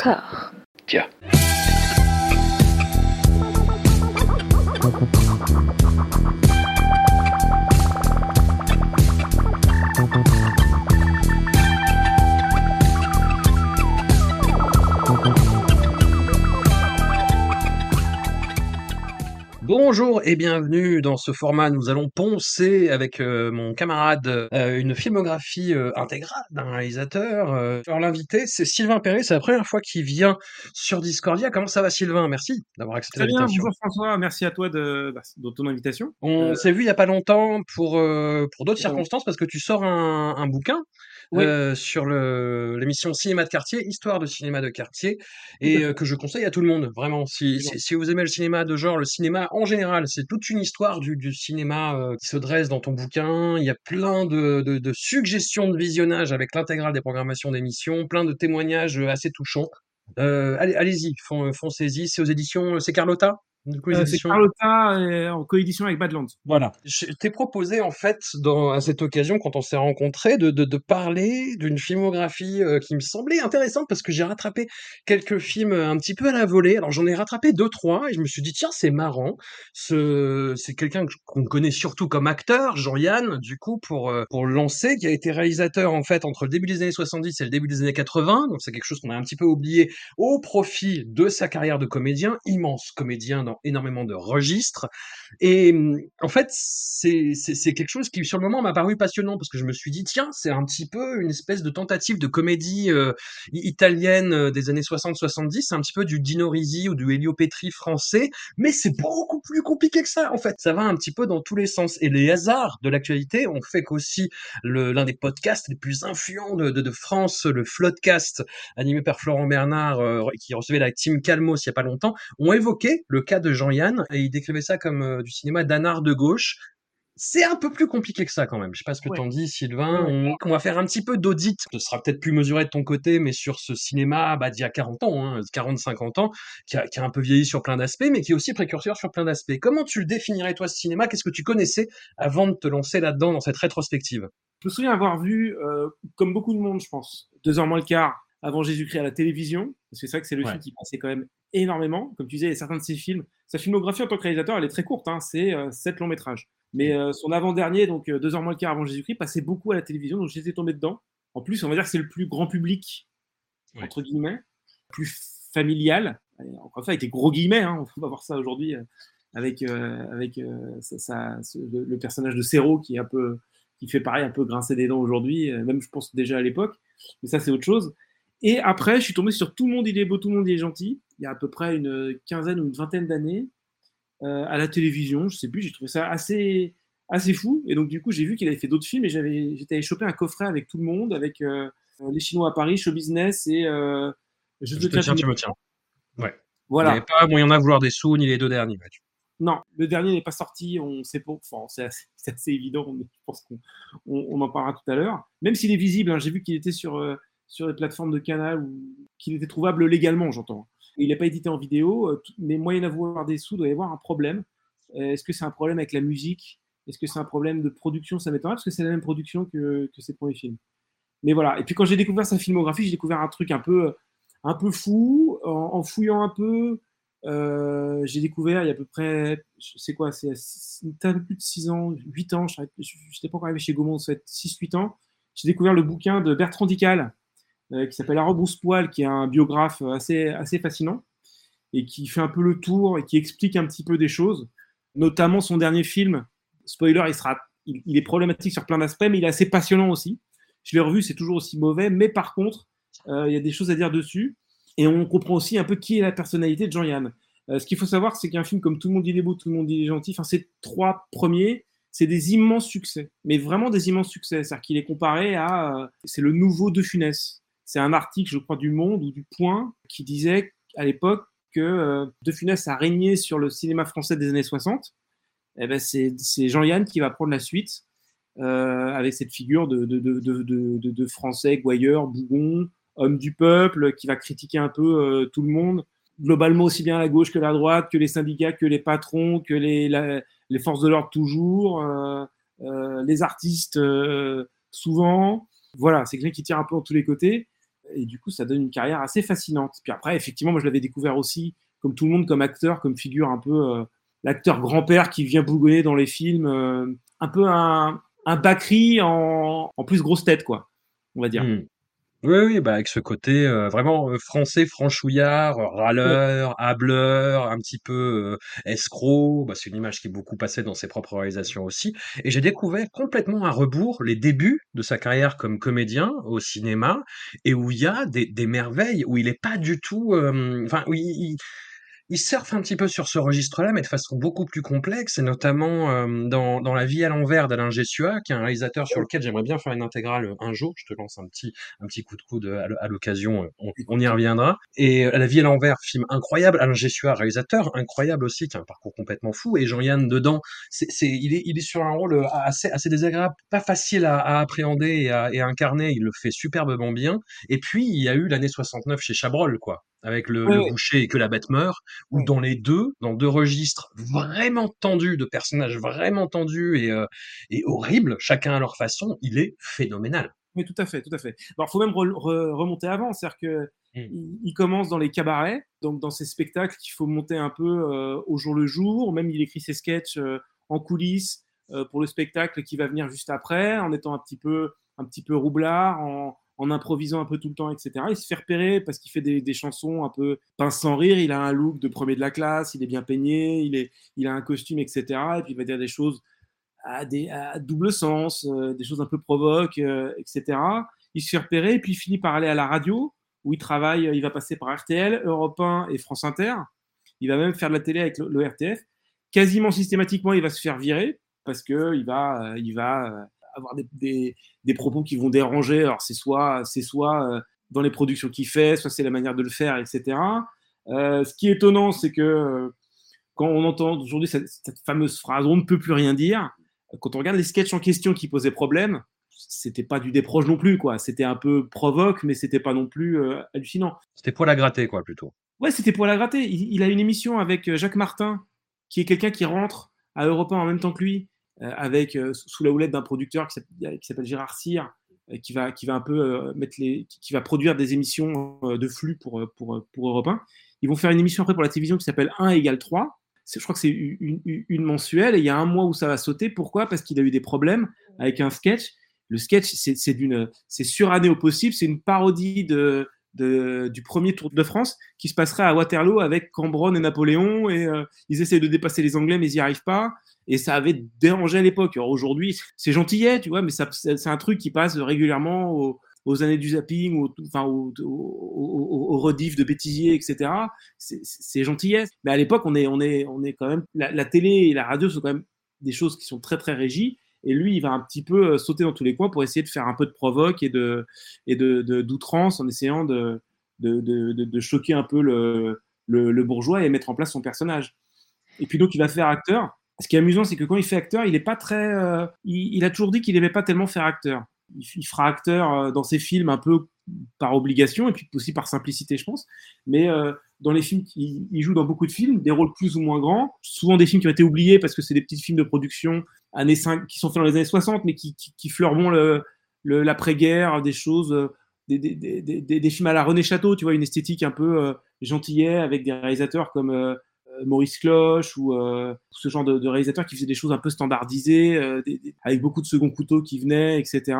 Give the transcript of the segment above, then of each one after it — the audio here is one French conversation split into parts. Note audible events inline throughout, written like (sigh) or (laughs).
Encore. Tiens. Bonjour et bienvenue dans ce format. Nous allons poncer avec euh, mon camarade euh, une filmographie euh, intégrale d'un réalisateur. Alors l'invité, c'est Sylvain Perret. C'est la première fois qu'il vient sur Discordia. Comment ça va, Sylvain? Merci d'avoir accepté Très bien, l'invitation. bonjour François, merci à toi de, bah, de ton invitation. On s'est vu il y a pas longtemps pour pour d'autres circonstances parce que tu sors un, un bouquin. Oui. euh, sur l'émission Cinéma de quartier, histoire de cinéma de quartier, et euh, que je conseille à tout le monde, vraiment. Si, si, si vous aimez le cinéma de genre, le cinéma en général, c'est toute une histoire du, du cinéma euh, qui se dresse dans ton bouquin. Il y a plein de, de, de suggestions de visionnage avec l'intégrale des programmations d'émissions, plein de témoignages euh, assez touchants. Euh, allez, allez-y, fon- foncez-y. C'est aux éditions, c'est Carlotta, Euh, c'est éditions. Carlotta euh, en coédition avec Badlands. Voilà. Je t'ai proposé, en fait, dans, à cette occasion, quand on s'est rencontrés, de, de, de parler d'une filmographie euh, qui me semblait intéressante parce que j'ai rattrapé quelques films euh, un petit peu à la volée. Alors, j'en ai rattrapé deux, trois et je me suis dit, tiens, c'est marrant. Ce, c'est quelqu'un que- qu'on connaît surtout comme acteur, Jean-Yann, du coup, pour, euh, pour le lancer, qui a été réalisateur, en fait, entre le début des années 70 et le début des années 80. Donc, c'est quelque chose qu'on a un petit peu oublié au profit de sa carrière de comédien, immense comédien dans énormément de registres. Et hum, en fait, c'est quelque chose qui, sur le moment, m'a paru passionnant parce que je me suis dit, tiens, c'est un petit peu une espèce de tentative de comédie euh, italienne euh, des années 60-70, c'est un petit peu du Dino Risi ou du Elio français, mais c'est beaucoup plus compliqué que ça, en fait. Ça va un petit peu dans tous les sens. Et les hasards de l'actualité ont fait qu'aussi l'un des podcasts les plus influents de, de, France, le Floodcast, animé par Florent Bernard, euh, qui recevait la team Calmos il y a pas longtemps, ont évoqué le cas de Jean-Yann et ils décrivaient ça comme euh, du cinéma d'anard de gauche. C'est un peu plus compliqué que ça quand même. Je sais pas ce que Ouais. t'en dis, Sylvain. On, on va faire un petit peu d'audit. Ce sera peut-être plus mesuré de ton côté, mais sur ce cinéma bah, d'il y a 40 ans, hein, 40-50 ans, qui a, qui a un peu vieilli sur plein d'aspects, mais qui est aussi précurseur sur plein d'aspects. Comment tu le définirais, toi, ce cinéma? Qu'est-ce que tu connaissais avant de te lancer là-dedans, dans cette rétrospective? Je me souviens avoir vu, euh, comme beaucoup de monde, je pense, deux heures moins le quart avant Jésus-Christ à la télévision. Parce que c'est vrai que c'est le Ouais. film qui passait quand même énormément. Comme tu disais, a certains de ses films, sa filmographie en tant que réalisateur, elle est très courte, hein, c'est euh, sept longs métrages. Mais euh, son avant-dernier, donc euh, deux heures moins le quart avant Jésus-Christ, passait beaucoup à la télévision, donc j'étais tombé dedans. En plus, on va dire que c'est le plus grand public, Ouais. entre guillemets, plus familial. Et Encore une fois, avec des gros guillemets, hein, on va voir ça aujourd'hui euh, avec, avec ce- le, personnage de Serrault qui est un peu qui fait pareil un peu grincer des dents aujourd'hui, même je pense déjà à l'époque, mais ça c'est autre chose. Et après, je suis tombé sur Tout le monde il est beau, tout le monde il est gentil, il y a à peu près une quinzaine ou une vingtaine d'années, euh, à la télévision, je sais plus, j'ai trouvé ça assez, assez fou. Et donc du coup, j'ai vu qu'il avait fait d'autres films et j'avais, j'étais allé choper un coffret avec tout le monde, avec euh, Les Chinois à Paris, Show Business et euh, Je te tiens, tu me- tiens. Ouais. Il Voilà. n'y avait pas moyen d'en vouloir des sous, ni les deux derniers. Non, le dernier n'est pas sorti, on sait pas, enfin, c'est assez, (laughs) assez évident, mais je pense qu'on on, on en parlera tout à l'heure. Même s'il est visible, hein, j'ai vu qu'il était sur, sur les plateformes de canal ou qu'il était trouvable légalement, j'entends. Il n'est pas édité en vidéo, euh, mais moyen d'avoir des sous, doit y avoir un problème. Euh, Est-ce que c'est un problème avec la musique? Est-ce que c'est un problème de production? Ça m'étonnerait parce que c'est la même production que, ses premiers films. Mais voilà. Et puis quand j'ai découvert sa filmographie, j'ai découvert un truc un peu, un peu fou. En, fouillant un peu, euh, j'ai découvert il y a à peu près, sais quoi, c'est un peu plus de 6 ans, 8 ans, je n'étais pas encore arrivé chez Gaumont, ça fait 6-8 ans. J'ai découvert le bouquin de Bertrand Dical qui s'appelle La rebrousse-poil, qui est un biographe assez, assez fascinant et qui fait un peu le tour et qui explique un petit peu des choses, notamment son dernier film. Spoiler, il, sera, il, est problématique sur plein d'aspects, mais il est assez passionnant aussi. Je l'ai revu, c'est toujours aussi mauvais, mais par contre, euh, il y a des choses à dire dessus. Et on comprend aussi un peu qui est la personnalité de Jean-Yann. Euh, ce qu'il faut savoir, c'est qu'un film comme Tout le monde il est beau, tout le monde il est gentil, enfin, ces trois premiers, c'est des immenses succès, mais vraiment des immenses succès. C'est-à-dire qu'il est comparé à. euh, c'est le nouveau De Funès. C'est un article, je crois, du Monde ou du Point qui disait à l'époque que euh, De Funès a régné sur le cinéma français des années 60. Eh ben, c'est Jean-Yann qui va prendre la suite euh, avec cette figure de, Français, Gouailleur, Bougon, homme du peuple, qui va critiquer un peu euh, tout le monde, globalement aussi bien la gauche que la droite, que les syndicats, que les patrons, que les, forces de l'ordre toujours, les artistes souvent. Voilà, c'est quelqu'un qui tire un peu en tous les côtés. Et du coup, ça donne une carrière assez fascinante. Puis après, effectivement, moi, je l'avais découvert aussi, comme tout le monde, comme acteur, comme figure un peu l'acteur grand-père qui vient bougonner dans les films, un peu un, un Bakri en, plus grosse tête, quoi, on va dire. Mmh. Oui, oui, bah avec ce côté euh, vraiment euh, français, franchouillard, euh, râleur, hableur, un petit peu escroc. Bah, c'est une image qui est beaucoup passée dans ses propres réalisations aussi. Et j'ai découvert complètement à rebours les débuts de sa carrière comme comédien au cinéma, et où il y a des, des merveilles, où il est pas du tout, enfin, où il, il surfe un petit peu sur ce registre-là, mais de façon beaucoup plus complexe, et notamment euh, dans, dans La vie à l'envers d'Alain Gessua, qui est un réalisateur sur lequel j'aimerais bien faire une intégrale euh, un jour. Je te lance un petit, un petit coup de coude à l'occasion, euh, on, y reviendra. Et La vie à l'envers, film incroyable. Alain Gessua, réalisateur incroyable aussi, qui a un parcours complètement fou. Et Jean-Yann dedans, c'est, c'est, il, est, il est sur un rôle assez, assez désagréable, pas facile à, à appréhender et à, et à incarner. Il le fait superbement bien. Et puis, il y a eu l'année 69 chez Chabrol, quoi avec le, boucher et que la bête meurt, ou dans les deux, dans deux registres vraiment tendus, de personnages vraiment tendus et, euh, et horribles, chacun à leur façon, il est phénoménal. Oui, tout à fait, tout à fait. Alors, faut même remonter avant, c'est-à-dire que mmh. il, commence dans les cabarets, donc dans ces spectacles qu'il faut monter un peu euh, au jour le jour. Même il écrit ses sketchs euh, en coulisses pour le spectacle qui va venir juste après, en étant un petit peu, un petit peu roublard, en, en improvisant un peu tout le temps, etc. Il se fait repérer parce qu'il fait des, chansons un peu pince sans rire. Il a un look de premier de la classe, il est bien peigné, il, est, il a un costume, etc. Et puis il va dire des choses à, double sens, euh, des choses un peu provoques, euh, etc. Il se fait repérer et puis il finit par aller à la radio où il travaille. Il va passer par RTL, Europe 1 et France Inter. Il va même faire de la télé avec le, RTF. Quasiment systématiquement, il va se faire virer parce que il va, il va avoir des, des, propos qui vont déranger. Alors, c'est soit, c'est soit euh, dans les productions qu'il fait, soit c'est la manière de le faire, etc. Euh, ce qui est étonnant, c'est que euh, quand on entend aujourd'hui cette, fameuse phrase on ne peut plus rien dire, quand on regarde les sketchs en question qui posaient problème, c'était pas du déproche non plus, quoi. C'était un peu provoque, mais c'était pas non plus hallucinant. C'était poil à gratter, quoi, plutôt. Ouais, c'était poil à gratter. Il, il, a une émission avec Jacques Martin, qui est quelqu'un qui rentre à Europe 1 en même temps que lui, avec euh, sous la houlette d'un producteur qui s'appelle Gérard Cyr, euh, qui va, qui va un peu mettre les, qui va produire des émissions de flux pour, pour, pour Europe 1. Ils vont faire une émission après pour la télévision qui s'appelle 1 égale 3. Je crois que c'est une, une, mensuelle et il y a un mois où ça va sauter. Pourquoi? Parce qu'il a eu des problèmes avec un sketch. Le sketch, c'est d'une, c'est suranné au possible. C'est une parodie de, du premier Tour de France qui se passerait à Waterloo avec Cambronne et Napoléon. Et ils essayent de dépasser les Anglais, mais ils n'y arrivent pas et ça avait dérangé à l'époque. Aujourd'hui, c'est gentillet, tu vois, mais c'est un truc qui passe régulièrement aux, années du zapping, au, enfin, au, au, rediff de bêtisier, etc. C'est gentillet. Mais à l'époque, on est, on, est, on est quand même. La, télé et la radio sont quand même des choses qui sont très, très régies. Et lui, il va un petit peu euh, sauter dans tous les coins pour essayer de faire un peu de provoque et de et de, d'outrance en essayant de, de, de, choquer un peu le, le, le bourgeois et mettre en place son personnage. Et puis donc, il va faire acteur ce qui est amusant, c'est que quand il fait acteur, il est pas très. Euh, il, a toujours dit qu'il n'aimait pas tellement faire acteur. Il, fera acteur euh, dans ses films un peu par obligation et puis aussi par simplicité, je pense. Mais euh, dans les films, il, il, joue dans beaucoup de films, des rôles plus ou moins grands, souvent des films qui ont été oubliés parce que c'est des petits films de production années 5, qui sont faits dans les années 60, mais qui, qui, qui l'après-guerre, des choses, des, des, des, des, films à la René Château, tu vois, une esthétique un peu gentillet avec des réalisateurs comme Maurice Cloche ou euh, ce genre de, de, réalisateurs qui faisaient des choses un peu standardisées, euh, avec beaucoup de second couteaux qui venaient, etc.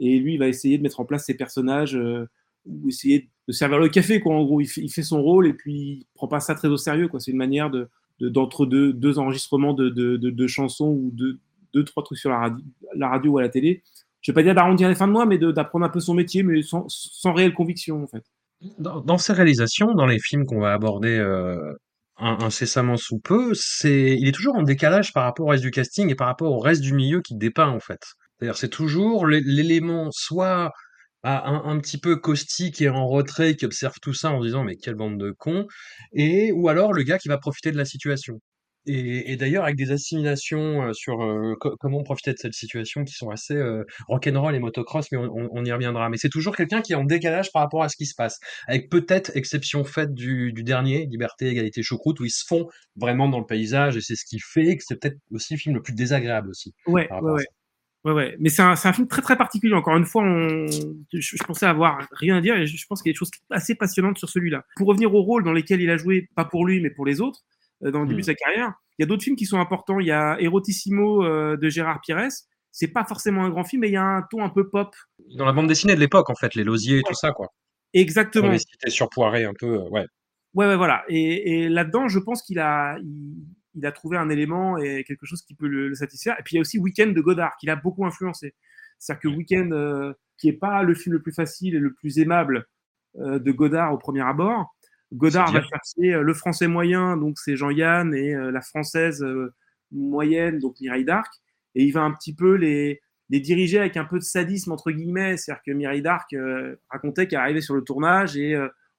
Et lui, il va essayer de mettre en place ses personnages euh, ou essayer de servir le café, quoi. En gros, il fait, son rôle et puis il prend pas ça très au sérieux, quoi. C'est une manière de, d'entre deux, enregistrements de, de, chansons ou de deux, trois trucs sur la radio, la radio ou à la télé. Je vais pas dire d'arrondir les fins de mois, mais d'apprendre un peu son métier, mais sans, sans réelle conviction, en fait. Dans, dans, ces réalisations, dans les films qu'on va aborder euh, incessamment sous peu, c'est, il est toujours en décalage par rapport au reste du casting et par rapport au reste du milieu qui dépeint en fait. C'est-à-dire c'est toujours l'élément soit bah, un, un, petit peu caustique et en retrait qui observe tout ça en disant mais quelle bande de cons, et ou alors le gars qui va profiter de la situation. Et, et d'ailleurs, avec des assimilations sur euh, comment profiter de cette situation qui sont assez euh, rock'n'roll et motocross, mais on, on, y reviendra. Mais c'est toujours quelqu'un qui est en décalage par rapport à ce qui se passe, avec peut-être exception faite du, du, dernier, Liberté, Égalité, Choucroute, où ils se font vraiment dans le paysage, et c'est ce qui fait que c'est peut-être aussi le film le plus désagréable aussi. Ouais, ouais, ouais. Ouais, ouais. Mais c'est un, un, film très très particulier. Encore une fois, on... je, je, pensais avoir rien à dire et je, pense qu'il y a des choses assez passionnantes sur celui-là. Pour revenir au rôle dans lesquels il a joué, pas pour lui, mais pour les autres, euh, dans le début mmh. de sa carrière, il y a d'autres films qui sont importants. Il y a Erotissimo euh, de Gérard Pires. C'est pas forcément un grand film, mais il y a un ton un peu pop. Dans la bande dessinée de l'époque, en fait, les Losiers et tout ça, quoi. Exactement. C'était surpoiré un peu, ouais. Ouais, ouais, voilà. Et, et là-dedans, je pense qu'il a, il, il, a trouvé un élément et quelque chose qui peut le, le, satisfaire. Et puis il y a aussi Weekend de Godard, qui l'a beaucoup influencé. C'est-à-dire que Weekend, euh, qui est pas le film le plus facile et le plus aimable euh, de Godard au premier abord, Godard va chercher euh, le français moyen, donc c'est Jean-Yann, et la française moyenne, donc Mireille d'Arc. Et il va un petit peu les, les diriger avec un peu de sadisme, entre guillemets. C'est-à-dire que Mireille d'Arc racontait qu'elle arrivait sur le tournage et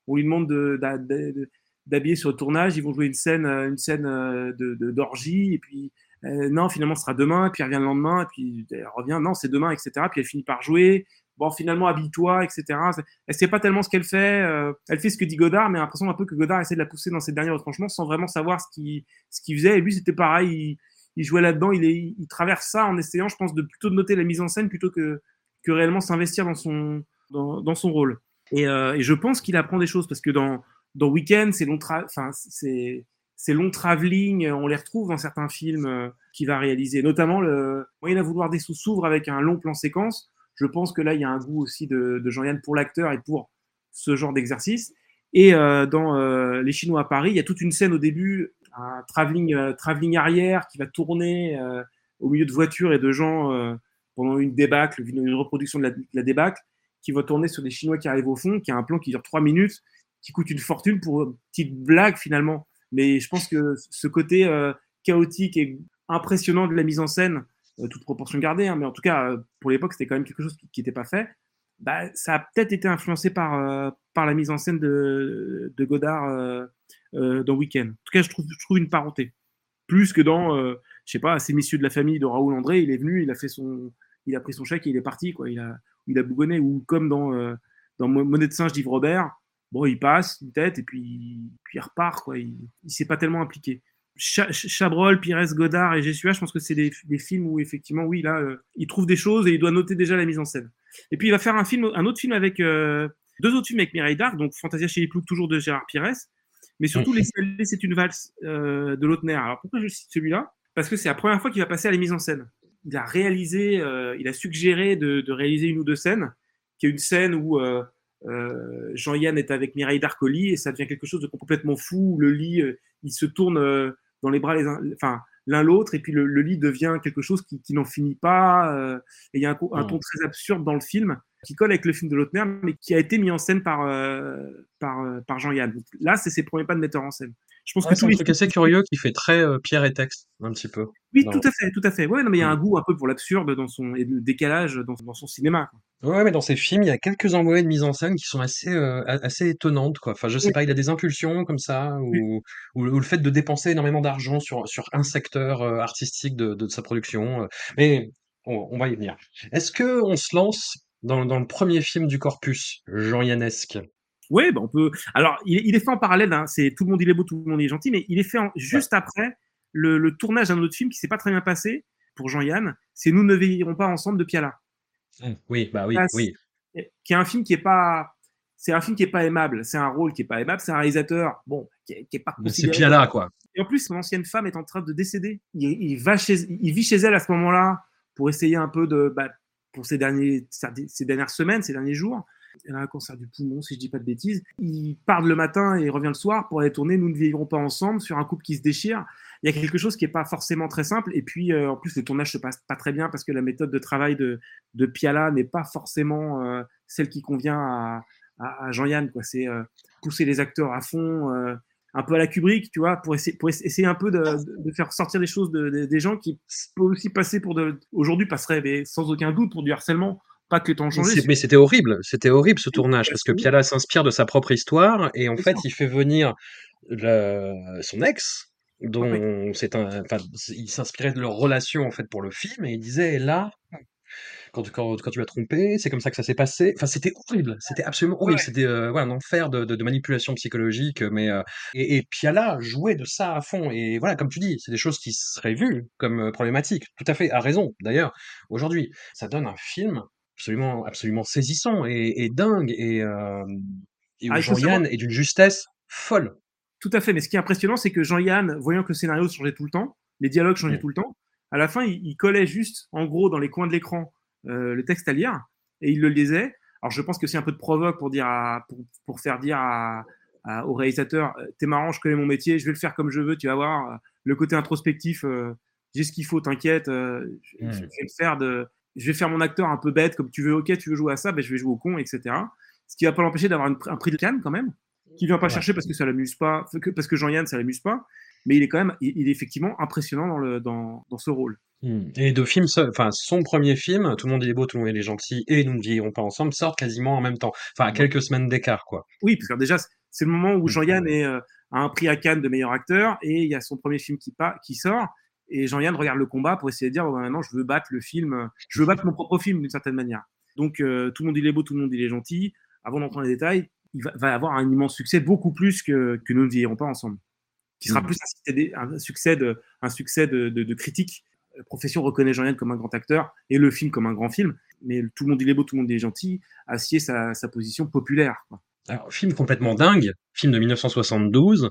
on lui demande de, de, de d'habiller sur le tournage, ils vont jouer une scène, une scène de d'orgie, et puis euh, non, finalement, ce sera demain, et puis elle revient le lendemain, et puis elle revient, non, c'est demain, etc. Puis elle finit par jouer, bon, finalement, habille-toi, etc. Elle sait pas tellement ce qu'elle fait, euh, elle fait ce que dit Godard, mais l'impression un peu que Godard essaie de la pousser dans ses derniers retranchements sans vraiment savoir ce qu'il ce qu'il faisait, et lui, c'était pareil, il, jouait là-dedans, il, traverse ça en essayant, je pense, de plutôt de noter la mise en scène plutôt que, que réellement s'investir dans son, dans, son rôle. Euh, et je pense qu'il apprend des choses, parce que dans dans Weekend, c'est long, enfin c'est ces longs travelling, on les retrouve dans certains films euh, qu'il va réaliser, notamment le Moyen à vouloir des sous s'ouvre avec un long plan séquence. Je pense que là, il y a un goût aussi de, de Jean-Yann pour l'acteur et pour ce genre d'exercice. Et euh, dans euh, Les Chinois à Paris, il y a toute une scène au début, un travelling, euh, travelling arrière qui va tourner euh, au milieu de voitures et de gens euh, pendant une débâcle, une, reproduction de la, de la, débâcle, qui va tourner sur des Chinois qui arrivent au fond, qui a un plan qui dure trois minutes, qui coûte une fortune pour une petite blague finalement. Mais je pense que ce côté euh, chaotique et impressionnant de la mise en scène, euh, toute proportion gardée, hein, mais en tout cas, euh, pour l'époque, c'était quand même quelque chose qui n'était pas fait. Bah, ça a peut-être été influencé par, euh, par la mise en scène de, Godard euh, euh, dans Weekend. En tout cas, je trouve, je trouve une parenté. Plus que dans, je sais pas, ces messieurs de la famille de Raoul André, il est venu, il a fait son, il a pris son chèque et il est parti, quoi. Il a, il a bougonné. Ou comme dans, dans Monnaie de singe d'Yves Robert, bon, il passe une tête et puis, puis il repart, quoi. Il, il s'est pas tellement impliqué. Chabrol, Pires, Godard et Jessua, je pense que c'est des, des, films où effectivement, oui, là, euh, il trouve des choses et il doit noter déjà la mise en scène. Et puis il va faire un film, un autre film avec euh, deux autres films avec Mireille Darc, donc Fantasia chez les Ploucs, toujours de Gérard Pires, mais surtout Les c'est une valse euh, de Lautner. Alors pourquoi je cite celui-là? Parce que c'est la première fois qu'il va passer à la mise en scène. Il a réalisé, euh, il a suggéré de, de, réaliser une ou deux scènes, qui est une scène où euh, Jean-Yann est avec Mireille Darcoli et ça devient quelque chose de complètement fou. Le lit, euh, il se tourne euh, dans les bras les enfin l'un l'autre et puis le, le, lit devient quelque chose qui, qui n'en finit pas. Et il y a un, un, ton très absurde dans le film qui colle avec le film de Lautner, mais qui a été mis en scène par par, par Jean-Yann. Là, c'est ses premiers pas de metteur en scène. Je pense ouais, que c'est un truc assez curieux qui fait très euh, pierre et texte un petit peu. Oui, non. tout à fait, tout à fait. Ouais, non, mais il y a un goût un peu pour l'absurde dans son et le décalage dans, dans son cinéma. Quoi. Ouais, mais dans ses films, il y a quelques envoyés de mise en scène qui sont assez euh, assez étonnantes quoi. Enfin, je sais oui. pas, il a des impulsions comme ça ou, oui. ou, ou, le fait de dépenser énormément d'argent sur sur un secteur euh, artistique de, de, de, sa production. Euh. Mais on, on va y venir. Est-ce que on se lance dans, dans le premier film du corpus, Jean Yannesque oui, bah on peut. Alors, il, il, est fait en parallèle. Hein. C'est tout le monde il est beau, tout le monde il est gentil, mais il est fait en... juste ouais. après le, le tournage d'un autre film qui s'est pas très bien passé pour Jean-Yann. C'est Nous ne veillerons pas ensemble de Piala. Mmh, oui, bah oui, oui. Qui est un film qui est pas. C'est un film qui est pas aimable. C'est un rôle qui est pas aimable. C'est un réalisateur, bon, qui est, qui est pas. C'est Piala, quoi. Et en plus, son ancienne femme est en train de décéder. Il, il va chez, il vit chez elle à ce moment-là pour essayer un peu de, bah, pour ces ces dernières semaines, ces derniers jours elle a un cancer du poumon, si je dis pas de bêtises. Il part le matin et revient le soir pour aller tourner Nous ne vieillirons pas ensemble sur un couple qui se déchire. Il y a quelque chose qui est pas forcément très simple. Et puis, euh, en plus, le tournage se passe pas très bien parce que la méthode de travail de, Piala n'est pas forcément euh, celle qui convient à, Jean-Yann. C'est euh, pousser les acteurs à fond, un peu à la Kubrick, tu vois, pour essayer, pour essayer un peu de, de faire sortir des choses de, de, des gens qui peuvent aussi passer pour de, aujourd'hui passeraient sans aucun doute pour du harcèlement pas que temps changé. Mais c'était horrible, c'était horrible ce tournage parce que Piala s'inspire de sa propre histoire et en fait il fait venir le, son ex dont c'est un, enfin, il s'inspirait de leur relation en fait pour le film et il disait là, quand, quand, quand tu vas tromper, c'est comme ça que ça s'est passé. Enfin, c'était horrible, c'était absolument horrible, Ouais. c'était euh, ouais, un enfer de, de, de manipulation psychologique, mais euh, et, et Piala jouait de ça à fond. Et voilà, comme tu dis, c'est des choses qui seraient vues comme euh, problématiques. Tout à fait, à raison. D'ailleurs, aujourd'hui, ça donne un film absolument, absolument saisissant et, et dingue et, euh, et Ah, Jean-Yann est d'une justesse folle. tout à fait. Mais ce qui est impressionnant, c'est que Jean-Yann, voyant que le scénario changeait tout le temps, les dialogues changeaient Mm. tout le temps, à la fin, il, il collait juste, en gros, dans les coins de l'écran, euh, le texte à lire et il le lisait. Alors, je pense que c'est un peu de provoque pour dire à, pour, pour faire dire à, à- au réalisateur, euh, t'es marrant, je connais mon métier, je vais le faire comme je veux, tu vas voir. euh, Le côté introspectif, euh, j'ai ce qu'il faut, t'inquiète, euh, je, je vais le faire de, je vais faire mon acteur un peu bête, comme tu veux, ok, tu veux jouer à ça, ben, je vais jouer au con, etc. Ce qui va pas l'empêcher d'avoir un prix de Cannes quand même, qui vient pas Ouais. chercher parce que ça l'amuse pas, parce que Jean-Yann ça l'amuse pas, mais il est quand même, il, il est effectivement impressionnant dans, le, dans, dans ce rôle. Mm. Et de films, enfin son premier film, Tout le monde est beau, tout le monde est gentil, et Nous ne vieillirons pas ensemble, sortent quasiment en même temps. Enfin, à quelques semaines d'écart, quoi. Oui, parce que déjà, c'est le moment où Mm. Jean-Yann est, euh, a un prix à Cannes de meilleur acteur et il y a son premier film qui, sort. Et Jean-Yann regarde le combat pour essayer de dire ben, maintenant je veux battre le film, je veux battre mon propre film d'une certaine manière. Donc euh, tout le monde il est beau, tout le monde il est gentil. Avant d'entrer dans les détails, il va, va avoir un immense succès, beaucoup plus que, que nous ne vieillirons pas ensemble, qui sera Mm. plus un succès, de- un succès de, un succès de, de, de critique. La profession reconnaît Jean-Yann comme un grand acteur et le film comme un grand film, mais tout le monde il est beau, tout le monde est gentil, assied sa, sa position populaire. Quoi. Alors, film complètement dingue, film de 1972,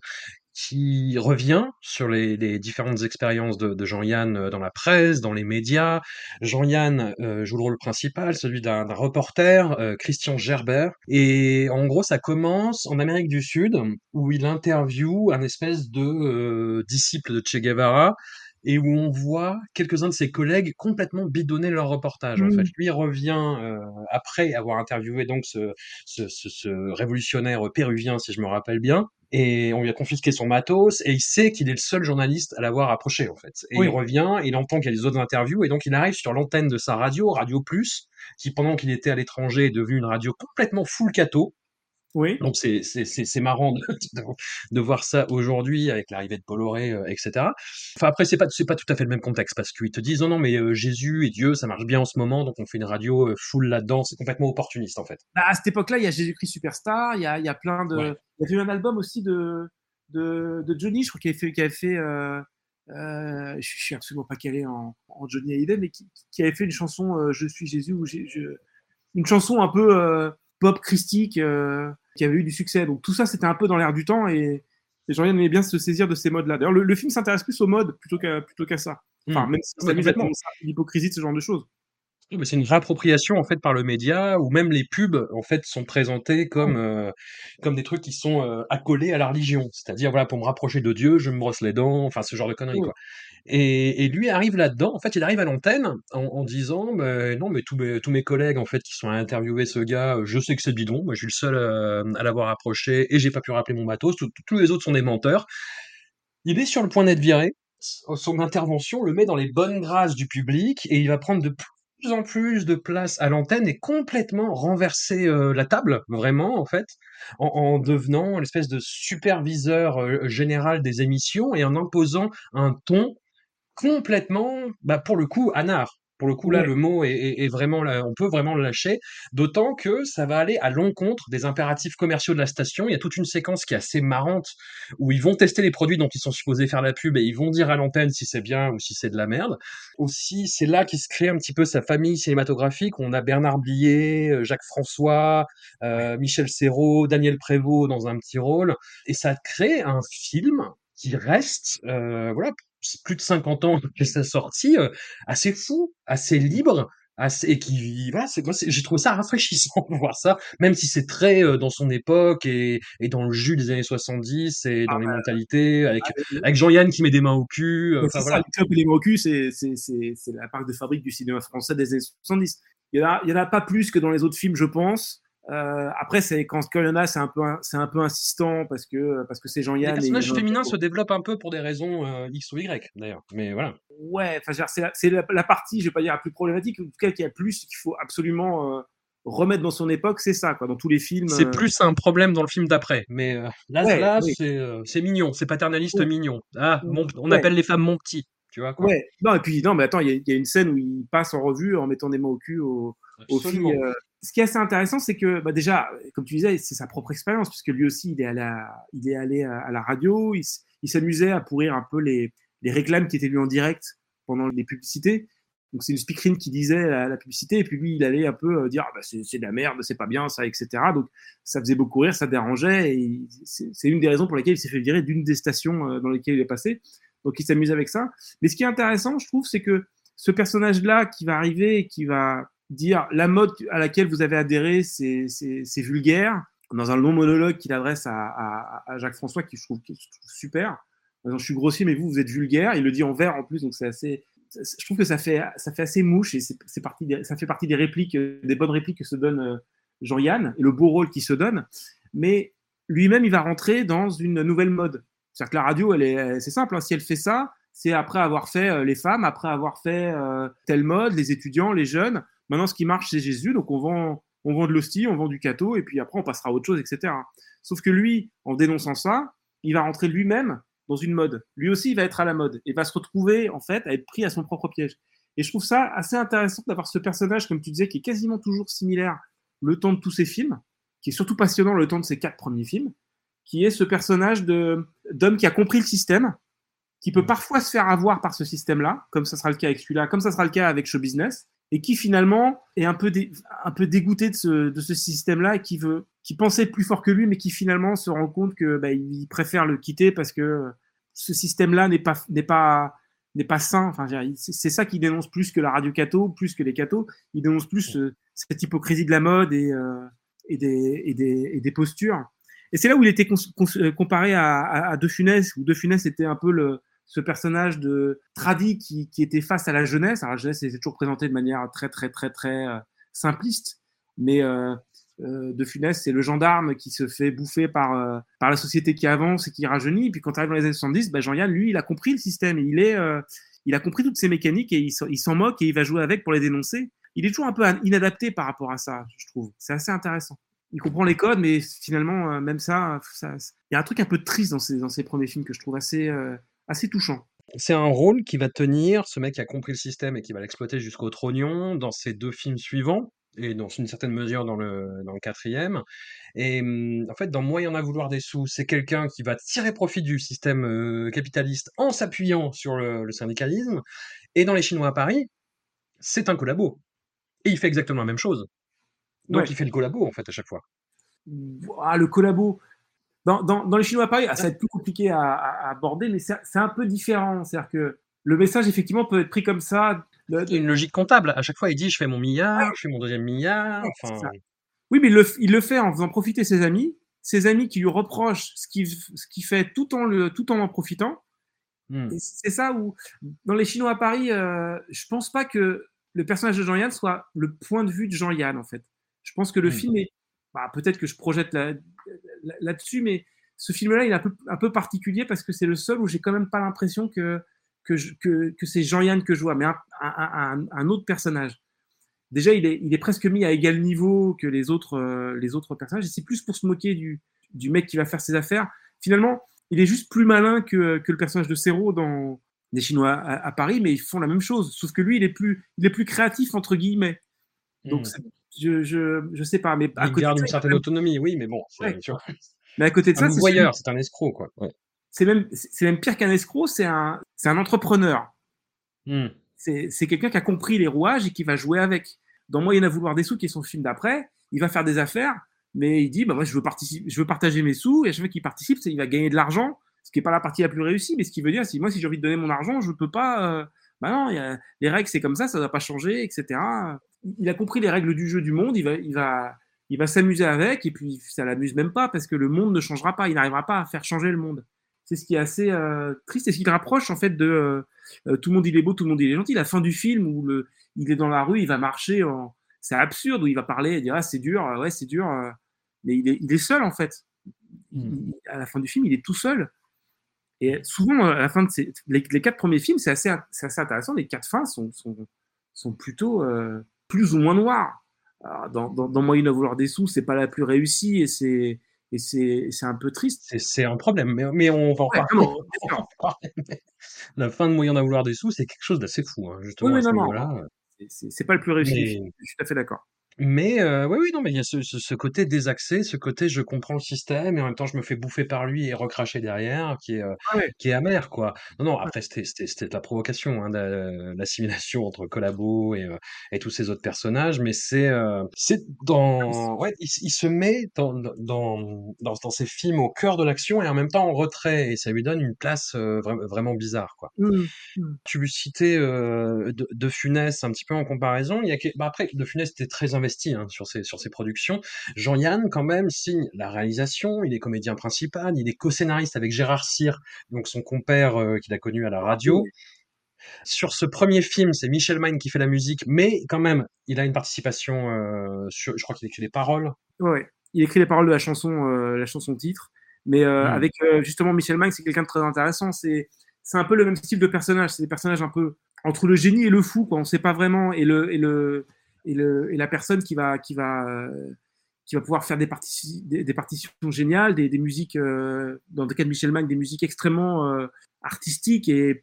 qui revient sur les, différentes expériences de, Jean-Yann euh, dans la presse, dans les médias. Jean-Yann euh, joue le rôle principal, celui d'un reporter, euh, Christian Gerber. Et en gros, ça commence en Amérique du Sud, où il interviewe un espèce de disciple de Che Guevara, et où on voit quelques-uns de ses collègues complètement bidonner leur reportage. En Mm. fait, lui revient euh, après avoir interviewé donc ce, ce, ce, ce révolutionnaire péruvien, si je me rappelle bien, et on lui a confisqué son matos, et il sait qu'il est le seul journaliste à l'avoir approché, en fait. Et Oui. il revient, il entend qu'il y a des autres interviews, et donc il arrive sur l'antenne de sa radio, Radio Plus, qui pendant qu'il était à l'étranger est devenue une radio complètement full cato, Oui. donc c'est c'est c'est c'est marrant de, (laughs) de, de voir ça aujourd'hui avec l'arrivée de Bolloré, euh, etc. Enfin après c'est pas c'est pas tout à fait le même contexte parce qu'ils te disent non non mais euh, Jésus et Dieu ça marche bien en ce moment donc on fait une radio euh, full là-dedans c'est complètement opportuniste en fait. Bah, à cette époque-là, il y a Jésus-Christ Superstar, il y a, il y a plein de. Ouais. Il y a eu un album aussi de, de, de Johnny, je crois, qui avait fait. Qui avait fait je, je suis absolument pas calé en, en Johnny Hallyday, mais qui, qui avait fait une chanson Je suis Jésus, ou je, une chanson un peu pop christique euh, qui avait eu du succès. Donc tout ça, c'était un peu dans l'air du temps et, et Jean-Yann aimait bien se saisir de ces modes-là. D'ailleurs, le, le film s'intéresse plus aux modes plutôt qu'à plutôt qu'à ça. Enfin, Hmm. même si dénonce l'hypocrisie de ce genre de choses. C'est une réappropriation en fait par le média où même les pubs en fait sont présentés comme euh, comme des trucs qui sont euh, accolés à la religion, c'est-à-dire voilà pour me rapprocher de Dieu, je me brosse les dents, enfin ce genre de conneries quoi. Et, lui arrive là-dedans, en fait il arrive à l'antenne en, disant mais non mais tous mes collègues en fait qui sont allés interviewer ce gars, euh, je sais que c'est bidon, moi je suis le seul euh, à l'avoir approché et j'ai pas pu rappeler mon matos, tous les autres sont des menteurs. Il est sur le point d'être viré. Son intervention le met dans les bonnes grâces du public et il va prendre de plus en plus de place à l'antenne et complètement renverser euh, la table, vraiment, en fait, en, en devenant l'espèce de superviseur général des émissions et en imposant un ton complètement, bah, pour le coup, anard. Pour le coup, là, le mot est, est- est vraiment, là, on peut vraiment le lâcher, d'autant que ça va aller à l'encontre des impératifs commerciaux de la station. Il y a toute une séquence qui est assez marrante où ils vont tester les produits dont ils sont supposés faire la pub et ils vont dire à l'antenne si c'est bien ou si c'est de la merde. Aussi, c'est là qu'il se crée un petit peu sa famille cinématographique. On a Bernard Blier, euh, Jacques François, euh, Michel Serrault, Daniel Prévost dans un petit rôle, et ça crée un film qui reste, euh, voilà, plus de 50 ans après sa sortie, euh, assez fou, assez libre, assez, et qui, voilà, c'est, moi, c'est- j'ai trouvé ça rafraîchissant de voir ça, même si c'est très euh, dans son époque et, et dans le jus des années 70 et dans Ah, les bah, mentalités, avec, ah, avec Jean-Yann qui met des mains au cul, euh, c'est voilà. ça, le club et les Mocus, c'est, c'est, c'est, c'est la marque de fabrique du cinéma français des années 70. Il y en a, il y en a pas plus que dans les autres films, je pense. Euh, après, c'est quand, quand il y en a, c'est un peu, c'est un peu insistant parce que, parce que c'est Les Jean-Yann. et personnages Jean- féminins se développent un peu pour des raisons euh, X ou Y, d'ailleurs. Mais voilà. Ouais, enfin, c'est la, c'est la, la partie, je vais pas dire la plus problématique, en tout cas, qu'il y a plus, qu'il faut absolument euh, remettre dans son époque, c'est ça, quoi, dans tous les films. C'est plus un problème dans le film d'après. Mais là, Ouais, là oui. c'est mignon, c'est paternaliste mignon. Ah, mon- on Ouais. appelle les femmes mon petit. Tu vois, quoi. Ouais, non, et puis, non, mais attends, il y, a- il y a une scène où il passe en revue en mettant des mains au cul aux, aux filles. euh. Ce qui est assez intéressant, c'est que bah, déjà, comme tu disais, c'est sa propre expérience, puisque lui aussi, il est allé à, la radio, il, s'amusait à pourrir un peu les, réclames qui étaient lues en direct pendant les publicités. Donc c'est une speakerine qui disait la, la publicité, et puis lui, il allait un peu euh, dire ah, bah, c'est de la merde, c'est pas bien ça, etc. Donc ça faisait beaucoup rire, ça dérangeait, et c'est une des raisons pour lesquelles il s'est fait virer d'une des stations euh, dans lesquelles il est passé. Donc il s'amuse avec ça. Mais ce qui est intéressant, je trouve, c'est que ce personnage-là qui va arriver et qui va dire la mode à laquelle vous avez adhéré, c'est vulgaire, dans un long monologue qu'il adresse à, Jacques François, qui je trouve, qui je super. Je suis grossier, mais vous, vous êtes vulgaire. Il le dit en vers en plus, donc c'est assez. Je trouve que ça fait, ça fait assez mouche et c'est c'est parti des- ça fait partie des répliques, des bonnes répliques que se donne euh, Jean-Yann et le beau rôle qu'il se donne. Mais lui-même, il va rentrer dans une nouvelle mode. C'est-à-dire que la radio, elle est, c'est simple. hein, si elle fait ça, c'est après avoir fait euh, les femmes, après avoir fait euh, telle mode, les étudiants, les jeunes. Maintenant, ce qui marche, c'est Jésus. Donc, on vend, on vend de l'hostie, on vend du cateau, et puis après, on passera à autre chose, etc. Sauf que lui, en dénonçant ça, il va rentrer lui-même dans une mode. Lui aussi, il va être à la mode et va se retrouver, en fait, à être pris à son propre piège. Et je trouve ça assez intéressant d'avoir ce personnage, comme tu disais, qui est quasiment toujours similaire le temps de tous ses films, qui est surtout passionnant le temps de ses quatre premiers films, qui est ce personnage d'homme qui a compris le système, qui peut Mm. parfois se faire avoir par ce système-là, comme ça sera le cas avec celui-là, comme ça sera le cas avec Show Business, et qui finalement est un peu, dé- un peu dégoûté de ce, de ce système-là et qui veut, qui pensait être plus fort que lui, mais qui finalement se rend compte que bah, il préfère le quitter parce que ce système-là n'est pas, n'est pas, n'est pas sain. Enfin, c'est ça qui dénonce plus que la radio cato, plus que les cathos. Il dénonce plus euh, cette hypocrisie de la mode et, euh, et, des, et, des, et des postures. Et c'est là où il était euh, comparé à, à, à De Funès, où De Funès était un peu le, ce personnage de tradi qui, était face à la jeunesse. Alors la jeunesse était toujours présentée de manière très très très très euh, simpliste, mais euh, euh, De Funès c'est le gendarme qui se fait bouffer par par la société qui avance et qui rajeunit. Et puis quand arrive dans les années 70, ben Jean-Yann lui il a compris le système, il est il a compris toutes ces mécaniques et il s'en- moque et il va jouer avec pour les dénoncer. Il est toujours un peu inadapté par rapport à ça, je trouve. C'est assez intéressant. Il comprend les codes, mais finalement, même ça, il y a un truc un peu triste dans ses, dans ses premiers films que je trouve assez, assez touchant. C'est un rôle qui va tenir, ce mec qui a compris le système et qui va l'exploiter jusqu'au trognon dans ses deux films suivants, et dans une certaine mesure dans le, dans le quatrième. Et hum, en fait, dans Moi, il y en a vouloir des sous, c'est quelqu'un qui va tirer profit du système euh, capitaliste en s'appuyant sur le, le syndicalisme. Et dans Les Chinois à Paris, c'est un collabo. Et il fait exactement la même chose. Donc Ouais. il fait le collabo, en fait, à chaque fois. Ah, le collabo. Dans, dans, dans les Chinois à Paris, ah, ça va être plus compliqué à, à- à aborder, mais c'est un peu différent. C'est-à-dire que le message, effectivement, peut être pris comme ça. Le- Il y a une logique comptable. À chaque fois, il dit, je fais mon milliard, je fais mon deuxième milliard. Enfin. Oui, mais il le, il le fait en faisant profiter ses amis, ses amis qui lui reprochent ce qu'il fait tout en, le, tout en en profitant. hmm. C'est ça où, dans les Chinois à Paris, euh, je pense pas que le personnage de Jean-Yann soit le point de vue de Jean-Yann, en fait. Je pense que le Mm. film est. bah, Peut-être que je projette là- là- là-dessus, mais ce film-là, il est un peu, un peu particulier parce que c'est le seul où j'ai quand même pas l'impression que, que, que, que c'est Jean-Yann que je vois, mais un, un- un- un autre personnage. Déjà, il est, il est presque mis à égal niveau que les autres, euh, les autres personnages, et c'est plus pour se moquer du, du mec qui va faire ses affaires. Finalement, il est juste plus malin que, que le personnage de Serrault dans des Chinois à, à Paris, mais ils font la même chose. Sauf que lui, il est plus, il est plus créatif entre guillemets. Donc, Hmm. Je, je, je sais pas, mais à Il côté, garde de une ça, certaine autonomie, oui, mais bon, c'est Ouais. mais à côté de un ça, c'est voyeur, c'est un escroc, quoi. Ouais. c'est même, c'est même pire qu'un escroc, c'est un, c'est un entrepreneur. Hmm. C'est quelqu'un qui a compris les rouages et qui va jouer avec. Dans Moi, il y en a vouloir des sous, qui est son film d'après, il va faire des affaires, mais il dit, bah, moi, je veux, participer, je veux partager mes sous, et à chaque fois qu'il participe, il va gagner de l'argent, ce qui n'est pas la partie la plus réussie, mais ce qui veut dire, si moi, si j'ai envie de donner mon argent, je ne peux pas. euh, bah non, il y a- les règles, c'est comme ça, ça ne va pas changer, etc. Il a compris les règles du jeu du monde, il va, il va, il va s'amuser avec, et puis ça l'amuse même pas, parce que le monde ne changera pas, il n'arrivera pas à faire changer le monde. C'est ce qui est assez euh, triste, et ce qui le rapproche, en fait, de euh, Tout le monde il est beau, tout le monde il est gentil. La fin du film où le, il est dans la rue, il va marcher, en... c'est absurde, où il va parler et dire ah, c'est dur, ouais, c'est dur, euh, mais il est, il est seul, en fait. Il- Mm. à la fin du film, il est tout seul. Et souvent, à la fin de ces, les, les quatre premiers films, c'est assez, c'est assez intéressant. Les quatre fins sont, sont, sont plutôt euh, plus ou moins. Alors, dans, dans, dans Moyen à vouloir des sous, c'est pas la plus réussie et c'est Et c'est un peu triste. C'est un problème, mais, mais on va en (laughs) parler. La fin de Moyen d'en vouloir des sous, c'est quelque chose d'assez fou, hein, justement. Oui, non, non. C'est pas le plus réussi. Je suis tout à fait d'accord. Mais euh, oui, oui, non, mais il y a ce, ce, côté désaxé, ce côté je comprends le système et en même temps je me fais bouffer par lui et recracher derrière, qui est, euh, qui est amer, quoi. Non, non, après c'était de la provocation, hein, l'assimilation entre Collabo et, euh, et tous ces autres personnages, mais c'est c'est dans, ouais, il, il, se met dans, dans, dans, dans ses films au cœur de l'action et en même temps en retrait et ça lui donne une place vraiment bizarre, quoi. Mmh, mmh. Tu citais de, de Funès un petit peu en comparaison, il y a bah, après De Funès était très investi Hein, sur, ses, sur ses productions. Jean-Yann, quand même, signe la réalisation, il est comédien principal, il est co-scénariste avec Gérard Cyr, donc son compère euh, qu'il a connu à la radio. Sur ce premier film, c'est Michel Maine qui fait la musique, mais quand même, il a une participation, euh, sur, je crois qu'il écrit les paroles. Ouais, il écrit les paroles de la chanson, euh, la chanson titre. Mais hmm. avec justement Michel Maine, c'est quelqu'un de très intéressant. C'est c'est un peu le même style de personnage. C'est des personnages un peu entre le génie et le fou, quoi. On ne sait pas vraiment. Et le, et le, et, la personne qui va, qui va, pouvoir faire des, des, partitions géniales, des, musiques, euh, dans le cas de Michel Magne, des musiques extrêmement euh, artistiques et,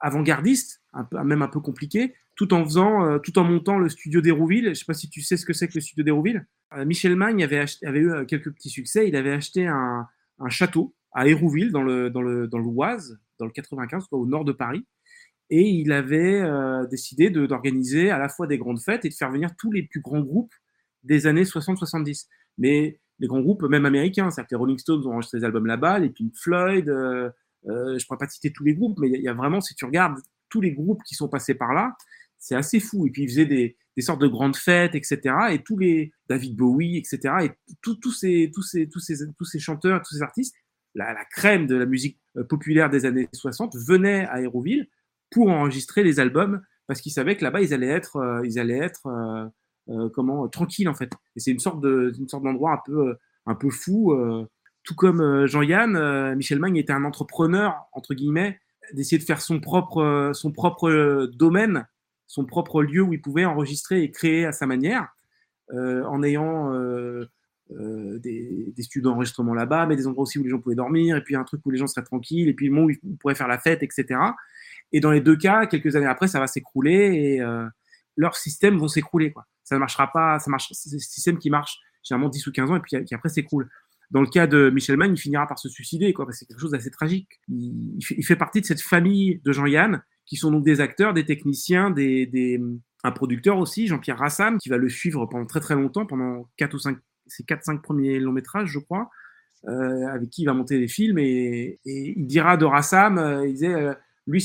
avant-gardistes, même un peu compliquées, tout en faisant, euh, tout en montant le studio d'Hérouville. Je ne sais pas si tu sais ce que c'est que le studio d'Hérouville. Michel Magne avait, eu quelques petits succès. Il avait acheté un, château à Hérouville, dans le, dans dans l'Oise, dans le 95, quoi, au nord de Paris et il avait euh, décidé d'organiser à la fois des grandes fêtes et de faire venir tous les plus grands groupes des années 60-70. Mais les grands groupes, même américains, que les Rolling Stones ont enregistré des albums là-bas, les Pink Floyd, euh, euh, je ne pourrais pas citer tous les groupes, mais il y, a vraiment, si tu regardes tous les groupes qui sont passés par là, c'est assez fou. Et puis ils faisaient des, sortes de grandes fêtes, etc. Et tous les David Bowie, etc. Et tous ces, tous ces, tous ces, tous ces chanteurs, tous ces artistes, la, la crème de la musique populaire des années 60 venaient à Hérouville pour enregistrer les albums parce qu'ils savaient que là-bas ils allaient être, euh, ils allaient être euh, euh, comment tranquilles en fait. Et c'est une sorte de, une sorte d'endroit un peu, un peu fou. tout comme Jean-Yann, Michel Magne était un entrepreneur entre guillemets d'essayer de faire son propre, son propre domaine, son propre lieu où il pouvait enregistrer et créer à sa manière, en ayant des, studios d'enregistrement là-bas, mais des endroits aussi où les gens pouvaient dormir, et puis un truc où les gens seraient tranquilles, et puis le moment où ils pourraient faire la fête, etc. Et dans les deux cas, quelques années après, ça va s'écrouler et euh, leurs systèmes vont s'écrouler. Ça ne marchera pas, ça marche, c'est un système qui marche généralement 10 ou 15 ans et puis qui après s'écroule. Dans le cas de Michel Mann, il finira par se suicider, quoi, c'est quelque chose d'assez tragique. Il, fait, partie de cette famille de Jean-Yann, qui sont donc des acteurs, des techniciens, des, un producteur aussi, Jean-Pierre Rassam, qui va le suivre pendant très très longtemps, pendant 4 ou 5, ses 4-5 premiers longs métrages, je crois, euh, avec qui il va monter des films. Et, il dira de Rassam, euh, il disait, lui,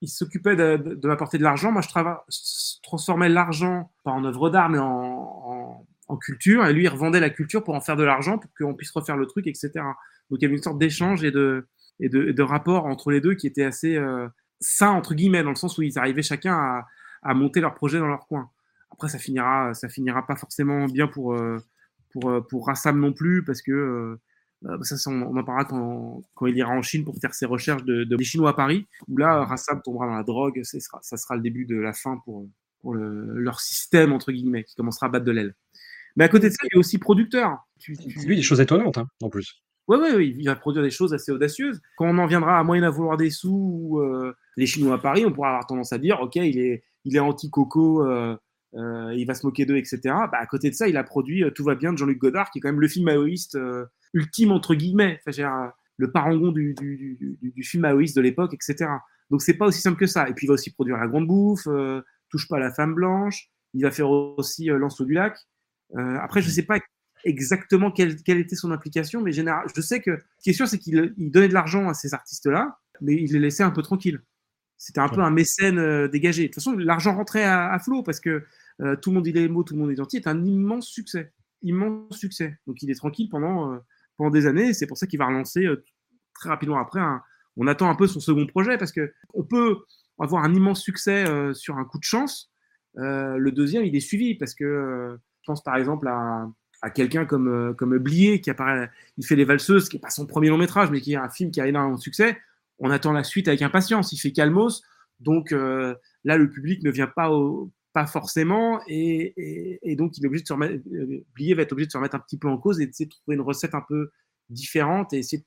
il s'occupait de, m'apporter de l'argent. Moi, je, transformais l'argent, pas en œuvre d'art, mais en, culture. Et lui, il revendait la culture pour en faire de l'argent, pour qu'on puisse refaire le truc, etc. Donc, il y avait une sorte d'échange et de, et de, rapport entre les deux qui était assez euh, sain, entre guillemets, dans le sens où ils arrivaient chacun à, monter leur projet dans leur coin. Après, ça finira, ça finira pas forcément bien pour, euh, pour, euh, pour Rassam non plus, parce que euh, ça, on, en parlera quand, quand, il ira en Chine pour faire ses recherches de, des Chinois à Paris, où là, Rassam tombera dans la drogue. Ça sera, ça sera le début de la fin pour, pour leur système, entre guillemets, qui commencera à battre de l'aile. Mais à côté de ça, il est aussi producteur. Tu, tu... Lui, des choses étonnantes, hein, en plus. Oui, oui, oui, il va produire des choses assez audacieuses. Quand on en viendra à moyen à vouloir des sous, euh, les Chinois à Paris, on pourra avoir tendance à dire, OK, il est, il est anti-coco, euh, euh, il va se moquer d'eux, etc. Bah, à côté de ça, il a produit Tout va bien de Jean-Luc Godard, qui est quand même le film maoïste ultime entre guillemets, enfin, le parangon du, du, du, du film maoïste de l'époque, etc. Donc c'est pas aussi simple que ça. Et puis il va aussi produire La Grande Bouffe, euh, Touche pas à la femme blanche, il va faire aussi euh, Lancelot du Lac. Euh, après, je sais pas exactement quelle, quelle, était son implication, mais général, je sais que ce qui est sûr, c'est qu'il donnait de l'argent à ces artistes-là, mais il les laissait un peu tranquilles. C'était un peu un mécène euh, dégagé. De toute façon, l'argent rentrait à, à, flot parce que tout le monde dit les mots, tout le monde est gentil, est un immense succès. Immense succès. Donc il est tranquille pendant pendant des années. C'est pour ça qu'il va relancer euh, très rapidement après. on attend un peu son second projet parce que on peut avoir un immense succès euh, sur un coup de chance. Euh, le deuxième, il est suivi parce que je pense par exemple à, quelqu'un comme, comme Blier qui apparaît, il fait Les Valseuses, qui n'est pas son premier long métrage, mais qui est un film qui a énormément de succès. On attend la suite avec impatience. Il fait Calmos, donc là le public ne vient pas au, pas forcément, et, donc il est obligé de se remettre, euh, va être obligé de se remettre un petit peu en cause et d'essayer de trouver une recette un peu différente et essayer de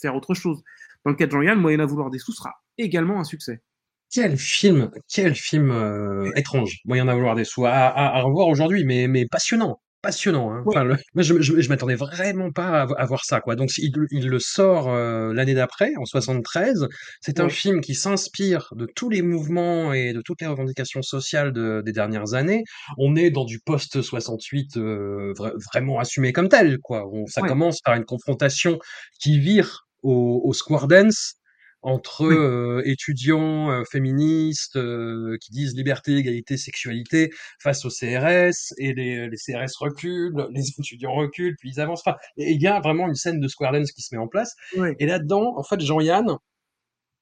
faire autre chose. Dans le cas de Jean-Yann, Moyen à vouloir des sous sera également un succès. Quel film, quel film euh, étrange, Moyen à vouloir des sous, à, à, à revoir aujourd'hui, mais, mais passionnant passionnant. Hein. Enfin, le, moi, je, je, je m'attendais vraiment pas à, à, voir ça, quoi. Donc, il, il le sort euh, l'année d'après, en 73. C'est ouais. un film qui s'inspire de tous les mouvements et de toutes les revendications sociales de, des dernières années. On est dans du post 68 euh, vra vraiment assumé comme tel, quoi. On, ça ouais. commence par une confrontation qui vire au, au square dance entre oui. euh, étudiants euh, féministes euh, qui disent liberté, égalité, sexualité face aux CRS et les, les, CRS reculent, (laughs) les étudiants reculent, puis ils avancent. Enfin, il y a vraiment une scène de Square Dance qui se met en place. Oui. Et là-dedans, en fait, Jean-Yann,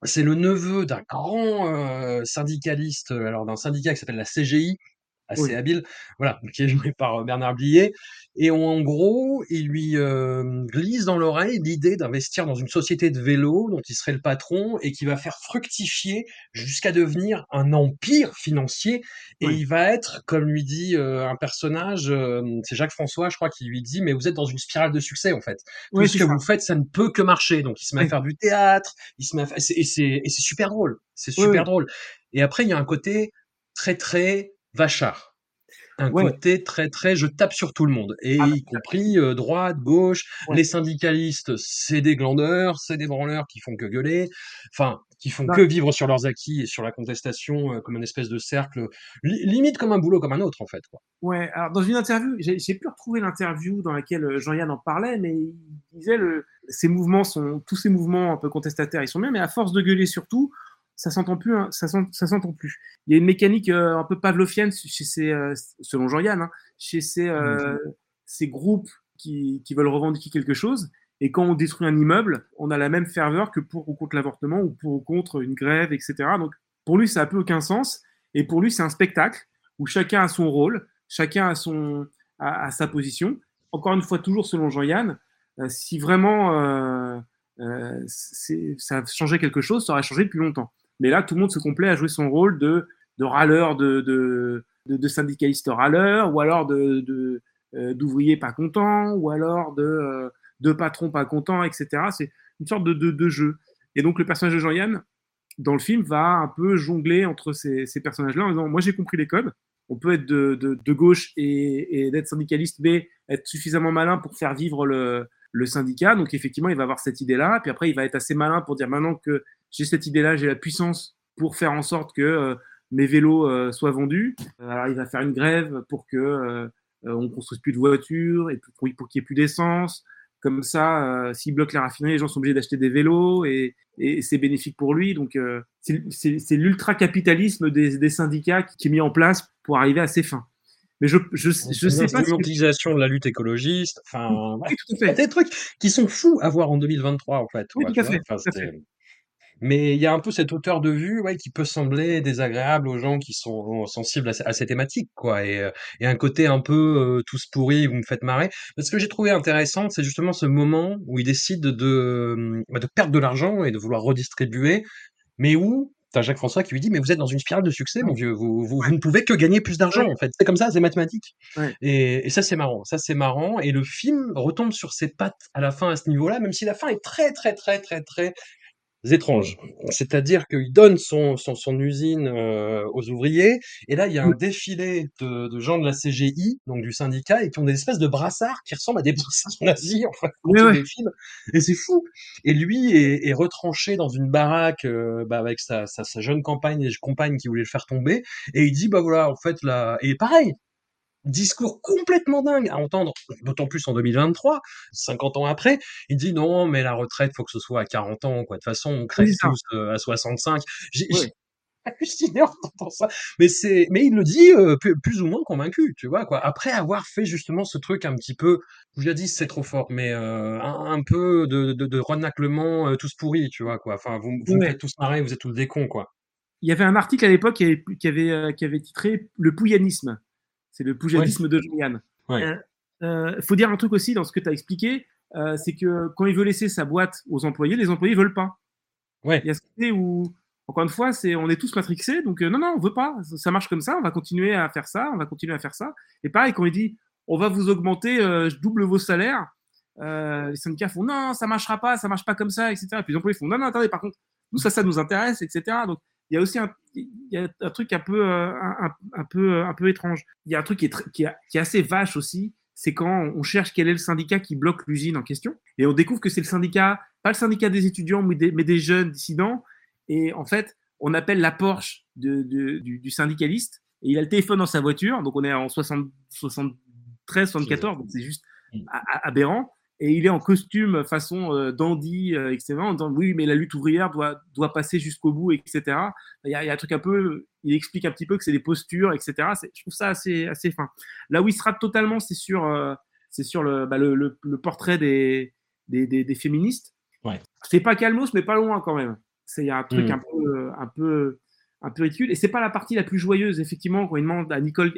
c'est le neveu d'un grand euh, syndicaliste, alors d'un syndicat qui s'appelle la CGI, assez oui. habile, voilà, qui est joué par Bernard Blier. Et en gros, il lui euh, glisse dans l'oreille l'idée d'investir dans une société de vélo dont il serait le patron et qui va faire fructifier jusqu'à devenir un empire financier. Et oui. il va être, comme lui dit euh, un personnage, euh, c'est Jacques François, je crois, qui lui dit, mais vous êtes dans une spirale de succès en fait. Tout ce que ça. vous faites, ça ne peut que marcher. Donc il se met à faire du théâtre, il se met à... et c'est super drôle, c'est super drôle. Et après, il y a un côté très très vachard un ouais. côté très très je tape sur tout le monde et ah, y compris euh, droite gauche ouais. les syndicalistes c'est des glandeurs c'est des branleurs qui font que gueuler enfin qui font non. que vivre sur leurs acquis et sur la contestation euh, comme une espèce de cercle li limite comme un boulot comme un autre en fait quoi. ouais alors dans une interview j'ai pu retrouver l'interview dans laquelle euh, Jean-Yann en parlait mais il disait le ces mouvements sont tous ces mouvements un peu contestataires ils sont bien mais à force de gueuler surtout ça s'entend plus, hein, ça s'entend plus. Il y a une mécanique euh, un peu pavlovienne chez ces, euh, selon Jean-Yann, hein, chez ces, euh, mmh. ces groupes qui, qui, veulent revendiquer quelque chose. Et quand on détruit un immeuble, on a la même ferveur que pour ou contre l'avortement ou pour ou contre une grève, etc. Donc pour lui, ça n'a plus aucun sens. Et pour lui, c'est un spectacle où chacun a son rôle, chacun a, son, a, a sa position. Encore une fois, toujours selon Jean-Yann, si vraiment ça a changé quelque chose, ça aurait changé depuis longtemps. Mais là, tout le monde se complaît à jouer son rôle de, de râleur, de, syndicaliste râleur, ou alors euh, d'ouvrier pas content, ou alors de, euh, patron pas content, etc. C'est une sorte de, jeu. Et donc le personnage de Jean-Yann, dans le film, va un peu jongler entre ces, personnages-là en disant, moi j'ai compris les codes, on peut être de gauche et, et d'être syndicaliste, mais être suffisamment malin pour faire vivre le, le syndicat. Donc effectivement, il va avoir cette idée-là. Puis après, il va être assez malin pour dire maintenant que j'ai cette idée-là, j'ai la puissance pour faire en sorte que euh, mes vélos euh, soient vendus. Alors il va faire une grève pour que euh, on construise plus de voitures et pour, pour qu'il n'y ait plus d'essence. Comme ça, euh, s'il bloque la raffinerie, les gens sont obligés d'acheter des vélos et, et c'est bénéfique pour lui. Donc, euh, c'est l'ultra-capitalisme des, des, syndicats qui est mis en place pour arriver à ses fins. Mais je, je, je sais pas. L'utilisation de la lutte écologiste, enfin, oui, tout à fait. des trucs qui sont fous à voir en 2023, en fait. Oui, tout à fait. Enfin, tout à fait. Mais il y a un peu cette hauteur de vue ouais, qui peut sembler désagréable aux gens qui sont sensibles à, à ces thématiques, quoi. Et, euh, et un côté un peu euh, tous pourris, vous me faites marrer. Mais ce que j'ai trouvé intéressant, c'est justement ce moment où il décide de, bah, de perdre de l'argent et de vouloir redistribuer, mais où T'as Jacques François qui lui dit mais vous êtes dans une spirale de succès mon vieux. Vous, vous, vous ne pouvez que gagner plus d'argent en fait c'est comme ça c'est mathématique. Ouais. et, et, ça c'est marrant ça c'est marrant. Et le film retombe sur ses pattes à la fin à ce niveau là même si la fin est très très très très très étranges. C'est-à-dire qu'il donne son, son, son usine euh, aux ouvriers, et là, il y a un défilé de, de, gens de la CGI, donc du syndicat, et qui ont des espèces de brassards qui ressemblent à des (laughs) brassards nazis, en fait, oui, ouais. Et c'est fou. Et lui est, est, retranché dans une baraque euh, bah, avec sa, sa, sa, jeune compagne et compagne qui voulait le faire tomber, et il dit, bah voilà, en fait, là... Et pareil, discours complètement dingue à entendre, d'autant plus en 2023, 50 ans après, il dit non, mais la retraite, faut que ce soit à 40 ans, quoi. De toute façon, on crève tous euh, à 65. J'ai oui. (laughs) halluciné en entendant ça. Mais c'est, mais il le dit euh, plus, ou moins convaincu, tu vois, quoi. Après avoir fait justement ce truc un petit peu, je lui ai dit c'est trop fort, mais euh, un, un, peu de, de, de renaclement euh, tous pourris, tu vois, quoi. Enfin, vous, vous ouais. me faites tous marrer, vous êtes tous des cons, quoi. Il y avait un article à l'époque qui avait, qui avait, qui avait titré Le pouyanisme c'est le poujadisme ouais. de Jean-Yann. Il ouais. euh, euh, faut dire un truc aussi dans ce que tu as expliqué, euh, c'est que quand il veut laisser sa boîte aux employés, les employés veulent pas. Ouais. Il y a ce côté où, encore une fois, c'est on est tous matrixés, donc euh, non, non, on veut pas. Ça marche comme ça, on va continuer à faire ça, on va continuer à faire ça. Et pareil, quand il dit on va vous augmenter, je double vos salaires, les syndicats font non, ça marchera pas, ça marche pas comme ça, etc. Et puis les employés font non, non, attendez, par contre, nous, ça, ça nous intéresse, etc. Donc, il y a aussi un, il y a un truc un peu, un, un, peu, un peu étrange. Il y a un truc qui est, qui est, qui est assez vache aussi, c'est quand on cherche quel est le syndicat qui bloque l'usine en question. Et on découvre que c'est le syndicat, pas le syndicat des étudiants, mais des, mais des jeunes dissidents. Et en fait, on appelle la Porsche de, du, syndicaliste et il a le téléphone dans sa voiture. Donc on est en 60, 73, 74, donc c'est juste mm. aberrant. Et il est en costume façon euh, dandy, euh, etc. En disant oui, mais la lutte ouvrière doit, doit passer jusqu'au bout, etc. Il y, a, il y, a, un truc un peu, il explique un petit peu que c'est des postures, etc. Je trouve ça assez, assez fin. Là où il sera totalement, c'est sur, euh, c'est sur le, bah, le, le, portrait des, des, des, féministes. Ouais. C'est pas Calmos, mais pas loin quand même. Il y a un truc mm. un, peu, un, peu, un peu ridicule. Et c'est pas la partie la plus joyeuse, effectivement, quand il demande à Nicole,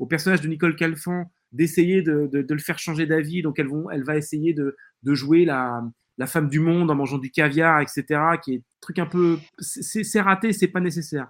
au personnage de Nicole Calfan d'essayer de, de, de, le faire changer d'avis. Donc, elle, vont, elle va essayer de, de jouer la, la, femme du monde en mangeant du caviar, etc. Qui est un truc un peu. C'est raté, c'est pas nécessaire.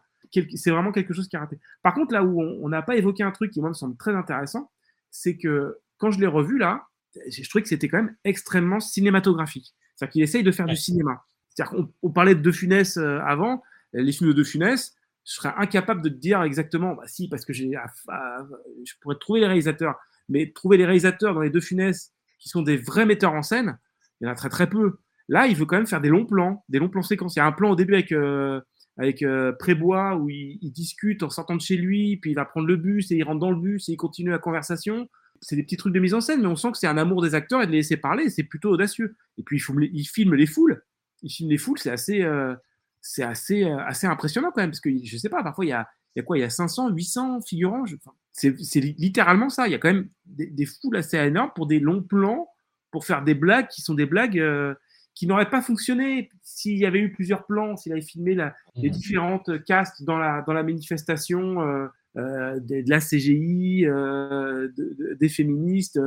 C'est vraiment quelque chose qui est raté. Par contre, là où on n'a pas évoqué un truc qui, moi, me semble très intéressant, c'est que quand je l'ai revu là, je trouvais que c'était quand même extrêmement cinématographique. C'est-à-dire qu'il essaye de faire du cinéma. C'est-à-dire qu'on parlait de De Funès euh, avant, les films de De Funès, je serais incapable de te dire exactement, bah si, parce que j'ai, je pourrais trouver les réalisateurs, mais trouver les réalisateurs dans les deux Funès qui sont des vrais metteurs en scène, il y en a très très peu. Là, il veut quand même faire des longs plans, des longs plans séquences. Il y a un plan au début avec, euh, avec euh, Prébois où il, discute en sortant de chez lui, puis il va prendre le bus et il rentre dans le bus et il continue la conversation. C'est des petits trucs de mise en scène, mais on sent que c'est un amour des acteurs et de les laisser parler, c'est plutôt audacieux. Et puis il, filme les, il filme les foules. Il filme les foules, c'est assez, euh, c'est assez, assez impressionnant quand même, parce que je sais pas, parfois il y a, il y a quoi? Il y a 500, 800 figurants C'est littéralement ça. Il y a quand même des, foules assez énormes pour des longs plans, pour faire des blagues qui sont des blagues euh, qui n'auraient pas fonctionné s'il y avait eu plusieurs plans, s'il avait filmé la, les mmh. différentes castes dans la, dans la manifestation. Euh, euh, de, la CGI, des féministes,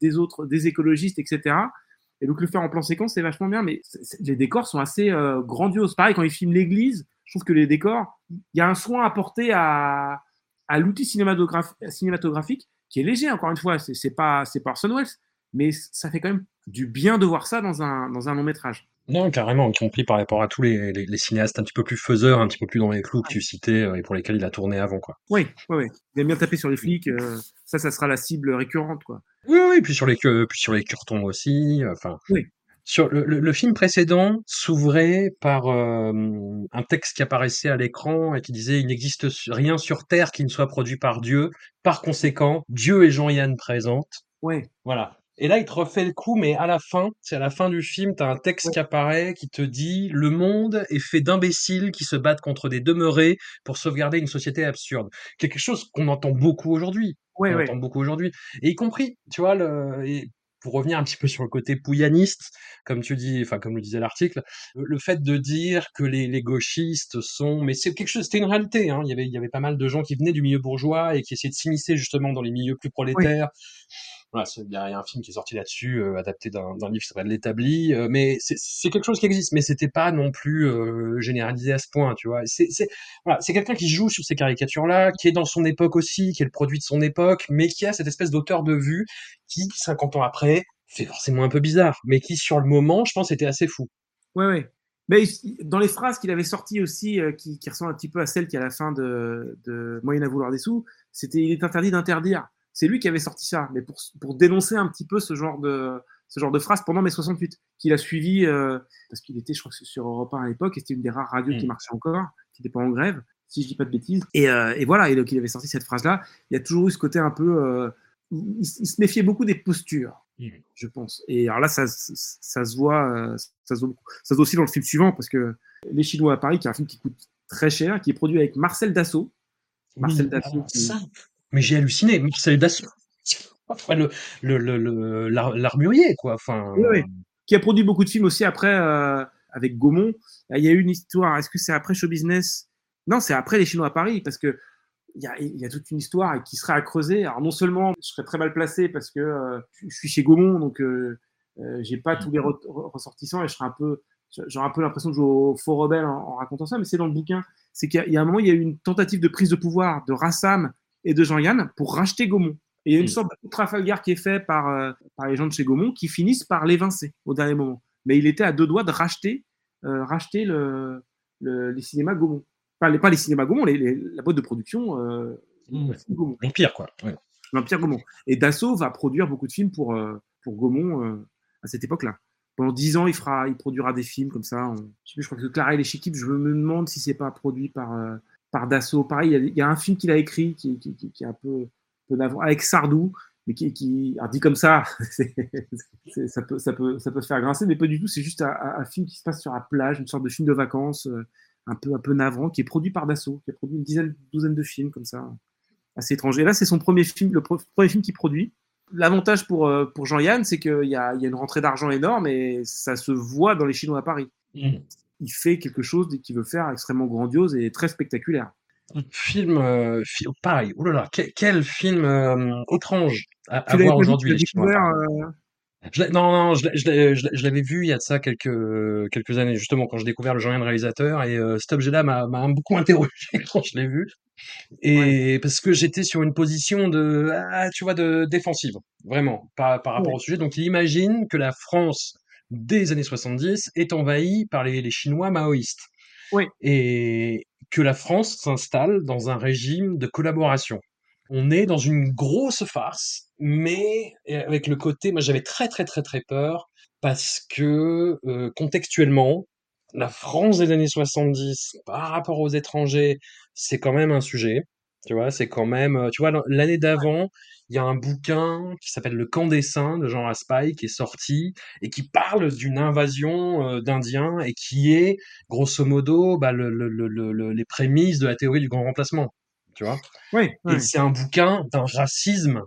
des autres, des écologistes, etc. Et donc le faire en plan séquence, c'est vachement bien, mais les décors sont assez grandioses. Pareil, quand ils filment l'église, je trouve que les décors, il y a un soin apporté à, à l'outil cinématographique qui est léger, encore une fois, c'est pas, pas Orson Welles, mais ça fait quand même du bien de voir ça dans un, dans un long métrage. Non, carrément, y compris par rapport à tous les, les, cinéastes un petit peu plus faiseurs, un petit peu plus dans les clous que tu citais euh, et pour lesquels il a tourné avant. Quoi. Oui, oui, oui. Il aime bien taper sur les flics, euh, ça, ça sera la cible récurrente. Quoi. Oui, oui, puis sur les, puis sur les curtons aussi. Enfin, oui. Sur le, le, film précédent s'ouvrait par euh, un texte qui apparaissait à l'écran et qui disait il n'existe rien sur terre qui ne soit produit par Dieu. Par conséquent, Dieu et Jean-Yann présentent. Ouais. Voilà. Et là, il te refait le coup, mais à la fin, c'est à la fin du film, tu as un texte qui apparaît qui te dit Le monde est fait d'imbéciles qui se battent contre des demeurés pour sauvegarder une société absurde. Quelque chose qu'on entend beaucoup aujourd'hui. Ouais, on ouais. entend beaucoup aujourd'hui. Et y compris, tu vois, le, pour revenir un petit peu sur le côté pouillaniste, comme tu dis, enfin comme le disait l'article, le fait de dire que les, les gauchistes sont, mais c'est quelque chose, c'était une réalité. Hein. Il y avait, il y avait pas mal de gens qui venaient du milieu bourgeois et qui essayaient de s'immiscer justement dans les milieux plus prolétaires. Voilà, il y, a un film qui est sorti là-dessus, euh, adapté d'un livre qui s'appelle L'établi, euh, mais c'est quelque chose qui existe, mais c'était pas non plus euh, généralisé à ce point, tu vois. C'est voilà, quelqu'un qui joue sur ces caricatures-là, qui est dans son époque aussi, qui est le produit de son époque, mais qui a cette espèce d'auteur de vue qui, 50 ans après, fait forcément un peu bizarre, mais qui sur le moment, je pense, était assez fou. Ouais, ouais. Mais dans les phrases qu'il avait sorties aussi, qui, ressemblent un petit peu à celles qui à la fin de, de Moyen à vouloir des sous, c'était il est interdit d'interdire. C'est lui qui avait sorti ça, mais pour, pour dénoncer un petit peu ce genre de, ce genre de phrase pendant mai 68, qu'il a suivi, euh, parce qu'il était, je crois, sur Europe 1 à l'époque, et c'était une des rares radios qui mm. marchait encore, qui n'était pas en grève, si je dis pas de bêtises. Et, euh, et voilà, et donc il avait sorti cette phrase-là. Il y a toujours eu ce côté un peu. Euh, il, se méfiait beaucoup des postures, mm. je pense. Et alors là, ça, ça, se voit, ça, se voit ça se voit aussi dans le film suivant, parce que Les Chinois à Paris, qui est un film qui coûte très cher, qui est produit avec Marcel Dassault. Marcel Dassault. Mais j'ai halluciné. Marcel Dassault. (laughs) Enfin, le, le, le, l'armurier, quoi. Enfin, oui, oui. Qui a produit beaucoup de films aussi après euh, avec Gaumont. Il y a eu une histoire. Est-ce que c'est après Show Business? Non, c'est après Les Chinois à Paris parce que il y, a, il y a, toute une histoire qui serait à creuser. Alors non seulement je serais très mal placé parce que euh, je suis chez Gaumont, donc euh, euh j'ai pas tous les ressortissants et je serais un peu, j'aurais un peu l'impression de jouer au faux rebelle en, en racontant ça. Mais c'est dans le bouquin. C'est qu'il y, a un moment, il y a eu une tentative de prise de pouvoir de Rassam et de Jean-Yann pour racheter Gaumont. Et il y a une Mm. sorte de Trafalgar qui est fait par, euh, par les gens de chez Gaumont qui finissent par l'évincer au dernier moment. Mais il était à deux doigts de racheter, euh, racheter le, le- les cinémas Gaumont. Enfin, les, pas les cinémas Gaumont, les, les- la boîte de production euh, Mm. Gaumont, L'Empire, quoi. Ouais. l'Empire Gaumont. Et Dassault va produire beaucoup de films pour, pour Gaumont à cette époque-là. Pendant dix ans, il, fera, il produira des films comme ça. On- je, sais plus, je crois que Clara et les Chiquipes, je me demande si c'est pas produit par, par Dassault. Pareil, il y, a, y a un film qu'il a écrit qui, est un peu, peu avec Sardou, mais qui, qui dit comme ça, (laughs) ça, peut, ça, faire grincer, mais pas du tout. C'est juste un, film qui se passe sur la plage, une sorte de film de vacances, euh, un peu, un peu navrant, qui est produit par Dassault, qui a produit une dizaine, douzaine de films comme ça, assez étrangers. Là, c'est son premier film, le premier film qu'il produit. L'avantage pour, euh, Jean-Yann, c'est qu'il y a, une rentrée d'argent énorme et ça se voit dans les Chinois à Paris. Mm. Il fait quelque chose qu'il veut faire extrêmement grandiose et très spectaculaire. Film, euh, fi- pareil. Ouh là là, quel, quel film euh, étrange à, voir aujourd'hui. euh, Je l'ai- non, non, je l'avais vu il y a de ça quelques, quelques années, justement, quand j'ai découvert le Jean-Yann réalisateur. Et euh, cet objet-là m'a beaucoup interrogé (laughs) quand je l'ai vu. Et parce que j'étais sur une position de, ah, tu vois, de défensive, vraiment, par, par rapport Ouais. au sujet. Donc, il imagine que la France des années 70 est envahie par les, les Chinois maoïstes. Oui. Et que la France s'installe dans un régime de collaboration. On est dans une grosse farce, mais avec le côté, moi j'avais très très très très peur parce que euh, contextuellement, la France des années 70 par rapport aux étrangers, c'est quand même un sujet. Tu vois, c'est quand même, tu vois, l'année d'avant, il y a un bouquin qui s'appelle Le camp des saints de Jean Raspail qui est sorti et qui parle d'une invasion d'Indiens et qui est, grosso modo, bah, le, le, le, le- les prémices de la théorie du grand remplacement. Tu vois? Oui, et c'est un bouquin d'un racisme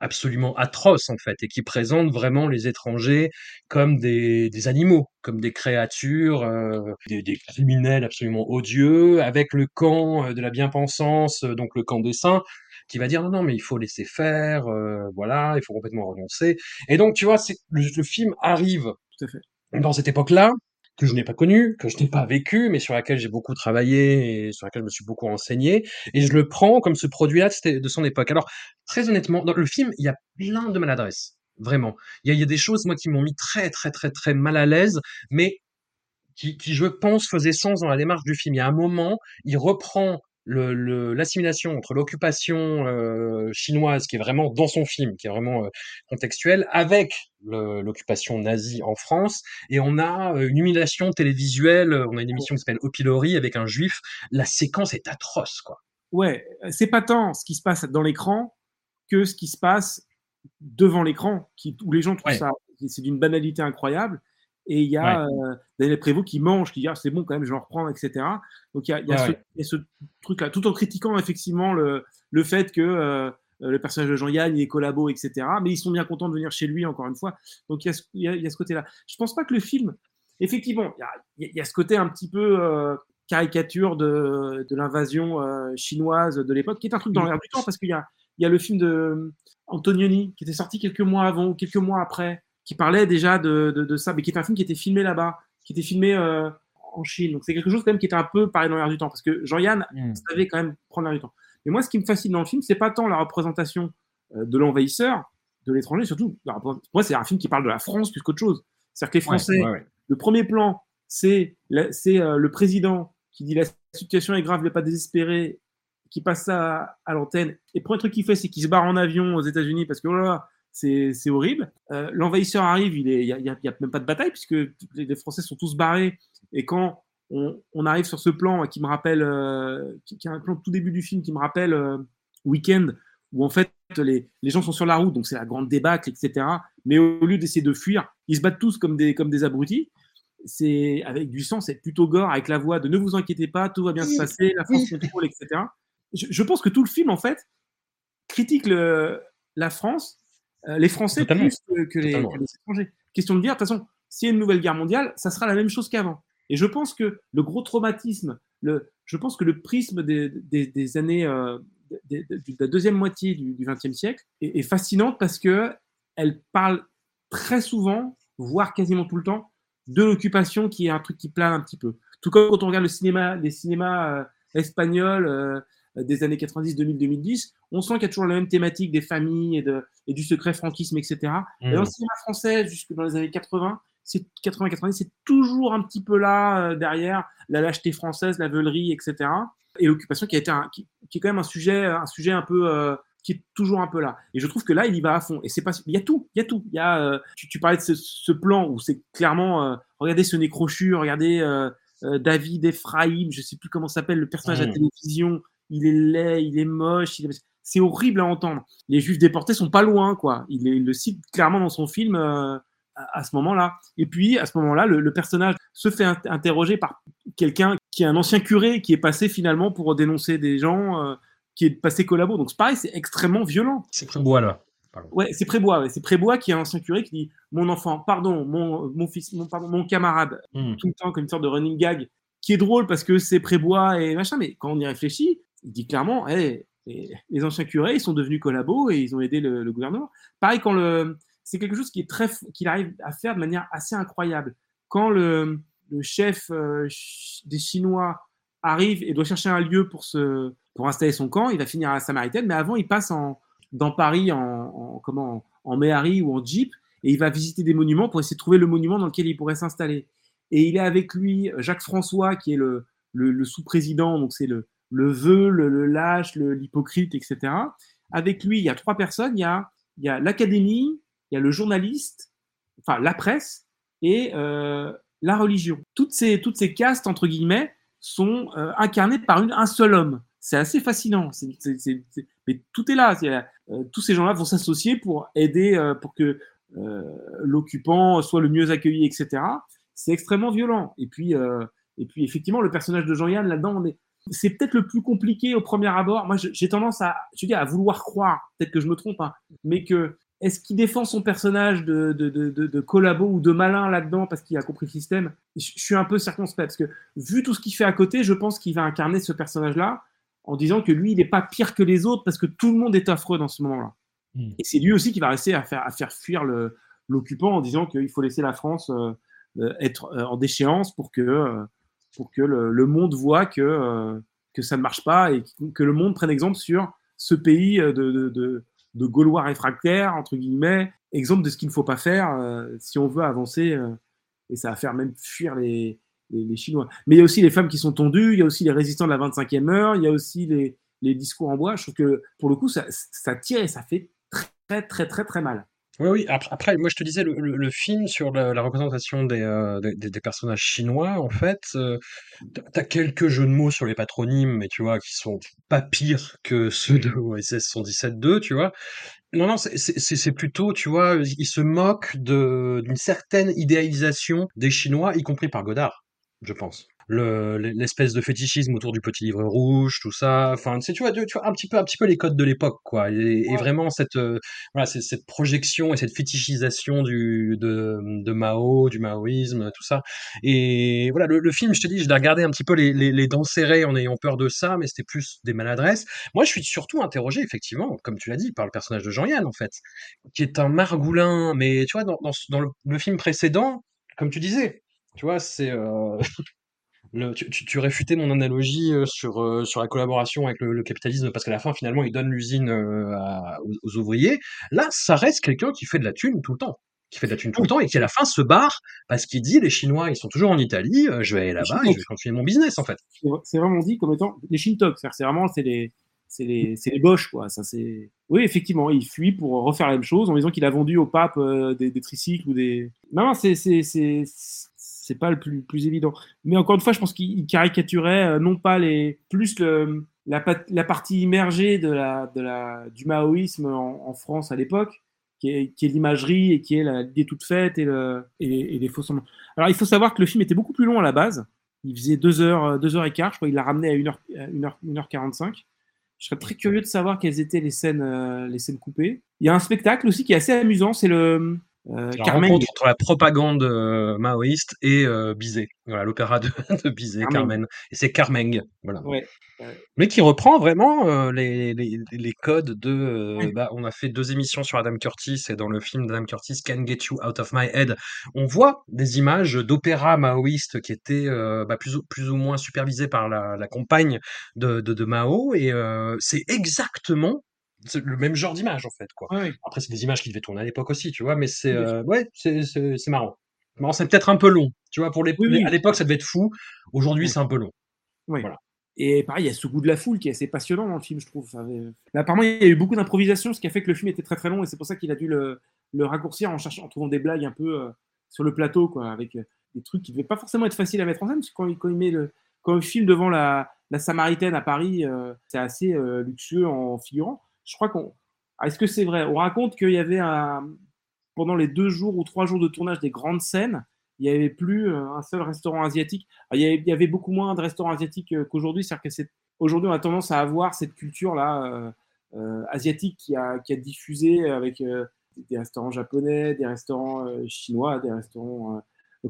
absolument atroce en fait, et qui présente vraiment les étrangers comme des, des animaux, comme des créatures, euh, des, des criminels absolument odieux, avec le camp euh, de la bien-pensance, euh, donc le camp des saints, qui va dire non non mais il faut laisser faire, euh, voilà, il faut complètement renoncer. Et donc tu vois, c'est le, le film arrive tout à fait. dans cette époque-là, que je n'ai pas connue, que je n'ai pas vécue, mais sur laquelle j'ai beaucoup travaillé et sur laquelle je me suis beaucoup renseigné, et je le prends comme ce produit-là de, son époque. Alors, très honnêtement, dans le film, il y a plein de maladresses, vraiment. Il y a, des choses, moi, qui m'ont mis très, très, très, très mal à l'aise, mais qui, je pense, faisaient sens dans la démarche du film. Il y a un moment, il reprend le- le- l'assimilation entre l'occupation euh, chinoise, qui est vraiment dans son film, qui est vraiment euh, contextuelle, avec l'occupation nazie en France, et on a euh, une humiliation télévisuelle, on a une émission qui s'appelle Au pilori avec un juif, la séquence est atroce, quoi. Ouais, c'est pas tant ce qui se passe dans l'écran que ce qui se passe devant l'écran, qui où les gens trouvent Ouais. ça, c'est d'une banalité incroyable. Et il y a euh, Daniel Prévost qui mange, qui dit ah, c'est bon quand même, je vais en reprendre, etc. Donc il y a, il y a Ouais, ce, ouais. truc-là, tout en critiquant effectivement le, le fait que euh, le personnage de Jean-Yann il est collabo, etc. Mais ils sont bien contents de venir chez lui encore une fois. Donc il y a ce, côté-là. Je pense pas que le film, effectivement, il y a, il y a ce côté un petit peu euh, caricature de, de l'invasion euh, chinoise de l'époque, qui est un truc dans l'air du temps parce qu'il y a, y a le film de Antonioni qui était sorti quelques mois avant ou quelques mois après, qui parlait déjà de, de, de ça, mais qui est un film qui était filmé là-bas, qui était filmé euh, en Chine. Donc c'est quelque chose quand même qui était un peu pareil dans l'air du temps, parce que Jean-Yann Mm. savait quand même prendre l'air du temps. Mais moi, ce qui me fascine dans le film, c'est pas tant la représentation euh, de l'envahisseur, de l'étranger, surtout. Moi, c'est un film qui parle de la France plus qu'autre chose. C'est-à-dire que les Français, Ouais, ouais, ouais. le premier plan, c'est euh, le président qui dit la situation est grave, ne pas désespérer, qui passe ça à, à l'antenne. Et le premier truc qu'il fait, c'est qu'il se barre en avion aux États-Unis parce que oh là là, c'est horrible. Euh, L'envahisseur arrive, il n'y a, y a- il y a même pas de bataille puisque les, Français sont tous barrés. Et quand on, on arrive sur ce plan qui me rappelle, euh, qui, qui est un plan de tout début du film qui me rappelle euh, Weekend, où en fait les, les gens sont sur la route, donc c'est la grande débâcle, etc. Mais au lieu d'essayer de fuir, ils se battent tous comme des, comme des abrutis c'est avec du sang, c'est plutôt gore, avec la voix de ne vous inquiétez pas, tout va bien se passer, la France contrôle, etc. Je, je pense que tout le film, en fait, critique le, la France, les Français Totalement. plus que, que les, Totalement. que les étrangers. Question de dire, de toute façon, s'il y a une nouvelle guerre mondiale, ça sera la même chose qu'avant. Et je pense que le gros traumatisme, le, je pense que le prisme des, des, des années, euh, des- de la deuxième moitié du XXe siècle est, est fascinante parce que elle parle très souvent, voire quasiment tout le temps, de l'occupation qui est un truc qui plane un petit peu. Tout comme quand on regarde le cinéma, les cinémas euh, espagnols, euh, des années 90, 2000, 2010, on sent qu'il y a toujours la même thématique des familles et, de, et du secret franquisme, etc. Et dans le cinéma français, jusque dans les années 80, c'est 80-90, c'est toujours un petit peu là derrière la lâcheté française, la veulerie, etc. Et l'occupation qui a été un, qui, est quand même un sujet, un sujet un peu qui est toujours un peu là. Et je trouve que là, il y va à fond. Et c'est pas, il y a tout, il y a tout. Il y a, euh, tu, parlais de ce, plan où c'est clairement, euh, regardez ce nez crochu, regardez euh, David Ephraim, je sais plus comment s'appelle le personnage à la mmh. télévision. Il est laid, il est moche, c'est horrible à entendre. Les Juifs déportés sont pas loin, quoi. Il, le cite clairement dans son film à, ce moment-là. Et puis, à ce moment-là, le, personnage se fait interroger par quelqu'un qui est un ancien curé qui est passé finalement pour dénoncer des gens qui est passé collabo. Donc c'est pareil, c'est extrêmement violent. C'est Prébois là. Ouais, c'est Prébois. C'est Prébois qui est un ancien curé qui dit mon enfant, pardon, mon, mon fils, mon, pardon, mon camarade, hmm. tout le temps comme une sorte de running gag, qui est drôle parce que c'est Prébois et machin. Mais quand on y réfléchit, il dit clairement, les, anciens curés, ils sont devenus collabos et ils ont aidé le, gouvernement. Pareil quand le, c'est quelque chose qui est très, qu'il arrive à faire de manière assez incroyable. Quand le, chef euh, des Chinois arrive et doit chercher un lieu pour se pour installer son camp. Il va finir à la Samaritaine, mais avant, il passe en, dans Paris en, comment, en Méhari ou en Jeep et il va visiter des monuments pour essayer de trouver le monument dans lequel il pourrait s'installer. Et il est avec lui Jacques François, qui est le, le, sous-président, donc c'est le, le vœu, le, lâche, l'hypocrite, etc. Avec lui, il y a trois personnes. Il y a, il y a l'académie, il y a le journaliste, enfin la presse et euh, la religion. Toutes ces, toutes ces castes, entre guillemets, sont euh, incarnées par une, un seul homme c'est assez fascinant. mais tout est là. Euh, tous ces gens-là vont s'associer pour aider, pour que l'occupant soit le mieux accueilli, etc. C'est extrêmement violent. Et puis, et puis effectivement, le personnage de Jean-Yann là-dedans, c'est peut-être le plus compliqué au premier abord. Moi, j'ai tendance à, je dis, à vouloir croire, peut-être que je me trompe, hein, mais que est-ce qu'il défend son personnage de, de, de, de, collabo ou de malin là-dedans parce qu'il a compris le système? Je, je, suis un peu circonspect parce que vu tout ce qu'il fait à côté, je pense qu'il va incarner ce personnage-là en disant que lui, il n'est pas pire que les autres parce que tout le monde est affreux dans ce moment-là. Hmm. Et c'est lui aussi qui va rester à faire, à faire fuir l'occupant en disant qu'il faut laisser la France euh, euh, être euh, en déchéance pour que, pour que le, monde voit que, que ça ne marche pas et que le monde prenne exemple sur ce pays de, de, de, de Gaulois réfractaires, entre guillemets, exemple de ce qu'il ne faut pas faire si on veut avancer. et ça va faire même fuir les, les, Chinois. Mais il y a aussi les femmes qui sont tondues, il y a aussi les résistants de la 25e heure, il y a aussi les, les discours en bois. Je trouve que pour le coup, ça, ça tire et ça fait très, très, très, très mal. Oui, oui. Après, moi, je te disais, le, le, film sur la, représentation des, euh, des, des, personnages chinois, en fait, euh, t'as quelques jeux de mots sur les patronymes, mais tu vois, qui sont pas pires que ceux de OSS 117.2, tu vois. Non, non, c'est plutôt, tu vois, ils se moquent d'une certaine idéalisation des Chinois, y compris par Godard je pense. L'espèce de fétichisme autour du petit livre rouge, tout ça. Enfin, tu vois, tu vois un petit peu, un petit peu les codes de l'époque, quoi. Et, vraiment cette, euh, voilà, cette projection et cette fétichisation du, de, de, Mao, du maoïsme, tout ça. Et voilà, le, film, je te dis, je l'ai regardé un petit peu les, les, les, dents serrées en ayant peur de ça, mais c'était plus des maladresses. Moi, je suis surtout interrogé, effectivement, comme tu l'as dit, par le personnage de Jean-Yann, en fait, qui est un margoulin, mais tu vois, dans, dans, dans le film précédent, comme tu disais, tu vois, c'est. Euh, (laughs) tu, réfutais mon analogie euh, sur, euh, sur la collaboration avec le, capitalisme, parce qu'à la fin, finalement, il donne l'usine aux, ouvriers. Là, ça reste quelqu'un qui fait de la thune tout le temps. Qui fait de la thune tout le temps et qui, à la fin, se barre parce qu'il dit les Chinois, ils sont toujours en Italie, je vais aller là-bas et je vais continuer mon business, en fait. C'est vraiment dit comme étant les Shintok. C'est vraiment, c'est les, c'est les, les Boches, quoi. Ça, c'est... Oui, effectivement, il fuit pour refaire la même chose en disant qu'il a vendu au pape des, tricycles ou des. Non, c'est, c'est, c'est pas le plus, plus, évident. Mais encore une fois, je pense qu'il caricaturait euh, non pas les plus le, la, la, partie immergée de la, de la, du maoïsme en, France à l'époque, qui est, l'imagerie et qui est l'idée toute faite et, le, et, les faux semblants. Alors il faut savoir que le film était beaucoup plus long à la base. Il faisait 2 heures, deux heures et quart, je crois qu'il l'a ramené à 1 heure, 1 heure, 1 heure 45. Je serais très curieux de savoir quelles étaient les scènes, euh, les scènes coupées. Il y a un spectacle aussi qui est assez amusant, c'est le, Euh, la Carmen, rencontre entre la propagande euh, maoïste et euh, Bizet. Voilà, l'opéra de, (laughs) de, Bizet, Carmen. Et c'est Carmeng. Voilà. Ouais, Mais qui reprend vraiment les, les, les, codes de. Bah, on a fait deux émissions sur Adam Curtis et dans le film d'Adam Curtis, Can Get You Out of My Head, on voit des images d'opéra maoïste qui étaient bah, plus, ou, plus ou moins supervisées par la, la compagne de, de, de Mao. Et c'est exactement c'est le même genre d'image en fait quoi. Après c'est des images qui devaient tourner à l'époque aussi, tu vois, mais c'est euh, ouais, c'est c'est marrant. Marrant, c'est peut-être un peu long, tu vois, pour les, à l'époque ça devait être fou. Aujourd'hui c'est un peu long. Voilà. Et pareil, il y a ce goût de la foule qui est assez passionnant dans le film, je trouve. apparemment, il y a eu beaucoup d'improvisation, ce qui a fait que le film était très très long, et c'est pour ça qu'il a dû le, le, raccourcir en cherchant, en trouvant des blagues un peu euh, sur le plateau, quoi, avec euh, des trucs qui ne devaient pas forcément être faciles à mettre en scène, parce que quand, quand il met le, quand il filme devant la, la Samaritaine à Paris, c'est assez luxueux en figurant je crois qu'on. Ah, est-ce que c'est vrai? On raconte qu'il y avait un... pendant les deux jours ou trois jours de tournage des grandes scènes, il n'y avait plus euh, un seul restaurant asiatique. Ah, il y avait beaucoup moins de restaurants asiatiques euh, qu'aujourd'hui. C'est-à-dire que c'est aujourd'hui on a tendance à avoir cette culture là euh, asiatique qui a, qui a diffusé avec des restaurants japonais, des restaurants chinois, des restaurants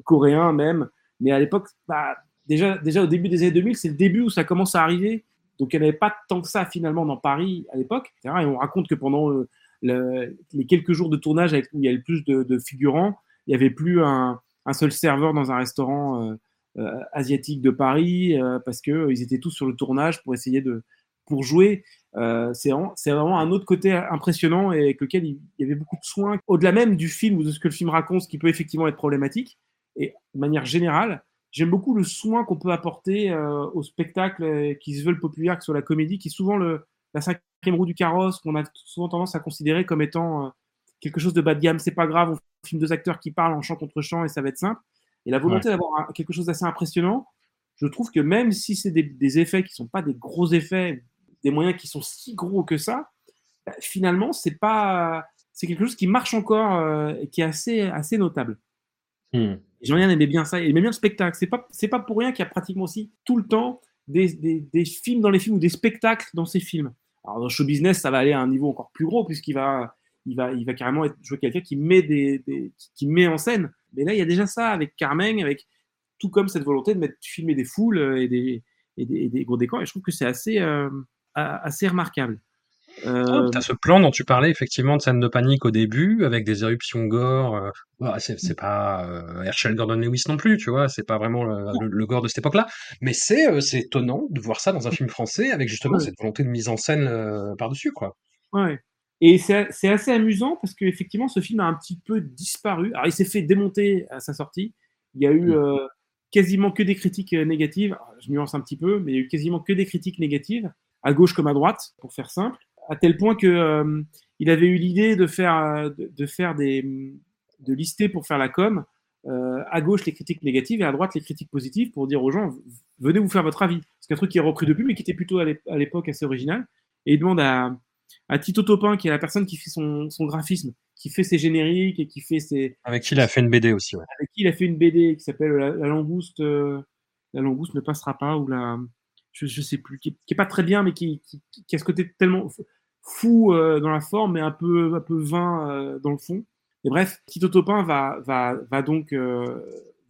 coréens même. Mais à l'époque, bah, déjà, déjà au début des années 2000, c'est le début où ça commence à arriver. Donc il n'y avait pas tant que ça finalement dans Paris à l'époque. Et on raconte que pendant euh, les quelques jours de tournage où il y avait plus de, figurants, il n'y avait plus un, seul serveur dans un restaurant euh, euh, asiatique de Paris parce qu'ils étaient tous sur le tournage pour essayer de pour jouer. c'est vraiment, un autre côté impressionnant et avec lequel il, y avait beaucoup de soins. Au-delà même du film ou de ce que le film raconte, ce qui peut effectivement être problématique, et de manière générale, J'aime beaucoup le soin qu'on peut apporter euh, au spectacle euh, qui se veulent populaires, que ce soit la comédie, qui est souvent le, la cinquième roue du carrosse, qu'on a souvent tendance à considérer comme étant euh, quelque chose de bas de gamme. C'est pas grave, on filme deux acteurs qui parlent en chant contre chant et ça va être simple. Et la volonté d'avoir quelque chose d'assez impressionnant, je trouve que même si c'est des, effets qui sont pas des gros effets, des moyens qui sont si gros que ça, bah, finalement, c'est pas, c'est quelque chose qui marche encore et qui est assez, assez notable. Hmm. Jean-Yann aimait bien ça, il aimait bien le spectacle. C'est pas, pas pour rien qu'il y a pratiquement aussi tout le temps des, des, films dans les films ou des spectacles dans ces films. Alors dans show business, ça va aller à un niveau encore plus gros puisqu'il va, il va, il va carrément jouer quelqu'un qui met des, qui met en scène. Mais là, il y a déjà ça avec Carmen, avec tout comme cette volonté de mettre, filmer des foules et des, et des, des gros décors. Et je trouve que c'est assez, euh, assez remarquable. Euh... T'as ce plan dont tu parlais effectivement de scène de panique au début avec des éruptions gore. Euh, bah, c'est, pas euh, Herschel Gordon Lewis non plus, tu vois, c'est pas vraiment le, gore de cette époque-là, mais c'est euh, c'est étonnant de voir ça dans un film français avec justement cette volonté de mise en scène euh, par-dessus, quoi. Ouais. Et c'est, c'est assez amusant parce qu'effectivement, ce film a un petit peu disparu. Alors, il s'est fait démonter à sa sortie. Il y a eu mmh. quasiment que des critiques négatives. je nuance un petit peu, mais il y a eu quasiment que des critiques négatives, à gauche comme à droite, pour faire simple à tel point que euh, il avait eu l'idée de faire, euh, de, faire des, de lister pour faire la com. Euh, à gauche les critiques négatives et à droite les critiques positives pour dire aux gens venez vous faire votre avis. C'est un truc qui est repris depuis mais qui était plutôt à l'époque assez original. Et il demande à, à Tito Topin, qui est la personne qui fait son, son, graphisme, qui fait ses génériques et qui fait ses. Avec qui il a fait une BD aussi, ouais. Avec qui il a fait une BD qui s'appelle la, langouste. la langouste ne passera pas, ou la. Je, je sais plus, qui, qui, est pas très bien, mais qui, qui, qui a ce côté tellement fou euh, dans la forme, mais un peu, un peu vain euh, dans le fond. Et bref, Tito Topin va, va, va, donc, euh,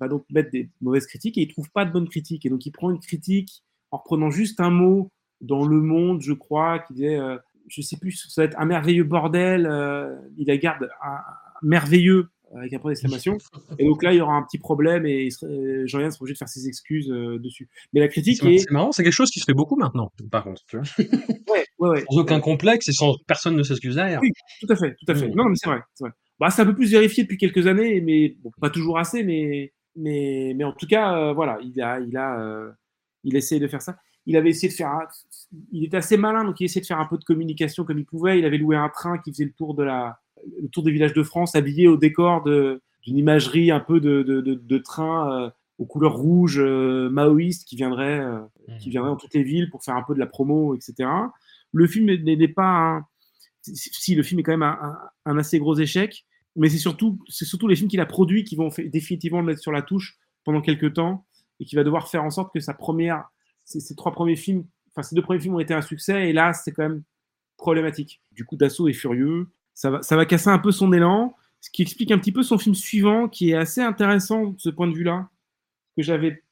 va donc mettre des mauvaises critiques et il trouve pas de bonnes critiques. Et donc il prend une critique en reprenant juste un mot dans Le Monde, je crois, qui disait, je sais plus, ça va être un merveilleux bordel. il la garde un merveilleux avec un point d'exclamation. Et donc là, il y aura un petit problème et Jean-Yann sera obligé de faire ses excuses euh, dessus. Mais la critique est. C'est marrant, c'est quelque chose qui se fait beaucoup maintenant, par contre. Tu vois ouais, ouais, ouais. Sans aucun complexe et sans personne ne s'excuse derrière. Oui, tout à fait, tout à fait. Non, mais c'est vrai. C'est. Bah, un peu plus vérifié depuis quelques années, mais bon, pas toujours assez, mais, mais, mais en tout cas, euh, voilà, il a, il a, euh, il essaie de faire ça. Il avait essayé de faire, il était assez malin, donc il essayait de faire un peu de communication comme il pouvait. Il avait loué un train qui faisait le tour de la, le tour des villages de France habillé au décor d'une imagerie un peu de, de, de, train euh, aux couleurs rouges euh, maoïstes qui viendrait, euh, mmh. qui viendrait dans toutes les villes pour faire un peu de la promo, etc. Le film n'est pas si le film est quand même un, assez gros échec, mais c'est surtout, c'est surtout les films qu'il a produits qui vont définitivement le mettre sur la touche pendant quelques temps et qui va devoir faire en sorte que sa première, ses, trois premiers films, enfin ces deux premiers films ont été un succès et là c'est quand même problématique. Du coup, Dassault est furieux, ça va, ça va casser un peu son élan. ce qui explique un petit peu son film suivant, qui est assez intéressant de ce point de vue-là, que j'avais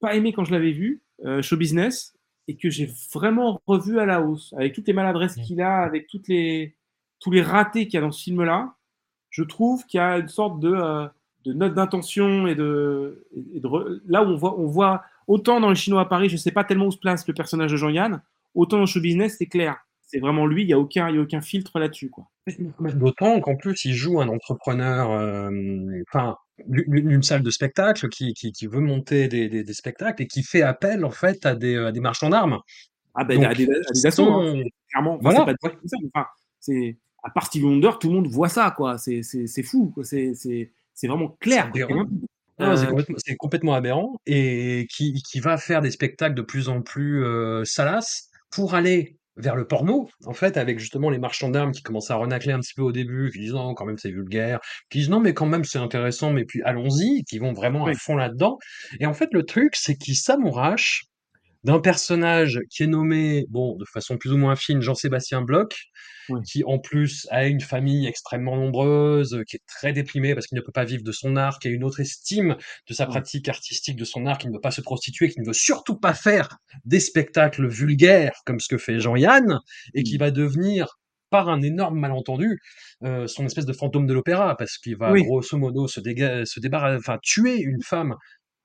pas aimé quand je l'avais vu, euh, Show Business, et que j'ai vraiment revu à la hausse, avec toutes les maladresses qu'il a, avec toutes les, tous les ratés qu'il y a dans ce film-là. Je trouve qu'il y a une sorte de, euh, de note d'intention et de, et de là où on voit, on voit autant dans le Chinois à Paris, je sais pas tellement où se place le personnage de Jean-Yann, autant dans Show Business, c'est clair. C'est vraiment lui, il n'y a, aucun, y a aucun filtre là-dessus. quoi. D'autant qu'en plus, il joue un entrepreneur, euh, enfin, d'une salle de spectacle qui, qui, qui veut monter des, des, des, spectacles et qui fait appel en fait à des, à des marchands d'armes. Ah ben, à des, à hein. clairement. Enfin, voilà. Pas ça, enfin, c'est à part Stevie Wonder, tout le monde voit ça, quoi. C'est fou, quoi. C'est vraiment clair. Euh... C'est complètement, complètement, aberrant et qui, qui va faire des spectacles de plus en plus euh, salaces pour aller vers le porno, en fait, avec justement les marchands d'armes qui commencent à renacler un petit peu au début, qui disent non, quand même c'est vulgaire, qui disent non, mais quand même c'est intéressant, mais puis allons-y, qui vont vraiment à fond là-dedans. Et en fait, le truc, c'est qu'ils s'amourachent d'un personnage qui est nommé, bon, de façon plus ou moins fine, Jean-Sébastien Bloch, oui. qui en plus a une famille extrêmement nombreuse, qui est très déprimé parce qu'il ne peut pas vivre de son art, qui a une autre estime de sa pratique artistique, de son art, qui ne veut pas se prostituer, qui ne veut surtout pas faire des spectacles vulgaires comme ce que fait Jean-Yann, et qui va devenir par un énorme malentendu, euh, son espèce de fantôme de l'opéra, parce qu'il va grosso modo se, se débarrasser, enfin tuer une femme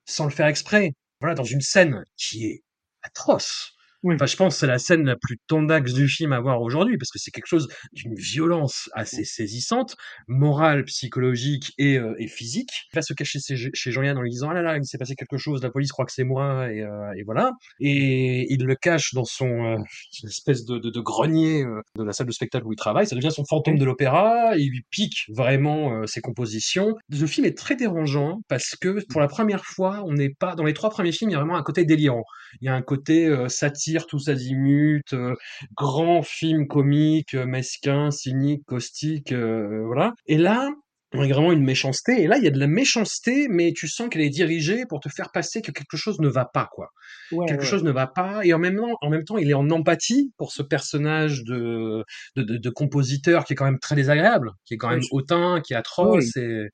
sans le faire exprès, voilà, dans une scène qui est atroce. Oui. Enfin, je pense que c'est la scène la plus tondax du film à voir aujourd'hui, parce que c'est quelque chose d'une violence assez saisissante, morale, psychologique et, euh, et physique. Il va se cacher chez, chez Jean-Yann en lui disant « Ah là là, il s'est passé quelque chose, la police croit que c'est moi, et, euh, et, voilà. » Et il le cache dans son euh, espèce de, de, de grenier de la salle de spectacle où il travaille. Ça devient son fantôme de l'opéra, il lui pique vraiment ses compositions. Le film est très dérangeant, parce que pour la première fois, on n'est pas... Dans les trois premiers films, il y a vraiment un côté délirant. Il y a un côté euh, satire tous azimuts, euh, grand film comique, euh, mesquin, cynique, caustique, euh, voilà. Et là, on a vraiment une méchanceté. Et là, il y a de la méchanceté, mais tu sens qu'elle est dirigée pour te faire passer que quelque chose ne va pas, quoi. Ouais, quelque ouais. chose ne va pas. Et en même temps, en même temps, il est en empathie pour ce personnage de, de, de, de compositeur qui est quand même très désagréable, qui est quand même hautain, qui est atroce. Oui. Et,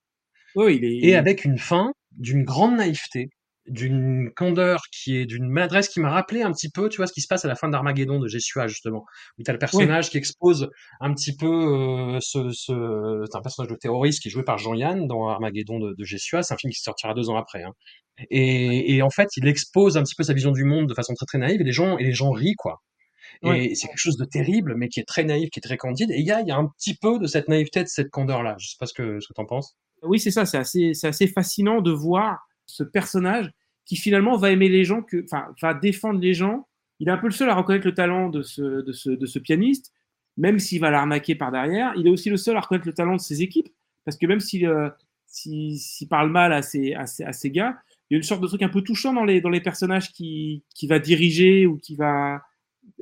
oui, il est... et avec une fin d'une grande naïveté d'une candeur qui est d'une maladresse qui m'a rappelé un petit peu, tu vois, ce qui se passe à la fin d'Armageddon de Jeshua, justement, où t'as le personnage oui. qui expose un petit peu euh, ce, ce c'est un personnage de terroriste qui est joué par Jean-Yann dans Armageddon de, de Jeshua, c'est un film qui sortira deux ans après, hein. et, et, en fait, il expose un petit peu sa vision du monde de façon très très naïve, et les gens, et les gens rient, quoi. Et ouais. c'est quelque chose de terrible, mais qui est très naïf, qui est très candide. Et il y a, y a un petit peu de cette naïveté, de cette candeur-là. Je sais pas ce que, ce que t'en penses. Oui, c'est ça. C'est assez, c'est assez fascinant de voir ce personnage qui finalement va aimer les gens, que, enfin, va défendre les gens. Il est un peu le seul à reconnaître le talent de ce, pianiste, même s'il va l'arnaquer par derrière. Il est aussi le seul à reconnaître le talent de ses équipes, parce que même s'il euh, parle mal à ses, gars, il y a une sorte de truc un peu touchant dans les, personnages qui, va diriger ou qui va.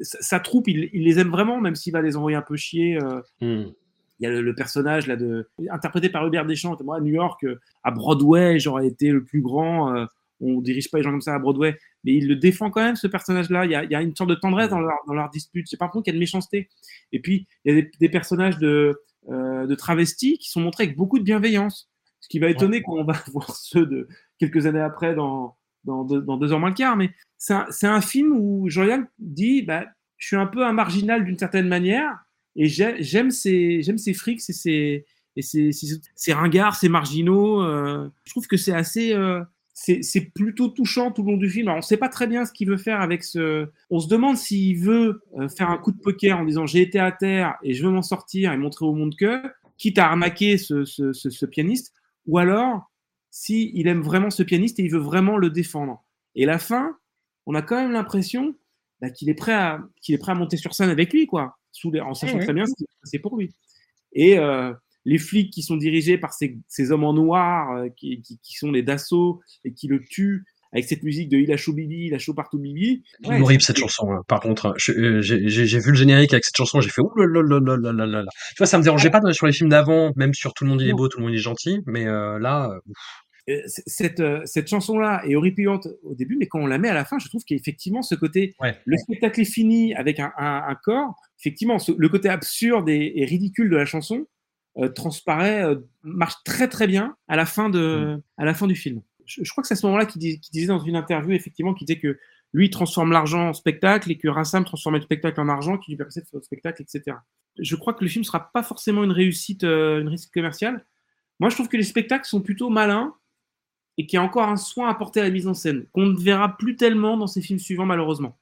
Sa, troupe, il, les aime vraiment, même s'il va les envoyer un peu chier. Euh, mm il y a le, le, personnage là de interprété par Hubert Deschamps moi à New York euh, à Broadway j'aurais été le plus grand euh, on dirige pas les gens comme ça à Broadway mais il le défend quand même ce personnage là il y a, il y a une sorte de tendresse dans leur, dans leur dispute. C'est pas contre qu'il y a de méchanceté. Et puis il y a des, des personnages de euh, de travestis qui sont montrés avec beaucoup de bienveillance. Ce qui va étonner ouais. quand on va (laughs) voir ceux de quelques années après dans dans deux, dans deux heures moins le quart mais c'est un, un, film où Jean-Yann dit bah, je suis un peu un marginal d'une certaine manière et j'aime ces, frics et ces, et ces, ringards, ces marginaux. Euh, je trouve que c'est assez, euh, c'est plutôt touchant tout le long du film. On ne sait pas très bien ce qu'il veut faire avec ce. On se demande s'il veut euh, faire un coup de poker en disant j'ai été à terre et je veux m'en sortir et montrer au monde que, quitte à arnaquer ce, pianiste, ou alors si il aime vraiment ce pianiste et il veut vraiment le défendre. Et la fin, on a quand même l'impression bah, qu'il est prêt à est prêt à monter sur scène avec lui, quoi sous les, en sachant oui, très bien ce qui c'est pour lui. Et euh, les flics qui sont dirigés par ces, ces hommes en noir, euh, qui, qui, qui, sont les Dassault et qui le tuent avec cette musique de Il a chaud Bibi, il a chaud partout Bibi. Ouais, horrible cette chanson, hein. par contre. Euh, j'ai vu le générique avec cette chanson, j'ai fait ouh là là là là là là. Tu vois, ça me dérangeait pas sur les films d'avant, même sur Tout le monde il est beau, tout le monde il est gentil, mais euh, là. Ouf cette, euh, cette chanson-là est horripilante au début, mais quand on la met à la fin, je trouve qu'effectivement, ce côté, ouais. le spectacle est fini avec un, un, un corps, effectivement, ce, le côté absurde et, et, ridicule de la chanson transparaît, marche très très bien à la fin, de, mmh. à la fin du film. Je, crois que c'est à ce moment-là qu'il disait dans une interview, effectivement, qu'il disait que lui transforme l'argent en spectacle et que Rassam transforme le spectacle en argent qui lui permet de faire le spectacle, etc. Je crois que le film ne sera pas forcément une réussite, une réussite commerciale. Moi, je trouve que les spectacles sont plutôt malins et qu'il y a encore un soin apporté à la mise en scène qu'on ne verra plus tellement dans ces films suivants, malheureusement.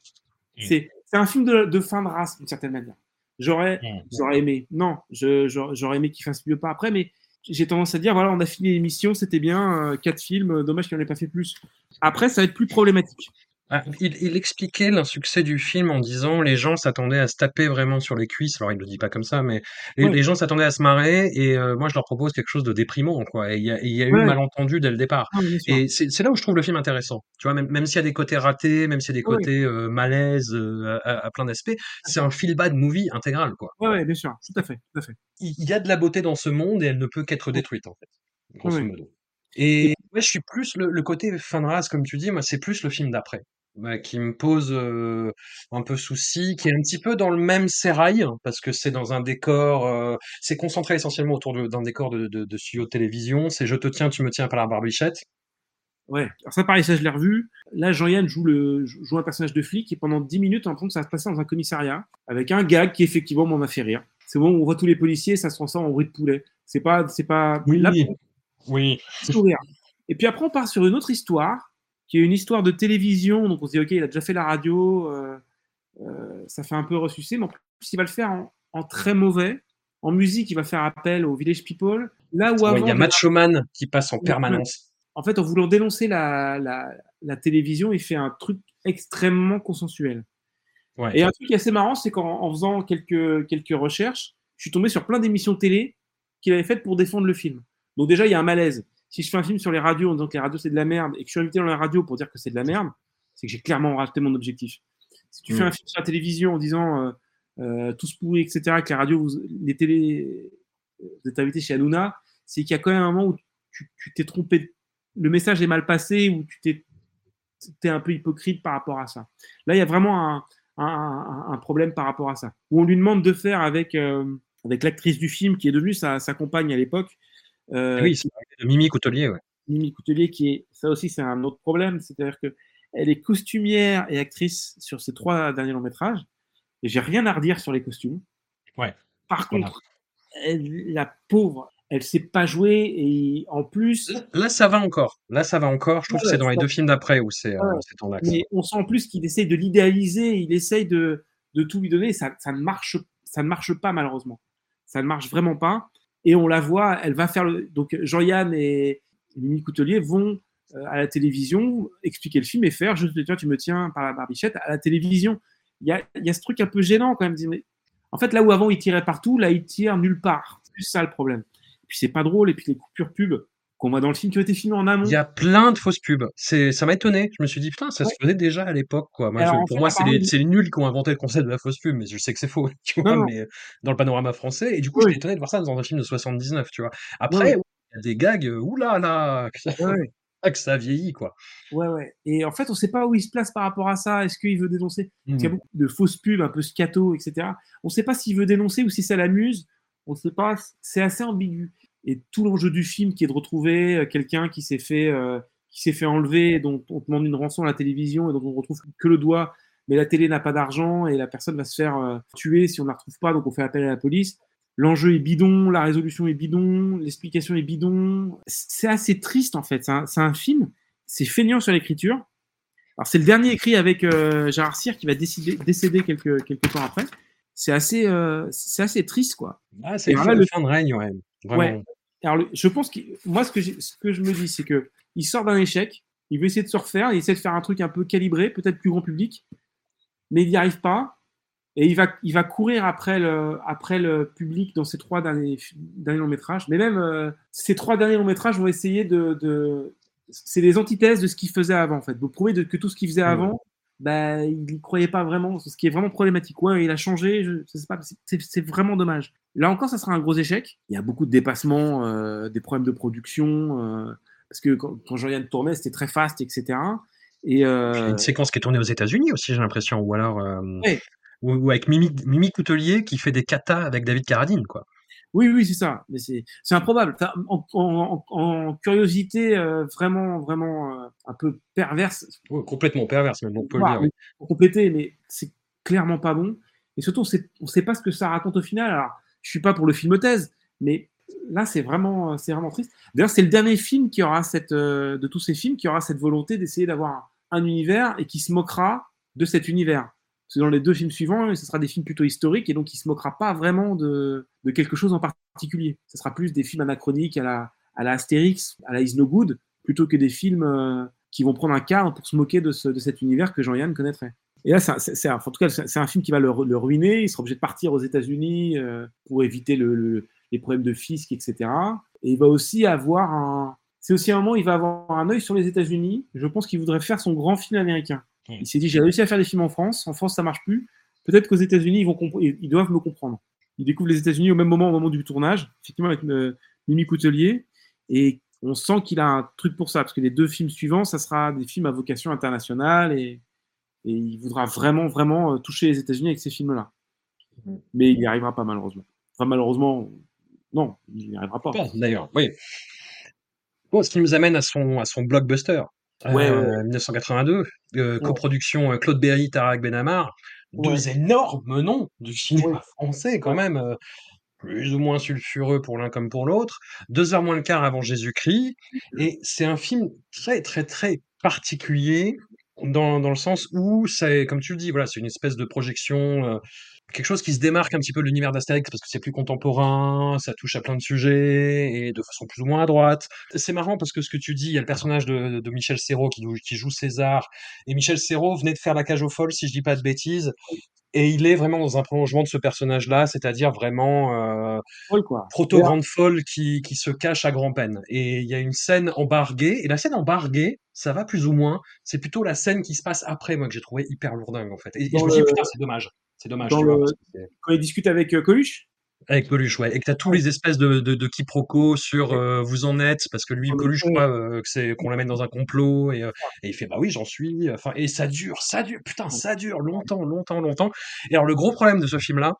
Mmh. C'est un film de, fin de race, d'une certaine manière. J'aurais mmh. aimé, non, j'aurais aimé qu'il fasse mieux pas après, mais j'ai tendance à dire voilà, on a fini l'émission, c'était bien, euh, quatre films, dommage qu'il n'en ait pas fait plus. Après, ça va être plus problématique. Ah, il, expliquait l'insuccès du film en disant les gens s'attendaient à se taper vraiment sur les cuisses. Alors il ne le dit pas comme ça, mais les, gens s'attendaient à se marrer et euh, moi je leur propose quelque chose de déprimant quoi. Et il y a, y a eu malentendu dès le départ. Ah, et c'est là où je trouve le film intéressant. Tu vois, même, même s'il y a des côtés ratés, même s'il y a des côtés euh, malaises euh, à, plein d'aspects, c'est un feel bad movie intégral quoi. Ouais, bien sûr, tout à fait, tout à fait. Il y a de la beauté dans ce monde et elle ne peut qu'être détruite en fait, grosso modo. Et ouais, je suis plus le, le côté fan race comme tu dis, moi c'est plus le film d'après. Bah, qui me pose un peu souci, qui est un petit peu dans le même sérail, parce que c'est dans un décor, c'est concentré essentiellement autour d'un décor de, de, de, studio de télévision. C'est je te tiens, tu me tiens par la barbichette. Ouais, alors ça pareil, ça je l'ai revu. Là, Jean-Yann joue, le, joue un personnage de flic et pendant 10 minutes, on que ça va se passer dans un commissariat avec un gag qui effectivement m'a fait rire. C'est bon, on voit tous les policiers, ça se transforme en bruit de poulet. C'est pas, c'est pas. Oui, oui. Sourire. Et puis après, on part sur une autre histoire qui est une histoire de télévision. Donc on se dit, OK, il a déjà fait la radio, euh, euh, ça fait un peu ressuscité, mais en plus, il va le faire en, très mauvais. En musique, il va faire appel au Village People. Là où il y a Macho Man qui passe en permanence. En fait, en voulant dénoncer la, la, télévision, il fait un truc extrêmement consensuel. Et un truc qui est assez marrant, c'est qu'en faisant quelques, quelques recherches, je suis tombé sur plein d'émissions télé qu'il avait faites pour défendre le film. Donc déjà, il y a un malaise si je fais un film sur les radios en disant que les radios c'est de la merde et que je suis invité dans la radio pour dire que c'est de la merde, c'est que j'ai clairement raté mon objectif. Si tu fais mm. un film sur la télévision en disant euh, euh, tous pourris, etc., que les radios, les télé, vous êtes invité chez Hanouna, c'est qu'il y a quand même un moment où tu t'es trompé, le message est mal passé, ou tu t'es es un peu hypocrite par rapport à ça. Là, il y a vraiment un, un, un, problème par rapport à ça. Où on lui demande de faire avec, euh, avec l'actrice du film qui est devenue sa, sa compagne à l'époque, euh, oui, c'est Mimi Coutelier. Ouais. Mimi Coutelier, qui est, ça aussi, c'est un autre problème. C'est-à-dire qu'elle est costumière et actrice sur ces trois derniers longs métrages. Et j'ai rien à redire sur les costumes. Ouais. Par contre, la pauvre, elle sait pas jouer et en plus. Là, ça va encore. Là, ça va encore. Je trouve que c'est dans les deux films d'après où c'est euh, ton axe. Mais on sent en plus qu'il essaye de l'idéaliser, il essaye de, de tout lui donner. Ça, ça, ne marche, ça ne marche pas, malheureusement. Ça ne marche vraiment pas et on la voit, elle va faire le. Donc Jean-Yann et Mimi Coutelier vont euh, à la télévision expliquer le film et faire je te tiens, tu me tiens par la barbichette à la télévision. Il y a, y a ce truc un peu gênant quand même. En fait, là où avant il tirait partout, là il tire nulle part. C'est ça le problème. Et puis c'est pas drôle, et puis les coupures pubs qu'on voit dans le film qui ont été filmés en amont. Il y a plein de fausses pubs. C'est, ça m'a étonné. Je me suis dit, putain, ça se faisait déjà à l'époque, quoi. pour moi, c'est les, nuls qui ont inventé le concept de la fausse pub, mais je sais que c'est faux, (laughs) tu vois, mais dans le panorama français. Et du coup, je suis étonné de voir ça dans un film de 79, tu vois. Après, il y a des gags, oulala, là, que ça, (laughs) que ça vieillit, quoi. Ouais, ouais. Et en fait, on sait pas où il se place par rapport à ça. Est-ce qu'il veut dénoncer? Il y a mmh. beaucoup de fausses pubs, un peu scato, etc. On sait pas s'il veut dénoncer ou si ça l'amuse. On sait pas. C'est assez ambigu et tout l'enjeu du film qui est de retrouver euh, quelqu'un qui s'est fait euh, qui s'est fait enlever, dont on demande une rançon à la télévision et dont on retrouve que le doigt, mais la télé n'a pas d'argent et la personne va se faire euh, tuer si on ne la retrouve pas, donc on fait appel à la police. L'enjeu est bidon, la résolution est bidon, l'explication est bidon. C'est assez triste en fait. C'est un, film, c'est feignant sur l'écriture. Alors c'est le dernier écrit avec Gérard Cyr qui va décider, décéder quelques, quelques temps après. C'est assez, c'est assez triste quoi. Ah, c'est le fin de règne, ouais. Ouais. Alors, je pense que moi, ce que, ce que je me dis, c'est que il sort d'un échec, il veut essayer de se refaire, il essaie de faire un truc un peu calibré, peut-être plus grand public, mais il n'y arrive pas. Et il va, il va courir après le, après le public dans ces trois derniers, derniers longs métrages. Mais même euh, ces trois derniers longs métrages vont essayer de. de c'est des antithèses de ce qu'il faisait avant, en fait. Vous prouvez que tout ce qu'il faisait avant, bah, il n'y croyait pas vraiment, ce qui est vraiment problématique. Ouais, il a changé, je, sais pas, c'est vraiment dommage. Là encore, ça sera un gros échec. Il y a beaucoup de dépassements, euh, des problèmes de production, euh, parce que quand, Jean-Yann tournait, c'était très fast, etc. Et euh... une séquence qui est tournée aux États-Unis aussi, j'ai l'impression, ou alors euh, ou, avec Mimi, Mimi, Coutelier qui fait des katas avec David Carradine, quoi. Oui, oui, c'est ça. Mais c'est improbable. En, curiosité euh, vraiment, vraiment euh, un peu perverse. complètement perverse, même, on peut le dire. Pour compléter, mais c'est clairement pas bon. Et surtout, on ne sait pas ce que ça raconte au final. Alors, je suis pas pour le film thèse, mais là, c'est vraiment, c'est vraiment triste. D'ailleurs, c'est le dernier film qui aura cette, euh, de tous ces films, qui aura cette volonté d'essayer d'avoir un univers et qui se moquera de cet univers. Parce dans les deux films suivants, ce sera des films plutôt historiques et donc il se moquera pas vraiment de, de quelque chose en particulier. Ce sera plus des films anachroniques à la, à la Astérix, à la Is No Good, plutôt que des films euh, qui vont prendre un cadre pour se moquer de, ce, de cet univers que Jean-Yann connaîtrait. Et là, c'est, en tout cas, c'est un film qui va le, ruiner. Il sera obligé de partir aux États-Unis euh, pour éviter le, les problèmes de fisc, etc. Et il va aussi avoir un. C'est aussi un moment où il va avoir un œil sur les États-Unis. Je pense qu'il voudrait faire son grand film américain. Il s'est dit j'ai réussi à faire des films en France. En France, ça marche plus. Peut-être qu'aux États-Unis, ils, vont ils doivent me comprendre. Il découvre les États-Unis au même moment, au moment du tournage, effectivement avec euh, Mimi Coutelier. Et on sent qu'il a un truc pour ça, parce que les deux films suivants, ça sera des films à vocation internationale et, et il voudra vraiment, vraiment euh, toucher les États-Unis avec ces films-là. Mm. Mais il n'y arrivera pas, malheureusement. Enfin, malheureusement, non, il n'y arrivera pas. D'ailleurs, oui. Bon, ce qui nous amène à son, à son blockbuster. Ouais, 1982, euh, coproduction euh, Claude Berry, Tarak Benamar, deux énormes noms du cinéma français quand même, plus ou moins sulfureux pour l'un comme pour l'autre, deux heures moins le quart avant Jésus-Christ, et c'est un film très très très particulier dans, dans le sens où c'est, comme tu le dis, voilà, c'est une espèce de projection quelque chose qui se démarque un petit peu de l'univers d'Astérix parce que c'est plus contemporain, ça touche à plein de sujets et de façon plus ou moins à droite. C'est marrant parce que ce que tu dis, il y a le personnage de, Michel Serrault qui, qui, joue César et Michel Serrault venait de faire La Cage aux Folles si je dis pas de bêtises et il est vraiment dans un prolongement de ce personnage-là, c'est-à-dire vraiment euh, proto-grande folle qui, qui se cache à grand-peine. Et il y a une scène embarguée, et la scène embarguée, ça va plus ou moins, c'est plutôt la scène qui se passe après, moi, que j'ai trouvé hyper lourdingue, en fait. Et, je me dis, putain, c'est dommage. C'est dommage. Quand il discute avec euh, Coluche avec Coluche, ouais. Et que tu as tous les espèces de, de, de quiproquos sur euh, vous en êtes, parce que lui, Coluche croit euh, c'est qu'on l'amène dans un complot, et, et, il fait bah oui, j'en suis. Enfin, et ça dure, ça dure, putain, ça dure longtemps, longtemps, longtemps. Et alors, le gros problème de ce film-là,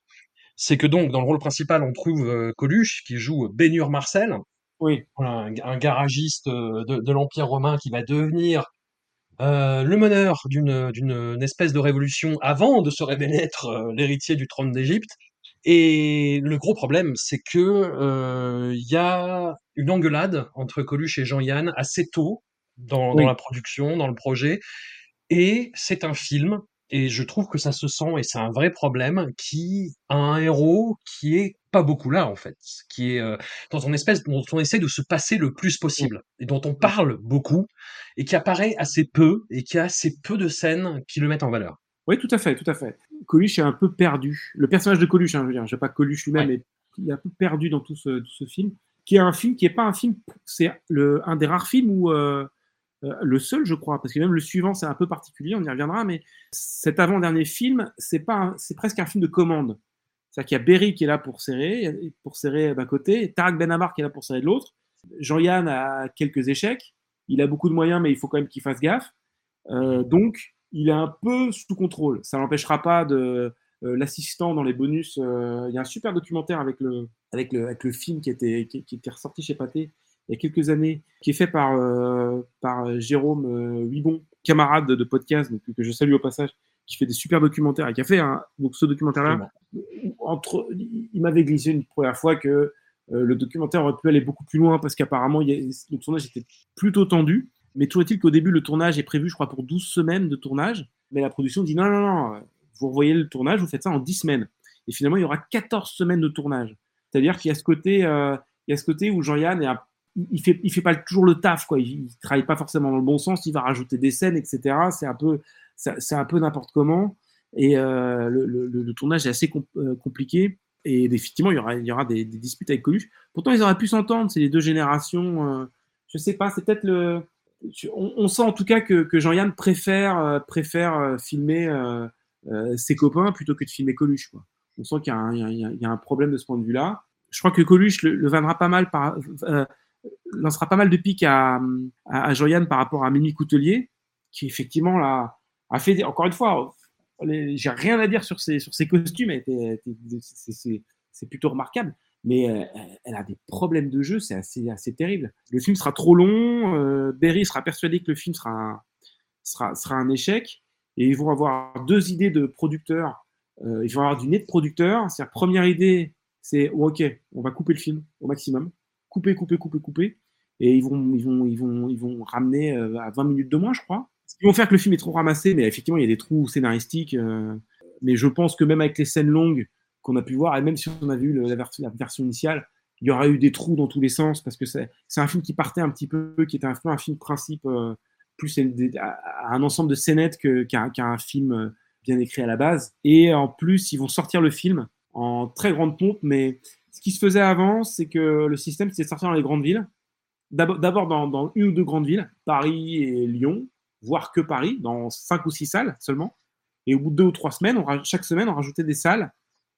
c'est que donc, dans le rôle principal, on trouve Coluche, qui joue Bénur Marcel, oui. un, un garagiste de, de l'Empire romain qui va devenir euh, le meneur d'une espèce de révolution avant de se révéler être euh, l'héritier du trône d'Égypte. Et le gros problème, c'est que euh, il y a une engueulade entre Coluche et Jean-Yann assez tôt dans, dans, la production, dans le projet, et c'est un film. Et je trouve que ça se sent, et c'est un vrai problème, qui a un héros qui est pas beaucoup là en fait, qui est euh, dans une espèce dont on essaie de se passer le plus possible et dont on parle beaucoup et qui apparaît assez peu et qui a assez peu de scènes qui le mettent en valeur. Oui, tout à fait, tout à fait. Coluche est un peu perdu. Le personnage de Coluche, hein, je veux dire, je sais pas Coluche lui-même, mais il est un peu perdu dans tout ce, ce, film, qui est un film qui est pas un film, c'est un des rares films où euh, euh, le seul, je crois, parce que même le suivant, c'est un peu particulier, on y reviendra, mais cet avant-dernier film, c'est pas, c'est presque un film de commande. C'est-à-dire qu'il y a Berry qui est là pour serrer, pour serrer d'un côté, Tarak Benamar qui est là pour serrer de l'autre. Jean-Yann a quelques échecs. Il a beaucoup de moyens, mais il faut quand même qu'il fasse gaffe. Euh, donc, il est un peu sous contrôle. Ça n'empêchera pas de euh, l'assistant dans les bonus. Euh, il y a un super documentaire avec le, avec le, avec le film qui était, qui, qui était ressorti chez Pathé il y a quelques années, qui est fait par, par Jérôme Huibon, camarade de, podcast, donc, que je salue au passage, qui fait des super documentaires et qui a fait donc ce documentaire-là. Entre, il m'avait glissé une première fois que euh, le documentaire aurait pu aller beaucoup plus loin parce qu'apparemment le tournage était plutôt tendu. Mais toujours est-il qu'au début, le tournage est prévu, je crois, pour 12 semaines de tournage. Mais la production dit non, non, non, vous revoyez le tournage, vous faites ça en 10 semaines. Et finalement, il y aura 14 semaines de tournage. C'est-à-dire qu'il y a ce côté, euh, il y a ce côté où Jean-Yann il fait, il fait pas toujours le taf, quoi. Il, il, travaille pas forcément dans le bon sens. Il va rajouter des scènes, etc. C'est un peu, c'est un peu n'importe comment. Et euh, le, tournage est assez euh, compliqué. Et effectivement, il y aura, il y aura des, disputes avec Coluche. Pourtant, ils auraient pu s'entendre. C'est les deux générations. Je sais pas, c'est peut-être le. On, sent en tout cas que, Jean-Yann préfère, préfère filmer ses copains plutôt que de filmer Coluche. Quoi. On sent qu'il y, a un problème de ce point de vue-là. Je crois que Coluche le, le pas mal par, lancera pas mal de piques à, à, à Jean-Yann par rapport à Mimi Coutelier, qui effectivement là, a fait, encore une fois, j'ai rien à dire sur ses, sur ses costumes, c'est plutôt remarquable. Mais euh, elle a des problèmes de jeu, c'est assez, assez terrible. Le film sera trop long, euh, Berry sera persuadé que le film sera un, sera, sera un échec, et ils vont avoir deux idées de producteurs. Euh, ils vont avoir du nez de producteur. C'est-à-dire, première idée, c'est oh, OK, on va couper le film au maximum. Couper, couper, couper, couper. Et ils vont, ils vont, ils vont, ils vont ramener à 20 minutes de moins, je crois. Ils vont faire que le film est trop ramassé, mais effectivement, il y a des trous scénaristiques. Mais je pense que même avec les scènes longues qu'on a pu voir, et même si on a vu la, version, la, version initiale, il y aura eu des trous dans tous les sens parce que c'est un film qui partait un petit peu, qui était un peu un film principe, euh, plus un ensemble de scénettes qu'un qu un film bien écrit à la base. Et en plus, ils vont sortir le film en très grande pompe, mais ce qui se faisait avant, c'est que le système, c'était de sortir dans les grandes villes. D'abord dans, dans, une ou deux grandes villes, Paris et Lyon, voire que Paris, dans cinq ou six salles seulement. Et au bout de deux ou trois semaines, on, chaque semaine, on rajoutait des salles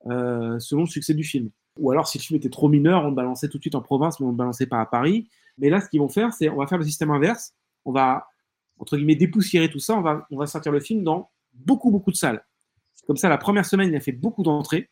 euh, selon le succès du film. Ou alors, si le film était trop mineur, on le balançait tout de suite en province, mais on ne le balançait pas à Paris. Mais là, ce qu'ils vont faire, c'est on va faire le système inverse. On va, entre guillemets, dépoussiérer tout ça. On va, on va sortir le film dans beaucoup, beaucoup de salles. Comme ça, la première semaine, il a fait beaucoup d'entrées.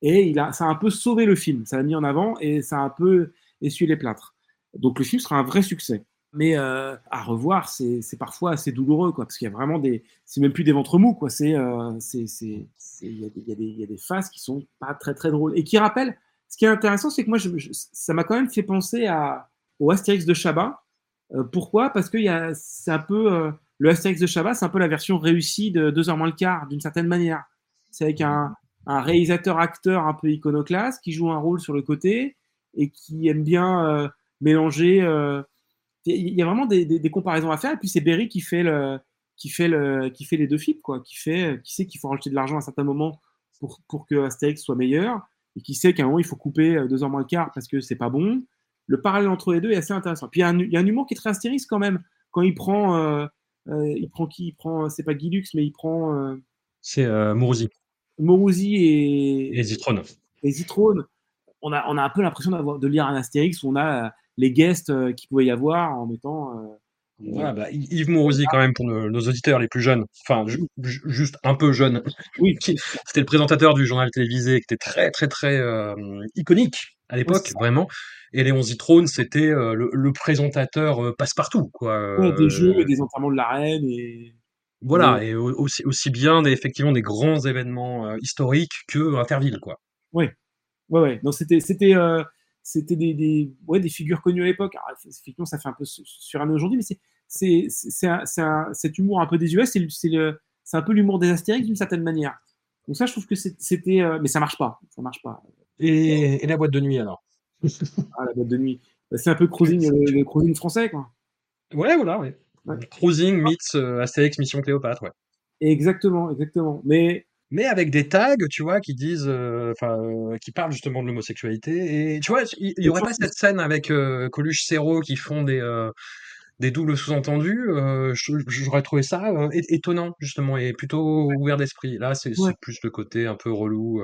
Et il a, ça a un peu sauvé le film. Ça l'a mis en avant et ça a un peu essuyé les plâtres. Donc le film sera un vrai succès. Mais euh, à revoir, c'est parfois assez douloureux, quoi, parce qu'il y a vraiment des. C'est même plus des ventres mous, quoi. C'est. Il y, a des phases qui sont pas très, très drôles. Et qui rappellent. Ce qui est intéressant, c'est que moi, je, ça m'a quand même fait penser à, au Astérix de Chabat. Euh, pourquoi? Parce que c'est un peu. Euh, le Astérix de Chabat, c'est un peu la version réussie de 2 heures moins le quart, d'une certaine manière. C'est avec un, un réalisateur-acteur un peu iconoclaste qui joue un rôle sur le côté et qui aime bien mélanger. Euh, il y a vraiment des, des, des, comparaisons à faire. Et puis c'est Berry qui fait, le, qui, fait le, qui fait les deux films, quoi. Qui, fait, qui sait qu'il faut rajouter de l'argent à un certain moment pour, pour que Astérix soit meilleur et qui sait qu'à un moment il faut couper euh, deux heures moins le quart parce que c'est pas bon. Le parallèle entre les deux est assez intéressant. Puis il y, a un, il y a un humour qui est très Astérix quand même. Quand il prend, euh, il prend qui? Il prend, c'est pas Guilux, mais il prend. c'est euh, Mourouzi. Mourouzi et, et Zitrone. Et Zitrone. On a, on a un peu l'impression d'avoir de lire un Astérix où on a euh, les guests euh, qu'il pouvait y avoir en mettant. Euh, voilà, bah, Yves Mourouzi, quand même, pour nos, nos, auditeurs les plus jeunes, enfin, ju juste un peu jeunes. Oui. (laughs) C'était le présentateur du journal télévisé qui était très, très, très euh, iconique à l'époque, oui, vraiment. Et Léon Zitrone, c'était euh, le, le, présentateur passe-partout, quoi. Ouais, des jeux et des enterrements de la reine et. Voilà, et aussi, aussi bien des, effectivement des grands événements euh, historiques que Interville, quoi. Oui, ouais, ouais. Donc c'était c'était euh, c'était des, des, ouais, des figures connues à l'époque. Effectivement, ça fait un peu sur un aujourd'hui, mais c'est cet humour un peu désuet, c'est c'est un peu l'humour des Astérix d'une certaine manière. Donc ça, je trouve que c'était, euh, mais ça marche pas, ça marche pas. Et, et la boîte de nuit alors? (laughs) Ah la boîte de nuit, bah, c'est un peu cruising, le, le cruising français, quoi. Ouais, voilà, ouais. Ouais. Cruising meets euh, Astérix Mission Cléopâtre, ouais. Exactement, exactement. Mais mais avec des tags, tu vois, qui disent, enfin, euh, euh, qui parlent justement de l'homosexualité. Et tu vois, il y, y, aurait pas cette scène avec euh, Coluche Serrault qui font des des doubles sous-entendus. J'aurais trouvé ça étonnant justement et plutôt ouvert d'esprit. Là, c'est ouais. plus le côté un peu relou.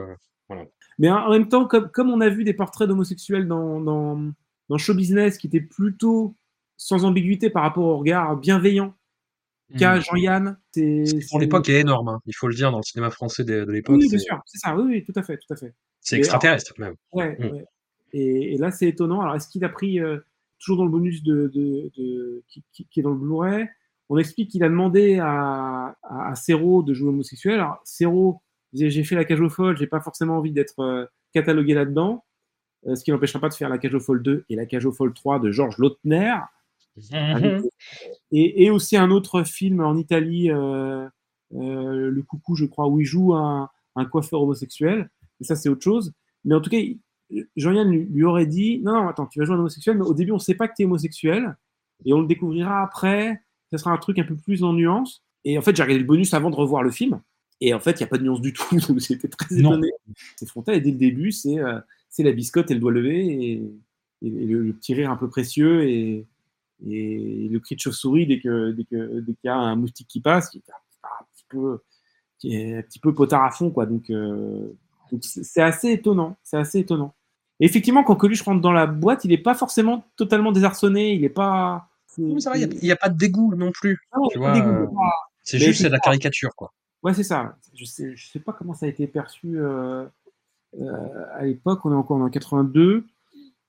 voilà. Mais en même temps, comme, comme on a vu des portraits d'homosexuels dans, dans, dans Show Business qui étaient plutôt sans ambiguïté par rapport au regard bienveillant qu'a mmh. Jean-Yann. Pour l'époque est énorme, hein. il faut le dire, dans le cinéma français de, de l'époque. Oui, bien sûr, c'est ça, oui, oui, tout à fait, tout à fait. C'est extraterrestre alors, même. Ouais, mmh. ouais. Et, et, là, c'est étonnant. Alors, est-ce qu'il a pris, euh, toujours dans le bonus de, de, de qui, qui, qui, est dans le Blu-ray, on explique qu'il a demandé à, à, à Serrault de jouer homosexuel. Alors, Serrault disait, j'ai fait la cage aux folles, j'ai pas forcément envie d'être euh, catalogué là-dedans. Euh, ce qui n'empêchera pas de faire la cage aux folles 2 et la cage aux folles 3 de Georges Lautner. Mmh. Et, et, aussi un autre film en Italie, euh, euh, Le Coucou, je crois, où il joue un, un coiffeur homosexuel. Et ça, c'est autre chose. Mais en tout cas, Jean-Yann lui, lui, aurait dit Non, non, attends, tu vas jouer un homosexuel, mais au début, on ne sait pas que tu es homosexuel. Et on le découvrira après. Ça sera un truc un peu plus en nuance. Et en fait, j'ai regardé le bonus avant de revoir le film. Et en fait, il n'y a pas de nuance du tout. (laughs) Donc, j'étais très étonné. C'est frontal. Et dès le début, c'est euh, la biscotte et le doigt levé. Et, et, et le, le, petit rire un peu précieux. Et, et le cri de chauve-souris dès que dès que dès qu'il y a un moustique qui passe, qui est un petit peu qui est un petit peu potard à fond quoi. Donc euh, donc c'est assez étonnant, c'est assez étonnant. Et effectivement, quand Coluche rentre dans la boîte, il n'est pas forcément totalement désarçonné, il n'est pas. il n'y a, a, pas de dégoût non plus. Vois, euh, c'est juste c'est de la caricature quoi. Ouais, c'est ça. Je sais, je sais pas comment ça a été perçu. Euh... à l'époque, on est encore en 82.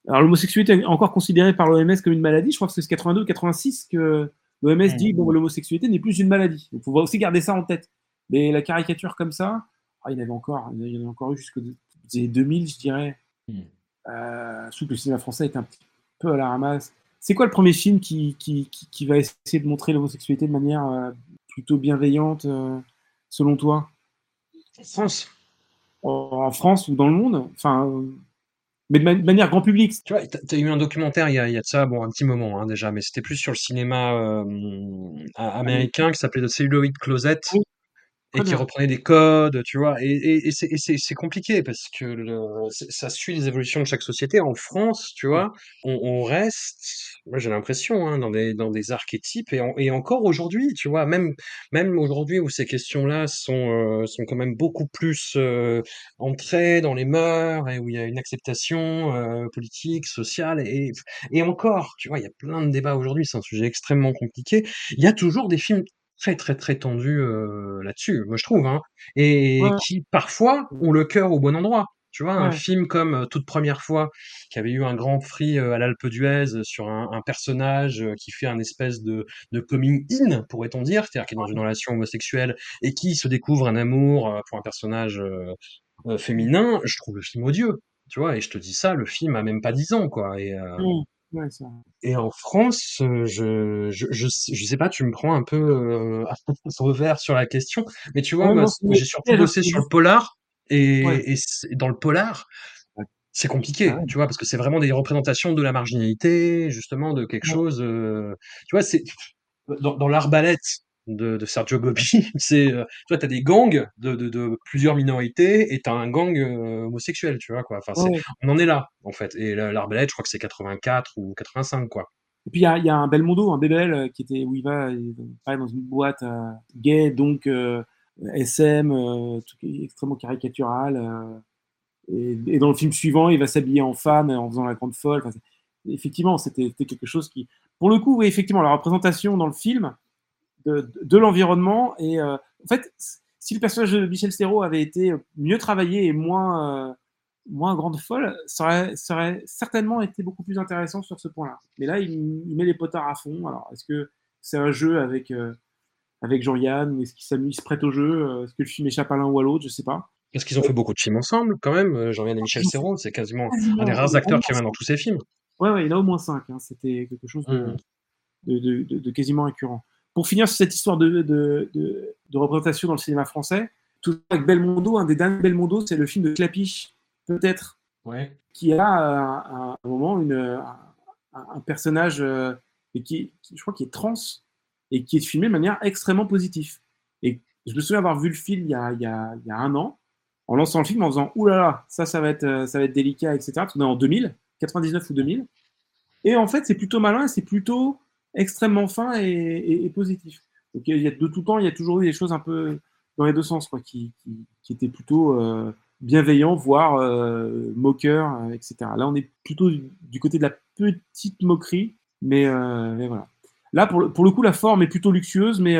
Alors l'homosexualité est encore considérée par l'OMS comme une maladie. Je crois que c'est 82 ou 86 que l'OMS dit bon l'homosexualité n'est plus une maladie. Il faut aussi garder ça en tête. Mais la caricature comme ça, ah, il y en avait encore, il y en avait encore eu jusqu'aux 2000, je dirais. Hmm. Euh, que le cinéma français est un petit peu à la ramasse. C'est quoi le premier film qui, qui, qui, va essayer de montrer l'homosexualité de manière euh, plutôt bienveillante, euh, selon toi? En France. En France ou dans le monde? Enfin, mais de, manière grand public. Tu vois, tu as eu un documentaire il y, a, il y a de ça, bon, un petit moment hein, déjà, mais c'était plus sur le cinéma euh, américain qui s'appelait The Celluloid Closet et qui reprenait des codes, tu vois. Et, et, c'est compliqué parce que le, ça suit les évolutions de chaque société. En France, tu vois, on, on reste, moi j'ai l'impression, hein, dans, des, dans des archétypes et, et encore aujourd'hui, tu vois, même, même aujourd'hui où ces questions-là sont, euh, sont quand même beaucoup plus euh, entrées dans les mœurs et où il y a une acceptation euh, politique, sociale et, et encore, tu vois, il y a plein de débats aujourd'hui, c'est un sujet extrêmement compliqué. Il y a toujours des films très, très, très tendu euh, là-dessus, moi je trouve, hein, et qui parfois ont le cœur au bon endroit. Tu vois, un film comme euh, Toute première fois, qui avait eu un grand prix euh, à l'Alpe d'Huez sur un, un, personnage qui fait un espèce de, de coming in, pourrait-on dire, c'est-à-dire qui est dans une relation homosexuelle et qui se découvre un amour pour un personnage féminin, je trouve le film odieux. Tu vois, et je te dis ça, le film a même pas 10 ans, quoi. Et, Et en France, euh, je, je, je, sais pas, tu me prends un peu euh, revers sur la question, mais tu vois, j'ai surtout bossé sur le polar, et, et dans le polar, c'est compliqué, ah tu vois, parce que c'est vraiment des représentations de la marginalité, justement, de quelque chose. Euh, tu vois, c'est dans, dans l'arbalète, de, de Sergio Gobi, (laughs) c'est euh, toi t'as des gangs de, de, de, plusieurs minorités et t'as un gang euh, homosexuel, tu vois quoi. Enfin, on en est là en fait. Et l'arbalète, je crois que c'est 84 ou 85 quoi. Et puis il y a, y a, un Belmondo, un Bébel euh, qui était où il va, il va dans une boîte gay, donc SM, tout extrêmement caricatural. Et, et, dans le film suivant, il va s'habiller en femme en faisant la grande folle. Enfin, effectivement, c'était quelque chose qui, pour le coup, oui, effectivement, la représentation dans le film de, l'environnement. Et euh, en fait, si le personnage de Michel Serrault avait été mieux travaillé et moins, euh, moins grande folle, ça aurait, ça aurait, certainement été beaucoup plus intéressant sur ce point-là. Mais là, il, met les potards à fond. Alors, est-ce que c'est un jeu avec, euh, avec Jean-Yann Est-ce qu'il s'amuse, prête au jeu Est-ce que le film échappe à l'un ou à l'autre Je sais pas. Est-ce qu'ils ont fait beaucoup de films ensemble, quand même Jean-Yann et Michel Serrault, c'est quasiment, un des rares acteurs qui viennent dans tous ces films. Ouais, ouais, il a au moins cinq. Hein. C'était quelque chose mmh. de, de, de, quasiment incurrent pour finir sur cette histoire de, de, de, représentation dans le cinéma français, tout avec Belmondo, un des derniers Belmondo, c'est le film de Clapiche, peut-être, ouais. qui a à un, moment une, un, personnage euh, qui, je crois, qui est trans et qui est filmé de manière extrêmement positive. Et je me souviens avoir vu le film il y a, il y a, il y a un an, en lançant le film en disant Ouh là là, ça, ça va être, euh, ça va être délicat, etc. On est en 2000, 99 ou 2000. Et en fait, c'est plutôt malin, c'est plutôt extrêmement fin et, positif. Donc, il y a, de tout temps, il y a toujours eu des choses un peu dans les deux sens, quoi, qui, qui, étaient plutôt euh, bienveillants, voire euh, moqueurs, euh, etc. Là, on est plutôt du, côté de la petite moquerie, mais, voilà. Là, pour le, pour le, coup, la forme est plutôt luxueuse, mais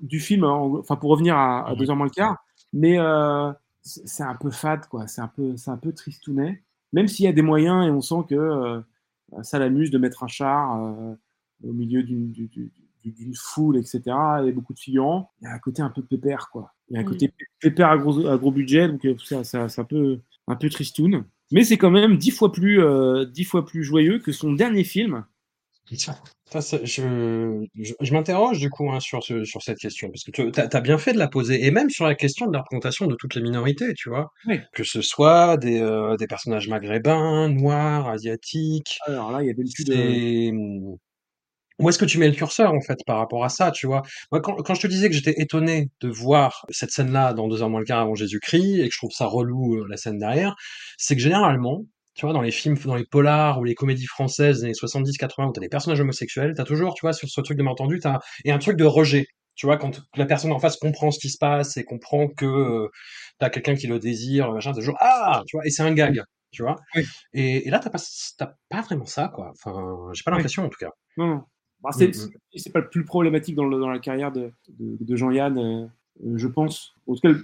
du film, enfin, pour revenir à, à deux heures moins le quart, mais c'est un peu fade, quoi. C'est un peu, c'est un peu tristounet. Même s'il y a des moyens et on sent que ça l'amuse de mettre un char au milieu d'une foule, etc., et beaucoup de figurants, il y a un côté un peu pépère, quoi. Il y a un côté pépère à gros, à gros budget, donc euh, c'est un peu, un peu tristoun. Mais c'est quand même dix fois, plus, euh, dix fois plus joyeux que son dernier film. Ça, je, je, m'interroge du coup hein, sur, sur cette question, parce que tu as, bien fait de la poser, et même sur la question de la représentation de toutes les minorités, tu vois. Que ce soit des, euh, des personnages maghrébins, noirs, asiatiques. Alors là, il y a des de où est-ce que tu mets le curseur en fait par rapport à ça, tu vois? Moi, quand, quand, je te disais que j'étais étonné de voir cette scène-là dans deux heures moins le quart avant Jésus-Christ et que je trouve ça relou euh, la scène derrière, c'est que généralement, tu vois, dans les films, dans les polars ou les comédies françaises des années 70-80 où t'as des personnages homosexuels, t'as toujours, tu vois, sur ce truc de malentendu, t'as et un truc de rejet. Tu vois, quand la personne en face comprend ce qui se passe et comprend que euh, t'as quelqu'un qui le désire, machin, t'as toujours ah, tu vois, et c'est un gag, tu vois? Et, et, là, t'as pas, pas vraiment ça, quoi. Enfin, j'ai pas l'impression en tout cas. Non, non. Bah, mm, mm. c'est pas le plus problématique dans, dans la carrière de, de, Jean-Yann, euh, je pense. En tout cas,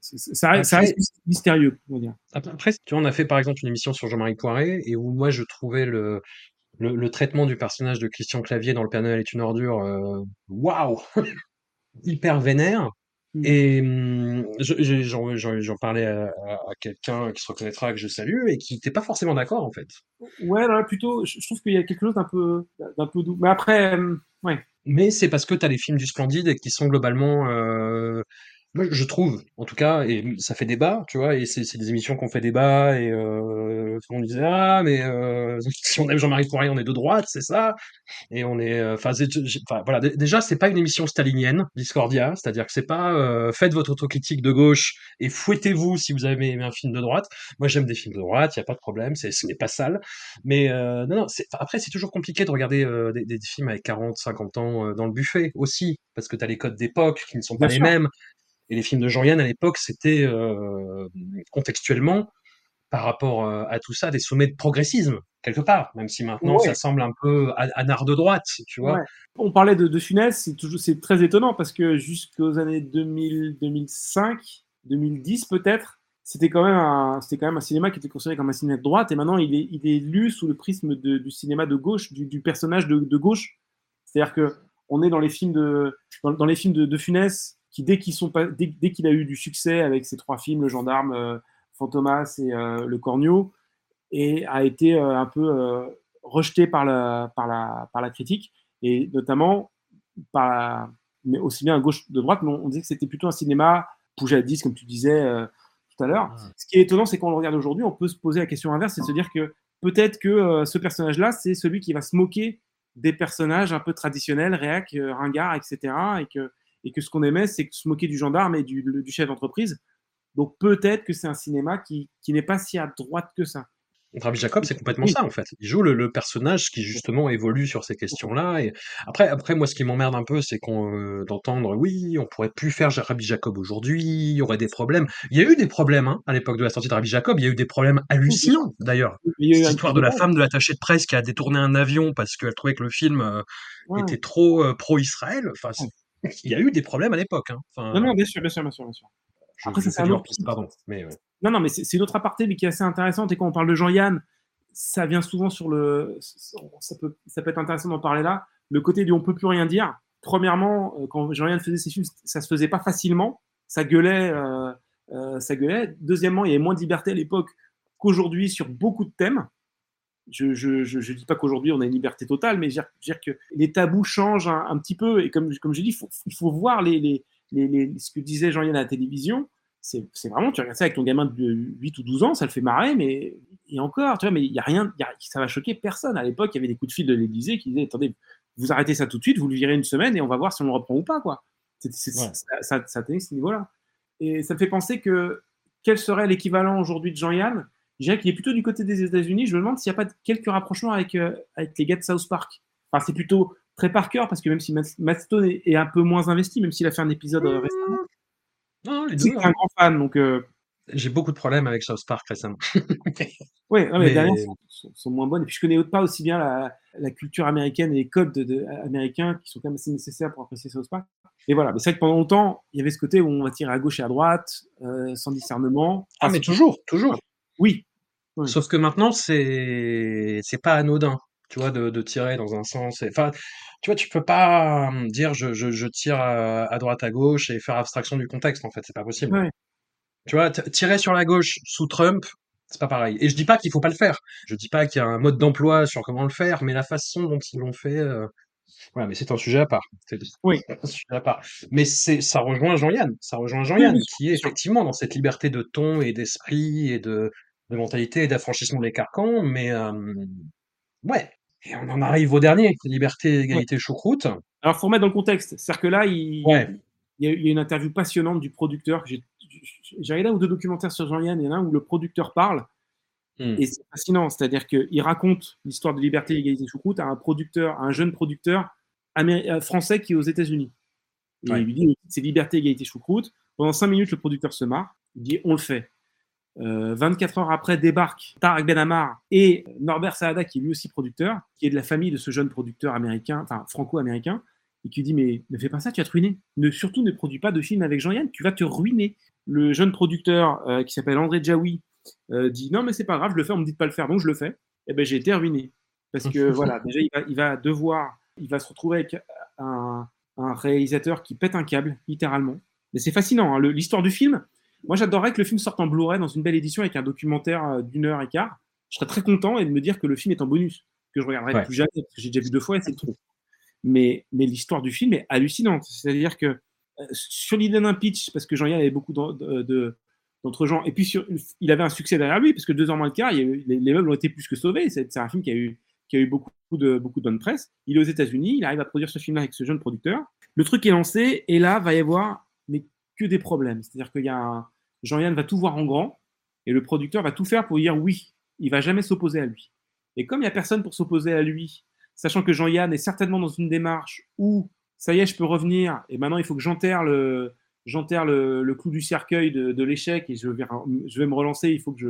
ça, reste mystérieux, on va dire. Après, tu vois, on a fait par exemple une émission sur Jean-Marie Poiré et où moi je trouvais le, le, traitement du personnage de Christian Clavier dans Le Père Noël est une ordure, euh, waouh, (laughs) hyper vénère. Mmh. Et hum, j'en parlais à, quelqu'un qui se reconnaîtra que je salue et qui n'était pas forcément d'accord en fait. Ouais, là, plutôt, je, trouve qu'il y a quelque chose d'un peu, d'un peu doux. Mais après, hum, ouais. Mais c'est parce que tu as les films du Splendide et qui sont globalement euh, moi, je trouve, en tout cas, et ça fait débat, tu vois, et c'est des émissions qu'on fait débat, et euh, on disait ah mais euh, (laughs) si on aime Jean-Marie Poirier, on est de droite, c'est ça, et on est, euh, enfin, voilà, déjà c'est pas une émission stalinienne, Discordia, c'est-à-dire que c'est pas euh, faites votre autocritique de gauche et fouettez-vous si vous avez aimé un film de droite. Moi, j'aime des films de droite, il y a pas de problème, c'est ce n'est pas sale, mais euh, non non, après c'est toujours compliqué de regarder euh, des, des, films avec 40, 50 ans dans le buffet aussi, parce que tu as les codes d'époque qui ne sont pas les mêmes. Et les films de Jean-Yann à l'époque, c'était euh, contextuellement, par rapport euh, à tout ça, des sommets de progressisme, quelque part, même si maintenant ça semble un peu un art de droite, tu vois. On parlait de, de Funès, c'est toujours c'est très étonnant parce que jusqu'aux années 2000, 2005, 2010 peut-être, c'était quand même un c'était quand même un cinéma qui était considéré comme un cinéma de droite et maintenant il est, il est lu sous le prisme du cinéma de gauche, du, personnage de, de gauche. C'est-à-dire que on est dans les films de dans, les films de, de Funès qui dès qu'il a eu du succès avec ses trois films, Le Gendarme, euh, Fantomas et euh, Le Cornio, et a été euh, un peu rejeté par la, par, la, par la critique, et notamment par, mais aussi bien à gauche de droite, mais on, disait que c'était plutôt un cinéma poujadiste, comme tu disais tout à l'heure. Ce qui est étonnant, c'est qu'on le regarde aujourd'hui, on peut se poser la question inverse, c'est de se dire que peut-être que ce personnage-là, c'est celui qui va se moquer des personnages un peu traditionnels, réac, ringard, etc. Et que et que ce qu'on aimait, c'est se moquer du gendarme et du, chef d'entreprise. Donc peut-être que c'est un cinéma qui, qui n'est pas si à droite que ça. Rabbi Jacob, c'est complètement ça en fait. Il joue le, personnage qui justement évolue sur ces questions-là. Et après, après moi, ce qui m'emmerde un peu, c'est qu'on euh, d'entendre, oui, on pourrait plus faire Rabbi Jacob aujourd'hui, il y aurait des problèmes. Il y a eu des problèmes hein, à l'époque de la sortie de Rabbi Jacob. Il y a eu des problèmes hallucinants d'ailleurs. L'histoire de la femme de l'attaché de presse qui a détourné un avion parce qu'elle trouvait que le film euh, était trop euh, pro-Israël. Enfin, il y a eu des problèmes à l'époque. Hein. non, non, bien sûr, bien sûr, bien sûr. Bien sûr. Après, c'est un autre... pardon. Mais, Non, non, mais c'est une autre aparté, mais qui est assez intéressante. Et quand on parle de Jean-Yann, ça vient souvent sur le. Ça peut, ça peut être intéressant d'en parler là. Le côté du on peut plus rien dire. Premièrement, euh, quand Jean-Yann faisait ses films, ça se faisait pas facilement. Ça gueulait, euh, euh, ça gueulait. Deuxièmement, il y avait moins de liberté à l'époque qu'aujourd'hui sur beaucoup de thèmes. Je ne je, je, dis pas qu'aujourd'hui on a une liberté totale, mais je veux dire, que les tabous changent un, petit peu. Et comme, comme je dis, faut, il faut voir les, les, les, ce que disait Jean-Yann à la télévision. C'est vraiment, tu regardes ça avec ton gamin de 8 ou 12 ans, ça le fait marrer, mais et encore, tu vois, mais il y a rien, y a, ça va choquer personne. À l'époque, il y avait des coups de fil de l'Élysée qui disaient attendez, vous arrêtez ça tout de suite, vous le virez une semaine et on va voir si on le reprend ou pas, quoi. Ça, ça, ça tenait ce niveau-là. Et ça me fait penser que quel serait l'équivalent aujourd'hui de Jean-Yann? Je dirais qu'il est plutôt du côté des États-Unis. Je me demande s'il n'y a pas quelques rapprochements avec, euh, avec les gars de South Park. Enfin, c'est plutôt très par cœur parce que même si Matt Stone est, un peu moins investi, même s'il a fait un épisode euh, récemment. Non, les deux. un hein. grand fan, donc. Euh, J'ai beaucoup de problèmes avec South Park récemment. (laughs) oui, mais, les dernières sont, moins bonnes. Et puis je connais pas aussi bien la, culture américaine et les codes américains qui sont quand même assez nécessaires pour apprécier South Park. Et voilà, mais c'est vrai que pendant longtemps, il y avait ce côté où on va tirer à gauche et à droite, sans discernement. Ah, mais toujours, toujours. Oui, Sauf que maintenant, c'est c'est pas anodin, tu vois, de, de tirer dans un sens. Enfin, tu vois, tu peux pas hum, dire je, je, je tire à, droite, à gauche et faire abstraction du contexte, en fait, c'est pas possible. Tu vois, tirer sur la gauche sous Trump, c'est pas pareil. Et je dis pas qu'il faut pas le faire. Je dis pas qu'il y a un mode d'emploi sur comment le faire, mais la façon dont ils l'ont fait. Euh... Voilà, mais c'est un sujet à part. Oui. Un sujet à part. Mais c'est, ça rejoint Jean-Yann. Ça rejoint Jean-Yann, qui est effectivement dans cette liberté de ton et d'esprit et de, de mentalité et d'affranchissement des carcans, mais euh, ouais. Et on en arrive au dernier, liberté, égalité, choucroute. Alors, faut remettre dans le contexte. C'est-à-dire que là, il, il, y a, une interview passionnante du producteur. J'ai regardé un ou deux documentaires sur Jean-Yann, il y en a un où le producteur parle. Hmm. Et c'est fascinant, c'est-à-dire qu'il raconte l'histoire de liberté, égalité, choucroute à un producteur, à un jeune producteur euh, français qui est aux États-Unis. il lui dit c'est liberté, égalité, choucroute. Pendant cinq minutes, le producteur se marre. Il dit on le fait. 24 euh, heures après débarquent Tarek Ben et Norbert Saada, qui est lui aussi producteur, qui est de la famille de ce jeune producteur américain, enfin franco-américain, et qui dit mais ne fais pas ça, tu vas te ruiner. Ne, surtout ne produis pas de film avec Jean-Yann, tu vas te ruiner. le jeune producteur euh, qui s'appelle André Jaoui euh, dit non mais c'est pas grave, je le fais, on me dit de pas le faire, donc je le fais. Et eh ben j'ai été ruiné parce que (laughs) voilà, déjà il va, il va, devoir, il va se retrouver avec un, un, réalisateur qui pète un câble littéralement. Mais c'est fascinant, hein, l'histoire du film. Moi j'adorerais que le film sorte en Blu-ray dans une belle édition avec un documentaire euh, d'une heure et quart. Je serais très content et de me dire que le film est en bonus, que je regarderai plus jamais parce que j'ai déjà vu deux fois et c'est trop. Mais, mais l'histoire du film est hallucinante. C'est-à-dire que sur l'idée d'un pitch, parce que Jean-Yann avait beaucoup d'entre gens, et puis il avait un succès derrière lui, parce que deux ans moins le quart, les, meubles ont été plus que sauvés. C'est un film qui a eu, qui a eu beaucoup de, beaucoup de bonne presse. Il est aux États-Unis, il arrive à produire ce film-là avec ce jeune producteur. Le truc est lancé, et là, va y avoir mais que des problèmes. C'est-à-dire qu'il y a Jean-Yann va tout voir en grand, et le producteur va tout faire pour dire oui. Il va jamais s'opposer à lui. Et comme il n'y a personne pour s'opposer à lui, sachant que Jean-Yann est certainement dans une démarche où ça y est, je peux revenir, et maintenant il faut que j'enterre le, j'enterre le, clou du cercueil de, l'échec et je vais, je vais me relancer, il faut que, je,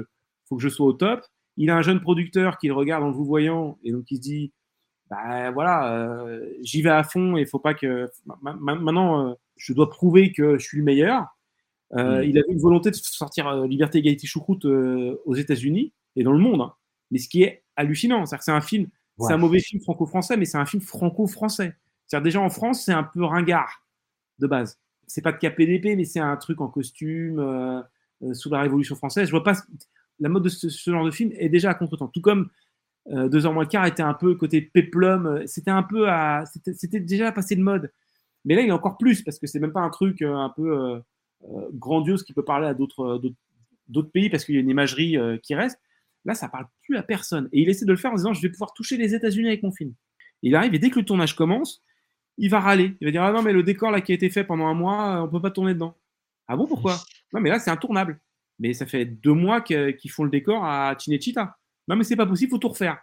faut que je sois au top. Il a un jeune producteur qui le regarde en vous voyant et donc il se dit, bah voilà, euh, j'y vais à fond et il faut pas que. Maintenant, euh, je dois prouver que je suis le meilleur. Euh, mm. Il avait une volonté de sortir Liberté, Égalité, Choucroute aux États-Unis et dans le monde. Hein. Mais ce qui est hallucinant, c'est que c'est un film, c'est un mauvais film franco-français, mais c'est un film franco-français. C'est-à-dire déjà en France, c'est un peu ringard de base. C'est pas de KPDP, mais c'est un truc en costume euh, euh, sous la Révolution française. Je vois pas la mode de ce, genre de film est déjà à contre-temps. Tout comme euh, Deux heures moins le quart était un peu côté péplum, c'était un peu à, c'était déjà passé de mode. Mais là, il a encore plus parce que c'est même pas un truc un peu grandiose qui peut parler à d'autres d'autres pays parce qu'il y a une imagerie qui reste. Là, ça parle plus à personne. Et il essaie de le faire en disant je vais pouvoir toucher les États-Unis avec mon film. il arrive et dès que le tournage commence, il va râler. Il va dire Ah non, mais le décor là qui a été fait pendant un mois, on peut pas tourner dedans. Ah bon, pourquoi? Non, mais là, c'est intournable. Mais ça fait deux mois qu'ils font le décor à Cinecittà. Non, mais c'est pas possible, faut tout refaire.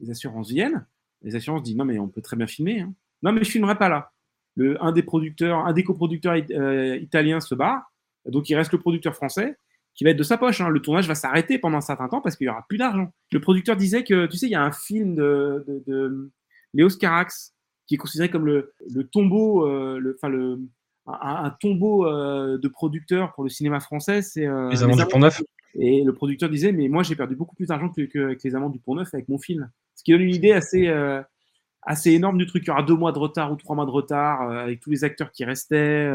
Les assurances viennent. Les assurances disent Non, mais on peut très bien filmer. Hein. Non, mais je filmerai pas là. Le, un des producteurs, un des coproducteurs euh, italiens se bat. Donc il reste le producteur français qui va être de sa poche. Hein. Le tournage va s'arrêter pendant un certain temps parce qu'il y aura plus d'argent. Le producteur disait que, tu sais, il y a un film de Léos Carax qui est considéré comme le, le tombeau, euh, le, enfin le, un, tombeau euh, de producteurs pour le cinéma français. C'est euh, Les Amants du Pont Neuf. Et le producteur disait, mais moi j'ai perdu beaucoup plus d'argent qu'avec que, Les Amants du Pont Neuf avec mon film. Ce qui donne une idée assez, assez énorme du truc. Il y aura deux mois de retard ou trois mois de retard avec tous les acteurs qui restaient.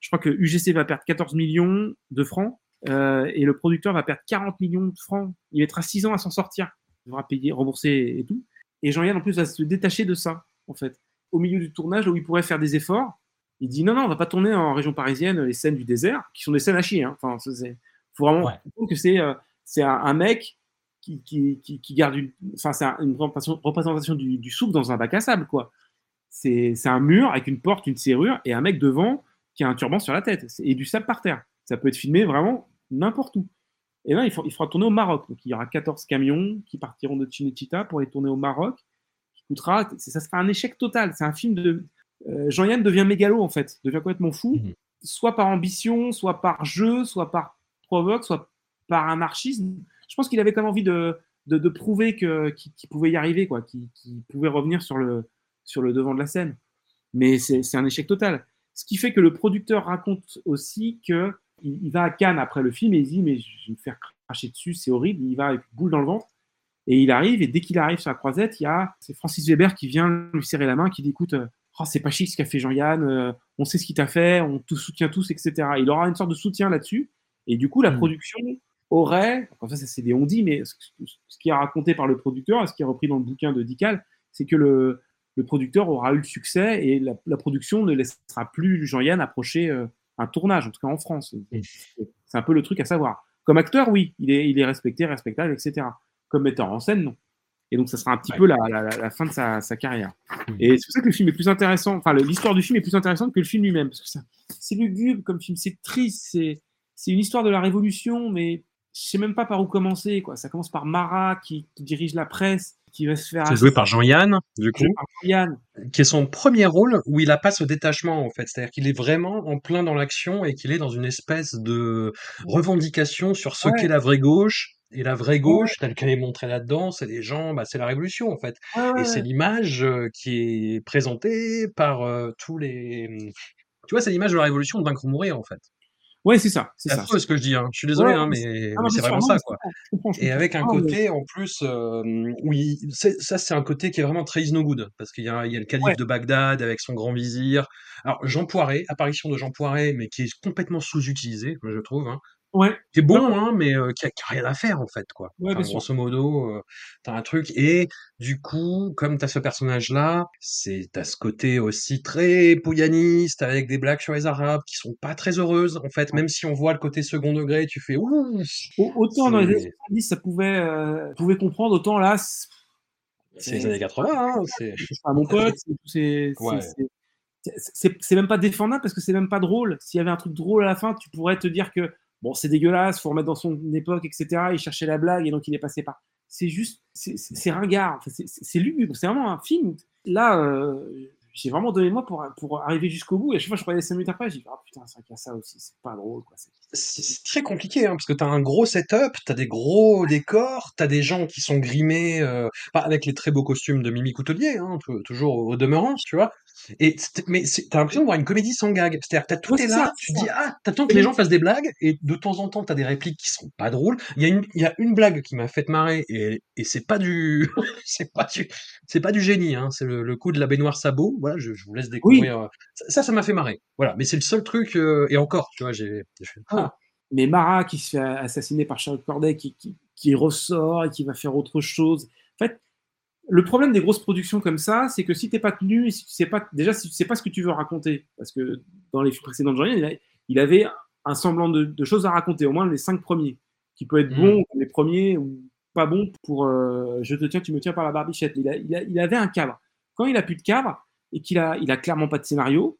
je crois que UGC va perdre 14 millions de francs et le producteur va perdre 40 millions de francs. Il mettra six ans à s'en sortir. Il devra payer, rembourser et tout. Et Jean-Yann, en plus, va se détacher de ça, en fait au milieu du tournage où il pourrait faire des efforts. Il dit non, non, on va pas tourner en région parisienne les scènes du désert, qui sont des scènes à chier. Hein. Enfin, c'est faut vraiment que c'est euh, c'est un, mec qui, qui, qui, garde une, enfin, c'est une représentation, du, du dans un bac à sable, quoi. C'est un mur avec une porte, une serrure et un mec devant qui a un turban sur la tête et du sable par terre. Ça peut être filmé vraiment n'importe où. Et là, il, faut, il faudra tourner au Maroc. Donc, il y aura 14 camions qui partiront de Cinecittà pour aller tourner au Maroc ça sera un échec total. C'est un film de. Euh, Jean-Yann devient mégalo, en fait, devient complètement fou, mhm. soit par ambition, soit par jeu, soit par provoque, soit par anarchisme. Je pense qu'il avait quand même envie de, de, prouver qu'il pouvait y arriver, quoi, qu'il pouvait revenir sur le, sur le devant de la scène. Mais c'est un échec total. Ce qui fait que le producteur raconte aussi que il, va à Cannes après le film et il dit mais je vais me faire cracher dessus, c'est horrible. Il va avec boule dans le ventre. Et il arrive, et dès qu'il arrive sur la croisette, il y a c'est Francis Weber qui vient lui serrer la main, qui dit écoute, euh, oh, c'est pas chic ce qu'a fait Jean-Yann, euh, on sait ce qu'il t'a fait, on te soutient tous, etc. Il aura une sorte de soutien là-dessus. Et du coup, la mm. production aurait, ça c'est des on dit, mais ce, qui est raconté par le producteur, ce qui est repris dans le bouquin de Dical, c'est que le, le, producteur aura eu le succès et la, production ne laissera plus Jean-Yann approcher euh, un tournage, en tout cas en France. C'est un peu le truc à savoir. Comme acteur, oui, il est, il est respecté, respectable, etc comme metteur en scène, non. Et donc, ça sera un petit peu la, fin de sa, carrière. Hmm. Et c'est pour ça que le film est plus intéressant, enfin, l'histoire du film est plus intéressante que le film lui-même. Parce que c'est lugubre comme film, c'est triste, c'est une histoire de la Révolution, mais je sais même pas par où commencer. Quoi. Ça commence par Marat qui, dirige la presse, qui va se faire. C'est joué par Jean-Yann, du coup. Jean qui est son premier rôle où il a pas ce détachement, en fait. C'est-à-dire qu'il est vraiment en plein dans l'action et qu'il est dans une espèce de revendication sur ce qu'est la vraie gauche et la vraie gauche, telle qu'elle est montrée là-dedans, c'est les gens, bah, c'est la révolution en fait. et c'est l'image qui est présentée par tous les. Tu vois, c'est l'image de la révolution de vaincre ou mourir en fait. Ouais, c'est ça. C'est affreux ce que je dis. Hein. Je suis désolé, hein, mais, c'est vraiment ça, quoi. Et avec un côté, en plus, euh, oui, ça, c'est un côté qui est vraiment très is no good, parce qu'il y a, il y a le calife de Bagdad avec son grand vizir. Alors, Jean Poiret, apparition de Jean Poiret, mais qui est complètement sous-utilisé, je trouve. Hein. Ouais. Qui est bon, hein, mais euh, qui, a, rien à faire en fait, quoi. Ouais, enfin, grosso modo, euh, t'as un truc et du coup, comme t'as ce personnage-là, c'est t'as ce côté aussi très pouillaniste avec des blagues sur les Arabes qui sont pas très heureuses en fait. Même si on voit le côté second degré, tu fais ouh. Autant dans les années 70, ça pouvait euh, pouvait comprendre, autant là. C'est les années 80, hein. C'est pas mon pote. C'est c'est même pas défendable parce que c'est même pas drôle. S'il y avait un truc drôle à la fin, tu pourrais te dire que bon, c'est dégueulasse, faut remettre dans son époque, etc. Il cherchait la blague et donc il est passé par. C'est juste, c'est ringard, c'est lugubre, c'est vraiment un film. Là, euh, j'ai vraiment donné moi pour, pour arriver jusqu'au bout. Et à chaque fois, je regardais 5 minutes après, je dis, ah putain, c'est vrai ça aussi, c'est pas drôle. C'est très compliqué, hein, parce que t'as un gros setup, t'as des gros décors, t'as des gens qui sont grimés, euh, avec les très beaux costumes de Mimi Coutelier, hein, toujours au demeurant, tu vois. Et mais t'as l'impression de voir une comédie sans gag. C'est-à-dire que tout est là, tu dis ah, t'attends que les gens fassent des blagues et de temps en temps t'as des répliques qui sont pas drôles. Il y a une, il y a une blague qui m'a fait marrer et, et c'est pas du, (laughs) c'est pas du, c'est pas du génie. Hein. C'est le, coup de la baignoire sabot. Voilà, je, je vous laisse découvrir. Euh, ça, ça m'a fait marrer. Voilà, mais c'est le seul truc euh, et encore, tu vois, j'ai. fait ah. Mais Mara qui se fait assassiner par Charles Corday, qui, qui, qui ressort et qui va faire autre chose. En fait, le problème des grosses productions comme ça, c'est que si t'es pas tenu, si tu sais pas, déjà si tu sais pas ce que tu veux raconter, parce que dans les précédentes journées, il avait un semblant de, choses à raconter, au moins les cinq premiers, qui peut être mmh. bon les premiers ou pas bon pour euh, je te tiens, tu me tiens par la barbichette. Il, il, avait un cadre. Quand il a plus de cadre et qu'il a, il a clairement pas de scénario,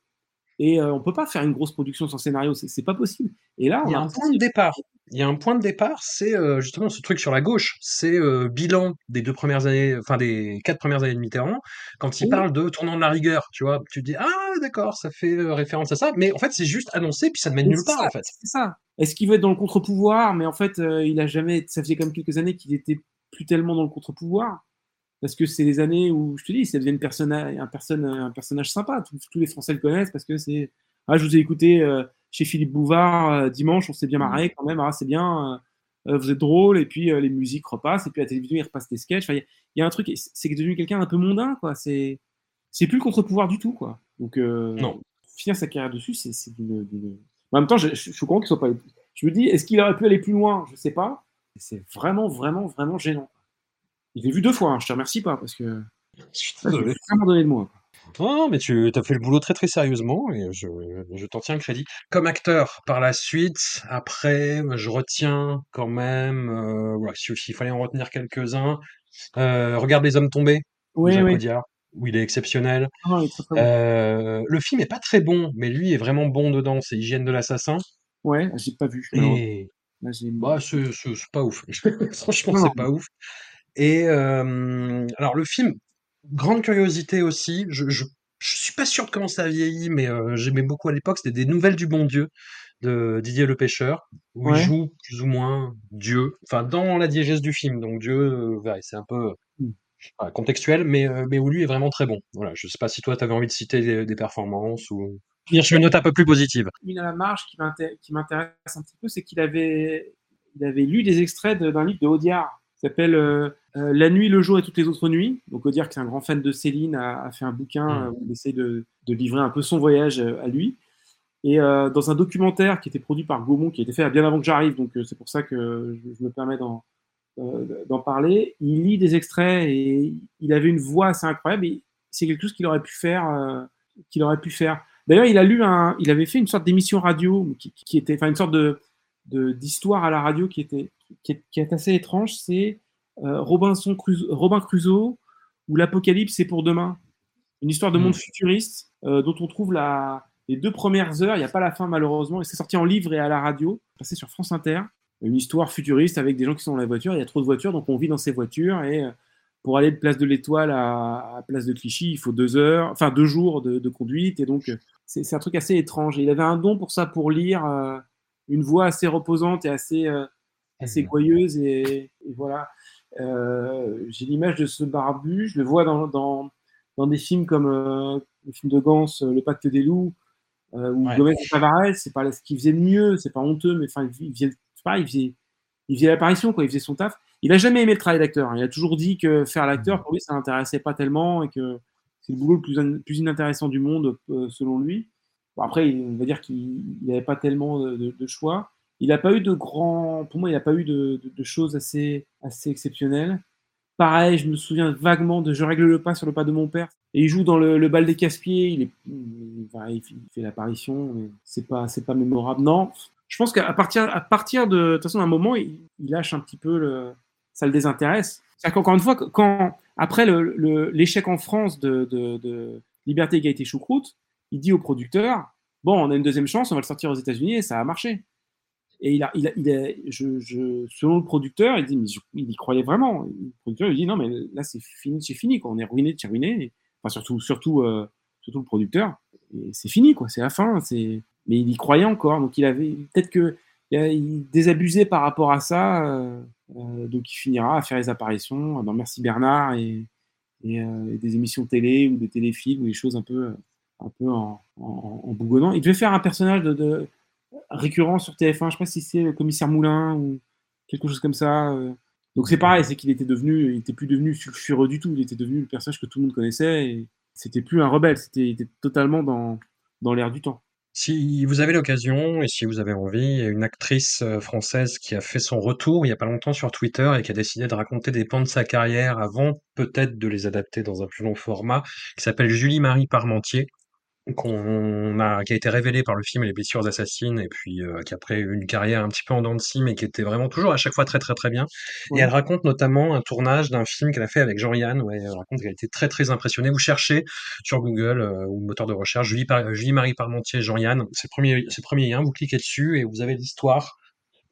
et euh, on peut pas faire une grosse production sans scénario, c'est pas possible. Et là, il y a un point de départ. Il y a un point de départ, c'est euh, justement ce truc sur la gauche, c'est euh, bilan des deux premières années, enfin des quatre premières années de Mitterrand, quand il parle de tournant de la rigueur, tu vois, tu te dis ah d'accord, ça fait référence à ça, mais en fait c'est juste annoncé puis ça ne mène nulle part en fait. C'est ça. Est-ce qu'il veut être dans le contre-pouvoir, mais en fait il a jamais, ça faisait quand même quelques années qu'il était plus tellement dans le contre-pouvoir, parce que c'est des années où je te dis, ça devient une personne, un, personne, un personnage sympa, tous, tous les Français le connaissent parce que c'est, ah je vous ai écouté chez Philippe Bouvard euh, dimanche, on s'est bien marré quand même, ah, c'est bien, euh, euh, vous êtes drôle, et puis les musiques repassent, et puis à la télévision, il repasse des sketchs. Il y, a un truc, c'est devenu quelqu'un un peu mondain, quoi. C'est plus le contre-pouvoir du tout, quoi. Donc, non. finir sa carrière dessus, c'est d'une. En même temps, je, suis content qu'il soit pas. Je me dis, est-ce qu'il aurait pu aller plus loin? Je sais pas. C'est vraiment, vraiment, vraiment gênant. Il l'ai vu deux fois, hein. je te remercie pas, parce que. Je suis vraiment donné de moi. Non, mais tu as fait le boulot très très sérieusement et je, je t'en tiens crédit. Comme acteur, par la suite, après, je retiens quand même, euh, voilà, s'il fallait en retenir quelques-uns, euh, Regarde les hommes tombés, oui, oui. où il est exceptionnel. Ah, euh, le film est pas très bon, mais lui est vraiment bon dedans, c'est Hygiène de l'assassin. Ouais, j'ai pas vu. Et... bah, c'est pas ouf. (laughs) Franchement, c'est pas ouf. Et alors le film, grande curiosité aussi. Je, je, je, suis pas sûr de comment ça a vieilli, mais euh, j'aimais beaucoup à l'époque. C'était des nouvelles du bon Dieu de Didier le Pêcheur, où il joue plus ou moins Dieu, enfin dans la diégèse du film. Donc Dieu, euh, c'est un peu euh, contextuel, mais, mais où lui est vraiment très bon. Voilà, je sais pas si toi tu avais envie de citer des, performances ou. Je une note un peu plus positive. Une à la marge qui m'intéresse un petit peu, c'est qu'il avait, il avait lu des extraits d'un livre de Audiard s'appelle euh, euh, La nuit, le jour et toutes les autres nuits. Donc, on dire que c'est un grand fan de Céline, a, fait un bouquin mm. où il essaie de, livrer un peu son voyage euh, à lui. Et dans un documentaire qui était produit par Gaumont, qui a été fait bien avant que j'arrive, donc c'est pour ça que je, me permets d'en parler. Il lit des extraits et il avait une voix assez incroyable. Et c'est quelque chose qu'il aurait pu faire. qu'il aurait pu faire. D'ailleurs, il a lu un, il avait fait une sorte d'émission radio qui, était, enfin une sorte de d'histoire à la radio qui était qui est, assez étrange, c'est euh, Robinson Robin Crusoe ou l'Apocalypse c'est pour demain. Une histoire de monde hmm. futuriste euh, dont on trouve la, les deux premières heures, il n'y a pas la fin malheureusement, et c'est sorti en livre et à la radio, passé sur France Inter. Une histoire futuriste avec des gens qui sont dans la voiture, il y a trop de voitures, donc on vit dans ces voitures, et euh, pour aller de Place de l'Étoile à, Place de Clichy, il faut deux heures, enfin deux jours de, conduite, et donc c'est un truc assez étrange. Et il avait un don pour ça, pour lire une voix assez reposante et assez assez gouailleuse et, voilà. Euh, j'ai l'image de ce barbu, je le vois dans, dans, dans des films comme euh, le film de Gans, euh, Le Pacte des loups, ou Gomez Tavares, c'est pas ce qu'il faisait de mieux, c'est pas honteux, mais enfin, il faisait, pas, il faisait, il faisait l'apparition, quoi, il faisait son taf. Il a jamais aimé le travail d'acteur. Hein. Il a toujours dit que faire l'acteur, pour lui, ça n'intéressait pas tellement et que c'est le boulot le plus, plus inintéressant du monde, euh, selon lui. Bon, après, on va dire qu'il n'avait pas tellement de, de, choix. Il n'a pas eu de grands. Pour moi, il n'a pas eu de, choses assez, assez exceptionnelles. Pareil, je me souviens vaguement de Je règle le pas sur le pas de mon père. Et il joue dans le, bal des casse-pieds. Il, il, fait l'apparition, c'est pas, c'est pas mémorable. Non, je pense qu'à partir, à partir de, de toute façon, d'un moment, il, lâche un petit peu ça le désintéresse. C'est qu'encore une fois, quand, après l'échec en France de, de, de Liberté, Égalité, Choucroute, il dit au producteur Bon, on a une deuxième chance, on va le sortir aux États-Unis et ça a marché. Et il a, il a, selon le producteur, il dit, mais il y croyait vraiment. Le producteur lui dit, non, mais là, c'est fini, c'est fini, quoi. On est ruiné, c'est ruiné. Enfin, surtout, surtout, euh, surtout le producteur. C'est fini, quoi. C'est la fin. C'est, mais il y croyait encore. Donc, il avait, peut-être que, il désabusait par rapport à ça. Euh, euh, donc, il finira à faire les apparitions dans Merci Bernard et, des émissions télé ou des téléfilms ou des choses un peu, un peu en, bougonnant. Il devait faire un personnage de, récurrent sur TF1, je ne sais pas si c'est le commissaire Moulin ou quelque chose comme ça. Euh. Donc c'est pareil, c'est qu'il était devenu, il était plus devenu sulfureux du tout, il était devenu le personnage que tout le monde connaissait et c'était plus un rebelle, c'était était totalement dans, dans l'air du temps. Si vous avez l'occasion et si vous avez envie, il y a une actrice euh, française qui a fait son retour il n'y a pas longtemps sur Twitter et qui a décidé de raconter des pans de sa carrière avant peut-être de les adapter dans un plus long format, qui s'appelle Julie-Marie Parmentier, qu'on a, qui a été révélé par le film Les blessures assassines et puis euh, qui a pris une carrière un petit peu en dents de scie mais qui était vraiment toujours à chaque fois très très très bien. Et elle raconte notamment un tournage d'un film qu'elle a fait avec Jean-Yann. Ouais, elle raconte qu'elle a été très très impressionnée. Vous cherchez sur Google euh, ou moteur de recherche Julie, Julie Marie Parmentier Jean-Yann. C'est le premier c'est premier lien. Vous cliquez dessus et vous avez l'histoire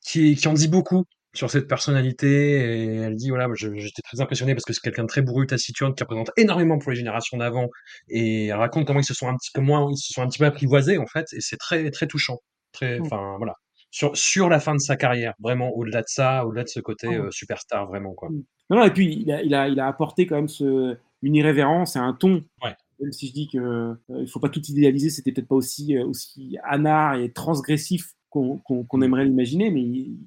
qui, qui en dit beaucoup sur cette personnalité et elle dit voilà j'étais très impressionné parce que c'est quelqu'un de très bourru taciturne qui représente énormément pour les générations d'avant et elle raconte comment ils se sont un petit peu moins ils se sont un petit peu apprivoisés en fait et c'est très très touchant très mmh. enfin voilà sur sur la fin de sa carrière vraiment au-delà de ça au-delà de ce côté mmh. euh, superstar vraiment quoi mmh. non, non, et puis il a, il a, il a apporté quand même ce, une irrévérence et un ton ouais. même si je dis que euh, il faut pas tout idéaliser c'était peut-être pas aussi euh, aussi anard et transgressif qu'on aimerait l'imaginer, mais il,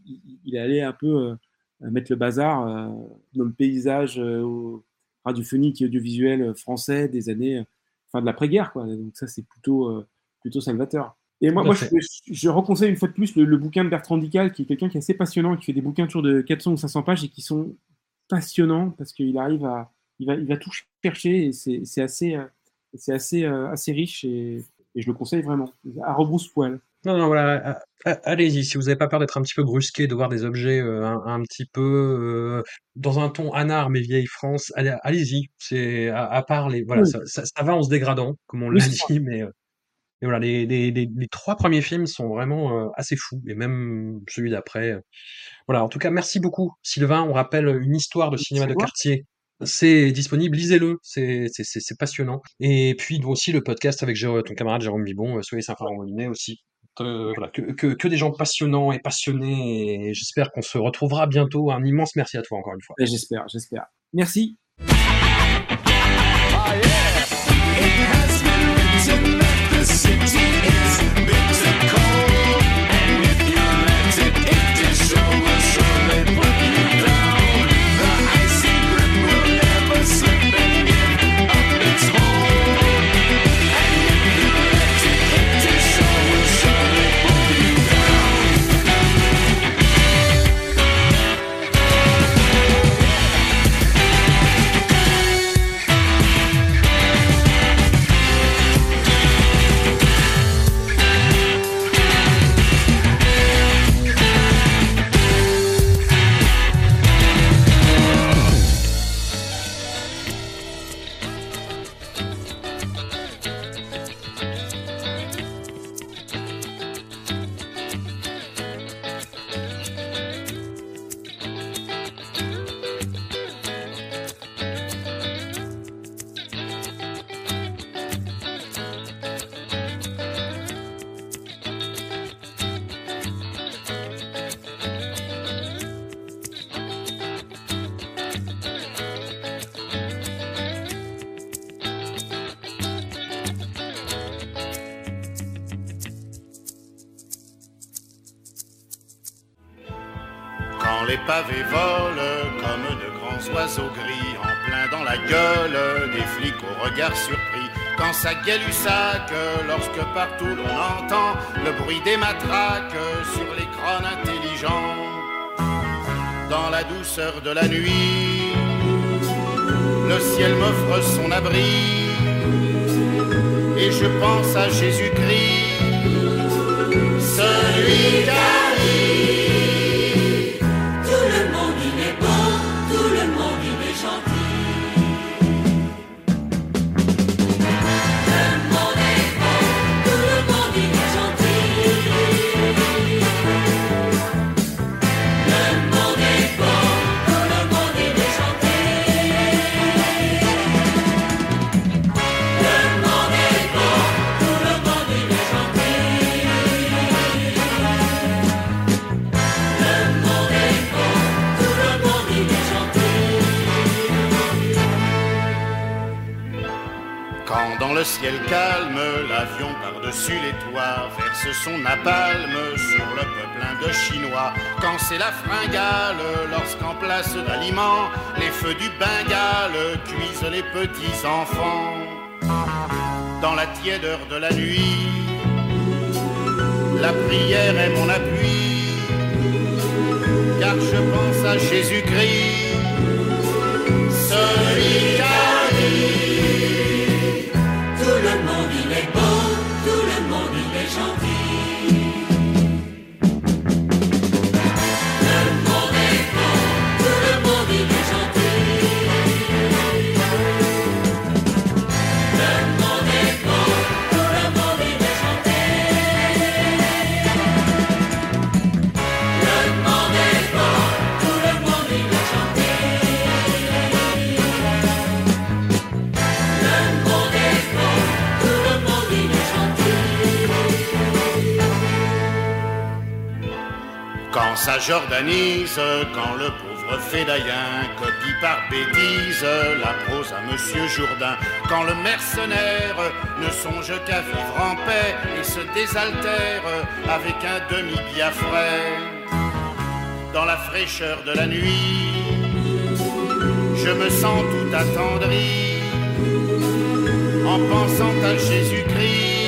il, allait un peu euh, mettre le bazar euh, dans le paysage euh, radiophonique et audiovisuel français des années fin de l'après-guerre. Donc ça, c'est plutôt, plutôt salvateur. Et moi, moi je, je, reconseille une fois de plus le, bouquin de Bertrand Dical, qui est quelqu'un qui est assez passionnant, qui fait des bouquins toujours de 400 ou 500 pages et qui sont passionnants parce qu'il arrive à, il va, il va tout chercher et c'est assez, c'est assez, assez riche et, et, je le conseille vraiment. À rebrousse-poil. Non, non, voilà, allez-y, si vous n'avez pas peur d'être un petit peu brusqué, de voir des objets euh, un, petit peu euh, dans un ton anard mais vieille France, allez, allez-y. C'est à, part les, voilà, ça, ça, va en se dégradant, comme on l'a dit, mais euh, voilà, les, les, les, les, trois premiers films sont vraiment assez fous, et même celui d'après. Voilà, en tout cas, merci beaucoup, Sylvain. On rappelle une histoire de cinéma de quartier c'est disponible, lisez-le, c'est passionnant. Et puis aussi le podcast avec ton camarade Jérôme Bibon, Soyez sympa en aussi, euh, que, des gens passionnants et passionnés. Et j'espère qu'on se retrouvera bientôt. Un immense merci à toi encore une fois. Et j'espère, j'espère. Merci. De la nuit, le ciel m'offre son abri son napalm sur le peuple Chinois Quand c'est la fringale, lorsqu'en place d'aliments, les feux du Bengale cuisent les petits enfants. Dans la tièdeur de la nuit, la prière est mon appui, car je pense à Jésus-Christ, celui ça jordanise quand le pauvre fédaïen copie par bêtise la prose à Monsieur Jourdain. Quand le mercenaire ne songe qu'à vivre en paix et se désaltère avec un demi-biafrais. Dans la fraîcheur de la nuit, je me sens tout attendri en pensant à Jésus-Christ